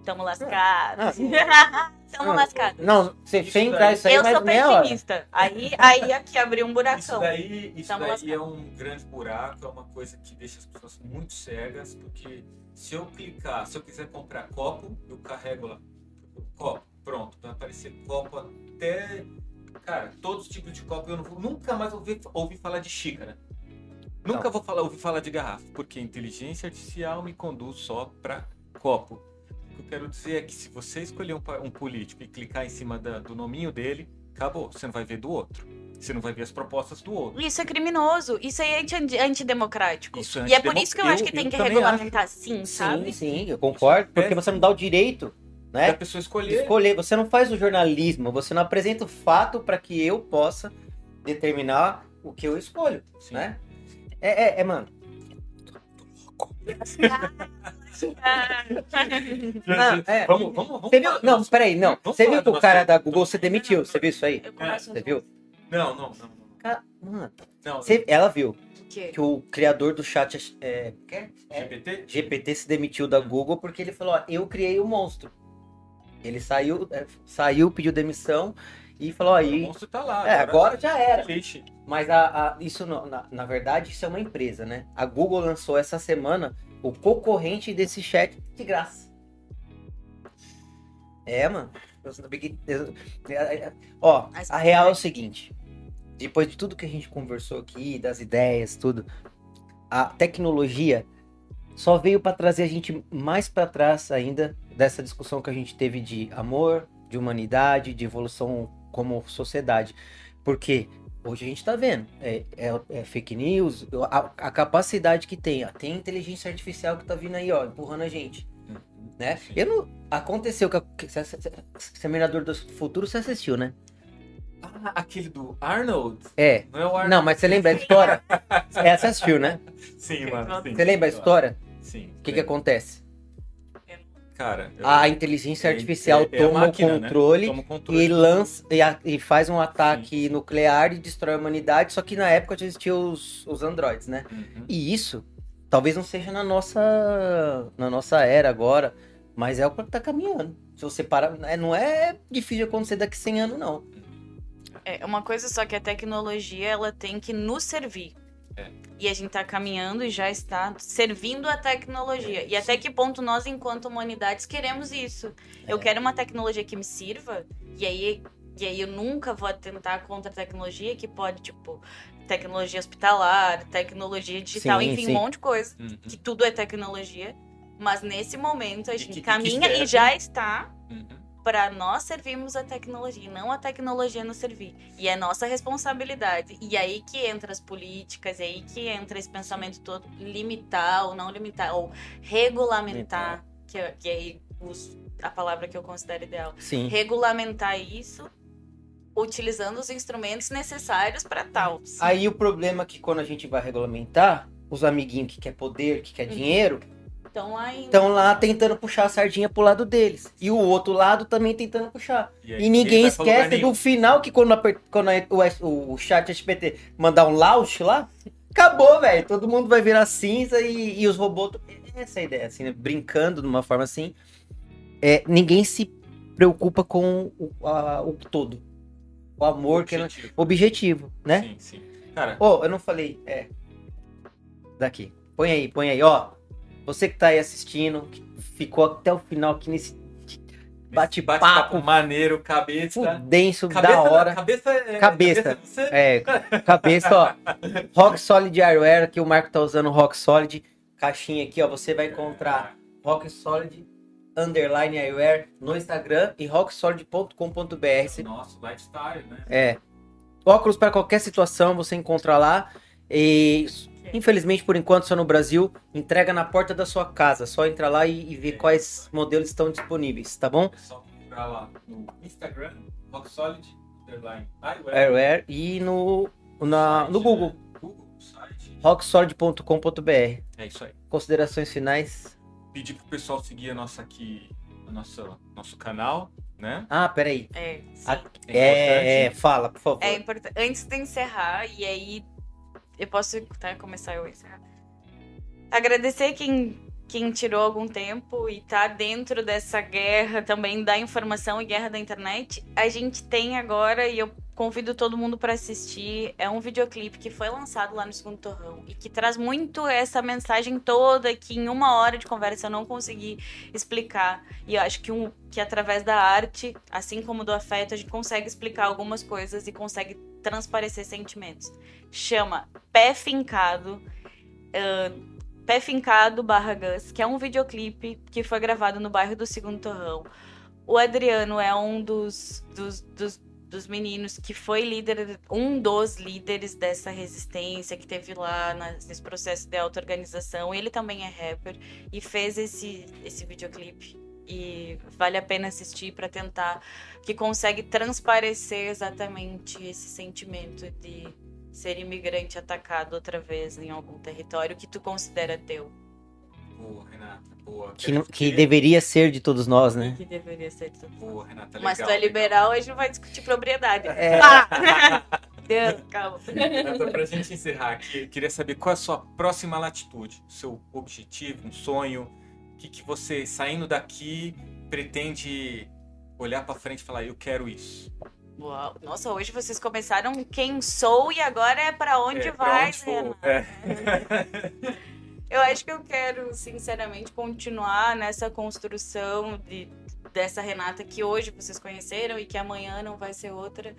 Tamo lascados. Tamo Ah, lascados. Não, você Isso sem daí- entrar isso aí Eu sou hora. pessimista. Aí, aí aqui abriu um Isso buracão. daí, isso Tamo daí lascado. é um grande buraco, é uma coisa que deixa as pessoas muito cegas, porque se eu clicar, se eu quiser comprar copo, eu carrego lá, copo, pronto, vai aparecer copo até, cara, todos os tipos de copo, eu não vou, nunca mais ouvi, ouvi falar de xícara. Nunca Não. vou falar, ouvir falar de garrafa, porque a inteligência artificial me conduz só para copo. O que eu quero dizer é que se você escolher um, um político e clicar em cima da- do nominho dele, acabou, você não vai ver do outro. Você não vai ver as propostas do outro. Isso é criminoso. Isso é anti- antidemocrático. Isso é e é por isso que eu, eu- acho que tem que regulamentar sim, sabe? Sim, sim, eu concordo. Porque você não dá o direito, Da né? pessoa escolher. escolher. Você não faz o jornalismo, você não apresenta o fato para que eu possa determinar o que eu escolho, Sim. né? É, é, é, mano. Não, é. Vamos, vamos, vamos. Você viu? Não, peraí, não. Vamos Você viu que o cara da Google se demitiu? Você viu isso aí? Você viu? Não, não, não. não. Cara, mano, Não, você- ela viu O quê? que o criador do chat é, é, GPT? GPT se demitiu da Google porque ele falou: ó, eu criei o monstro. Ele saiu, é, saiu, pediu demissão e falou: ó, O aí. monstro tá lá. É, agora já era. Lixo. Mas a, a- isso, não- na, na verdade, isso é uma empresa, né? A Google lançou essa semana o concorrente desse chat de graça. É, mano. Ó, a real é o seguinte. Depois de tudo que a gente conversou aqui, das ideias, tudo, a tecnologia só veio para trazer a gente mais para trás ainda dessa discussão que a gente teve de amor, de humanidade, de evolução como sociedade. Porque hoje a gente tá vendo, é, é- é fake news, a, a capacidade que tem, ó, tem inteligência artificial que tá vindo aí, ó, empurrando a gente, né? Sim. Eu não, aconteceu que, que se- se- se- Exterminador do Futuro você assistiu, né? Ah, aquele do Arnold? É. Não é o Arnold? Não, mas você lembra a história? é, você assistiu, né? Sim, mano. Sim, Você lembra a história? Sim. O que que acontece? Cara, eu- A inteligência é- artificial é- é toma máquina, o né? controle Toma o controle. e lança e, a- e faz um ataque nuclear e destrói a humanidade, só que na época já existiam os, os androides, né? Uhum. E isso talvez não seja na nossa na nossa era agora, mas é o que tá caminhando. Se você parar, é- não é difícil de acontecer daqui 100 anos não. É uma coisa só que a tecnologia ela tem que nos servir. É. E a gente tá caminhando e já está servindo a tecnologia. E até que ponto nós, enquanto humanidades, queremos isso? Eu É. quero uma tecnologia que me sirva, e aí, e aí eu nunca vou atentar contra a tecnologia que pode, tipo, tecnologia hospitalar, tecnologia digital, Sim, enfim, sim. um monte de coisa. Uhum. Que tudo é tecnologia. Mas nesse momento a gente que- que caminha serve. e já está Uhum. Para nós servirmos a tecnologia, e não a tecnologia nos servir. E é nossa responsabilidade. E aí que entra as políticas, e aí que entra esse pensamento todo, limitar ou não limitar, ou regulamentar, que, é- que os- a palavra que eu considero ideal. Sim. Regulamentar isso utilizando os instrumentos necessários para tal. Aí o problema é que quando a gente vai regulamentar, os amiguinhos que quer poder, que quer Uhum. dinheiro, Então aí estão lá tentando puxar a sardinha pro lado deles. E o outro lado também tentando puxar. aí, E ninguém esquece do final que quando, aper- quando o, S- o chat SPT mandar um launch lá, acabou, velho. Todo mundo vai virar cinza e, e os robôs. Essa é a ideia, assim, né? brincando de uma forma assim. É, ninguém se preocupa com o, a- o todo. O amor, que é Objetivo. objetivo, né? Sim, sim. Cara, Ô, eu não falei. É. Daqui. Põe aí, põe aí, ó. Você que tá aí assistindo, que ficou até o final aqui nesse bate-papo Bate-papo maneiro, cabeça. denso Cabeça, da hora. Cabeça é. Cabeça. você? É, cabeça, ó. Rock Solid Eyewear, que o Marco tá usando Rock Solid. Caixinha aqui, ó. Você vai encontrar Rock Solid underline eyewear no Instagram e rocksolid.com.br. Nosso lifestyle, né? É. Óculos para qualquer situação você encontra lá. E infelizmente, por enquanto, só no Brasil. Entrega na porta da sua casa. Só entra lá e, e ver quais modelos estão disponíveis, tá bom? É só procurar lá no Instagram, Rocksolid, underline. Eyewear e no, na, no Google, né? Google, rocksolid.com.br. É isso aí. Considerações finais? Pedir pro pessoal seguir a nossa aqui, a nossa, nosso canal, né? Ah, peraí. É, sim. A- É É, é, fala, por favor. É importante. Antes de encerrar, e aí eu posso tá, começar eu encerrar. Agradecer quem, quem tirou algum tempo e tá dentro dessa guerra também da informação e guerra da internet. A gente tem agora, e eu convido todo mundo para assistir, é um videoclipe que foi lançado lá no Segundo Torrão e que traz muito essa mensagem toda que em uma hora de conversa eu não consegui explicar. E eu acho que, um, que através da arte, assim como do afeto, a gente consegue explicar algumas coisas e consegue transparecer sentimentos. Chama Pé Fincado. ahn, Pé Fincado barra Gus, que é um videoclipe que foi gravado no bairro do Segundo Torrão. O Adriano é um dos, dos, dos, dos meninos que foi líder, um dos líderes dessa resistência que teve lá nesse processo de auto-organização. Ele também é rapper e fez esse, esse videoclipe. E vale a pena assistir para tentar que consegue transparecer exatamente esse sentimento de ser imigrante atacado outra vez em algum território que tu considera teu. Boa, Renata. Boa. Que, não- que Queria- deveria ser de todos nós, né? Que deveria ser teu. Boa, Renata. Mas tu legal, é liberal, a gente não vai discutir propriedade. É. Ah! Deus, calma. Renata, pra gente encerrar aqui, eu queria saber qual é a sua próxima latitude, seu objetivo, um sonho, o que, que você, saindo daqui, pretende olhar pra frente e falar, eu quero isso. Uau. Nossa, hoje vocês começaram quem sou e agora é pra onde É, pra vai, onde for. Renan. É. Eu acho que eu quero, sinceramente, continuar nessa construção de, dessa Renata que hoje vocês conheceram e que amanhã não vai ser outra.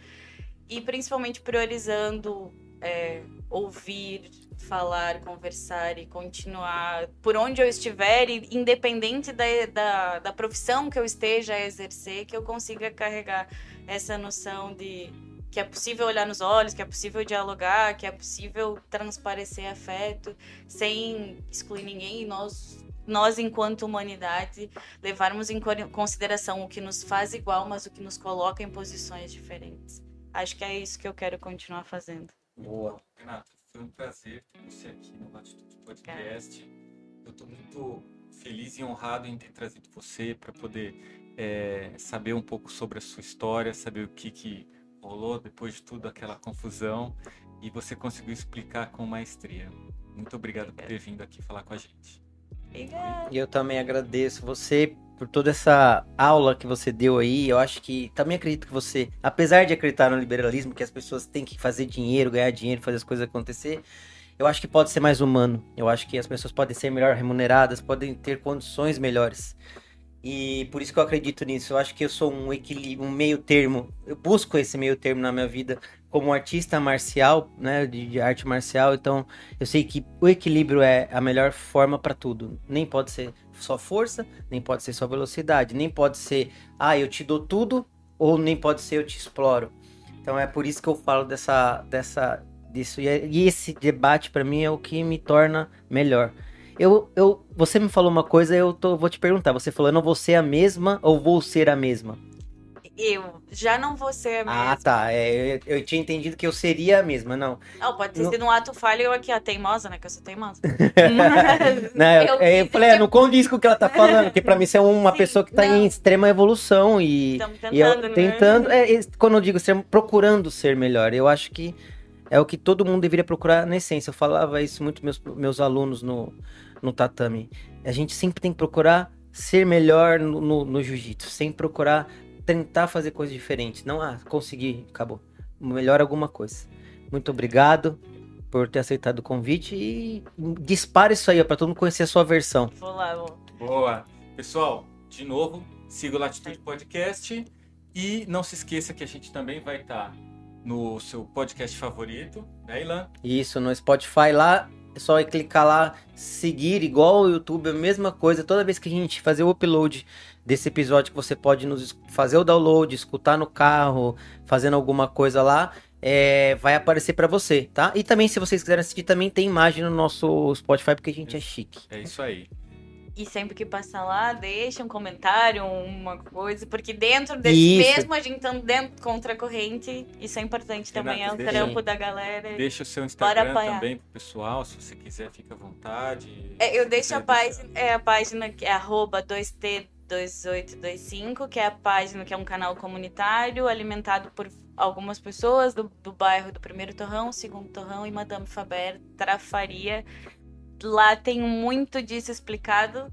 E principalmente priorizando é, ouvir, falar, conversar e continuar por onde eu estiver, independente da, da, da profissão que eu esteja a exercer, que eu consiga carregar essa noção de que é possível olhar nos olhos, que é possível dialogar, que é possível transparecer afeto sem excluir ninguém e nós nós enquanto humanidade levarmos em co- consideração o que nos faz igual, mas o que nos coloca em posições diferentes. Acho que é isso que eu quero continuar fazendo. Boa. Renata, foi um prazer ter você aqui no Latitude Podcast. Eu estou muito feliz e honrado em ter trazido você para poder é, saber um pouco sobre a sua história, saber o que, que rolou depois de tudo aquela confusão e você conseguiu explicar com maestria. Muito obrigado por ter vindo aqui falar com a gente. Obrigada. E eu também agradeço você por toda essa aula que você deu aí. Eu acho que também acredito que você, apesar de acreditar no liberalismo, que as pessoas têm que fazer dinheiro, ganhar dinheiro, fazer as coisas acontecer, eu acho que pode ser mais humano. Eu acho que as pessoas podem ser melhor remuneradas, podem ter condições melhores. E por isso que eu acredito nisso. Eu acho que eu sou um equilíbrio, um meio termo. Eu busco esse meio termo na minha vida como artista marcial, né, de, de arte marcial. Então, eu sei que o equilíbrio é a melhor forma para tudo. Nem pode ser só força, nem pode ser só velocidade, nem pode ser, ah, eu te dou tudo, ou nem pode ser eu te exploro. Então é por isso que eu falo dessa, dessa, disso. E, é- esse debate para mim é o que me torna melhor. Eu, eu, você me falou uma coisa, eu tô, vou te perguntar. Você falou, eu não vou ser a mesma ou vou ser a mesma? Eu já não vou ser a Ah, mesma. tá. É, eu, eu tinha entendido que eu seria a mesma, não. Não, pode ter Não- sido um ato falho eu aqui, a teimosa, né? Que eu sou teimosa. Não, eu, Eu eu quis falei, é, não condiz com o que ela tá falando, porque pra mim você é uma Sim, pessoa que tá não. em extrema evolução e, Estamos e eu tentando, né? tentando, é, é, quando eu digo ser, procurando ser melhor, eu acho que é o que todo mundo deveria procurar na essência. Eu falava isso muito meus meus alunos no, no tatame. A gente sempre tem que procurar ser melhor no, no, no jiu-jitsu, sempre procurar tentar fazer coisas diferentes. Não, ah, consegui, acabou. Melhor alguma coisa. Muito obrigado. por ter aceitado o convite e dispara isso aí, para todo mundo conhecer a sua versão. Vou lá, vou. Boa. Pessoal, de novo, siga o Latitude Podcast e não se esqueça que a gente também vai estar no seu podcast favorito, né, Ilan? Isso, no Spotify lá, é só clicar lá, seguir, igual o YouTube, a mesma coisa. Toda vez que a gente fazer o upload desse episódio, que você pode nos fazer o download, escutar no carro, fazendo alguma coisa lá, é, vai aparecer para você, tá? E também, se vocês quiserem assistir, também tem imagem no nosso Spotify, porque a gente é chique. É isso aí. E sempre que passar lá, deixa um comentário, uma coisa, porque dentro desse Isso. mesmo a gente tá dentro contra a corrente, isso é importante também, é o deixa- trampo da galera. Deixa o seu Instagram também pro pessoal, se você quiser, fica à vontade. É, eu deixo a página, é a página que é arroba 2T2825, que é a página que é um canal comunitário alimentado por algumas pessoas do, do bairro do Primeiro Torrão, Segundo Torrão e Madame Faber, Trafaria. Lá tem muito disso explicado.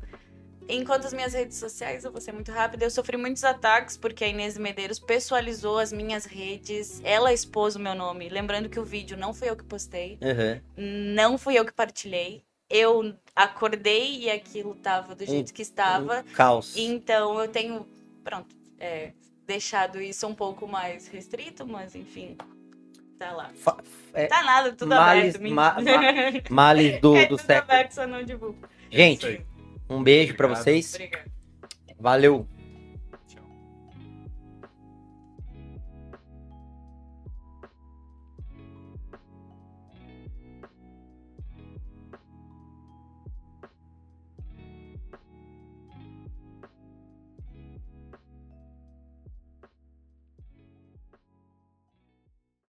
Enquanto as minhas redes sociais, eu vou ser muito rápida, eu sofri muitos ataques porque a Inês Medeiros pessoalizou as minhas redes, ela expôs o meu nome. Lembrando que o vídeo não fui eu que postei, Uhum. não fui eu que partilhei. Eu acordei e aquilo tava do jeito que estava. Um caos. Então eu tenho, pronto, é, deixado isso um pouco mais restrito, mas enfim, tá lá. Fa- é, Tá nada, tudo males- aberto. ma-. Males do, é do tudo século. aberto, só não divulgo. Gente, um beijo pra Obrigado. vocês. Obrigada. Valeu.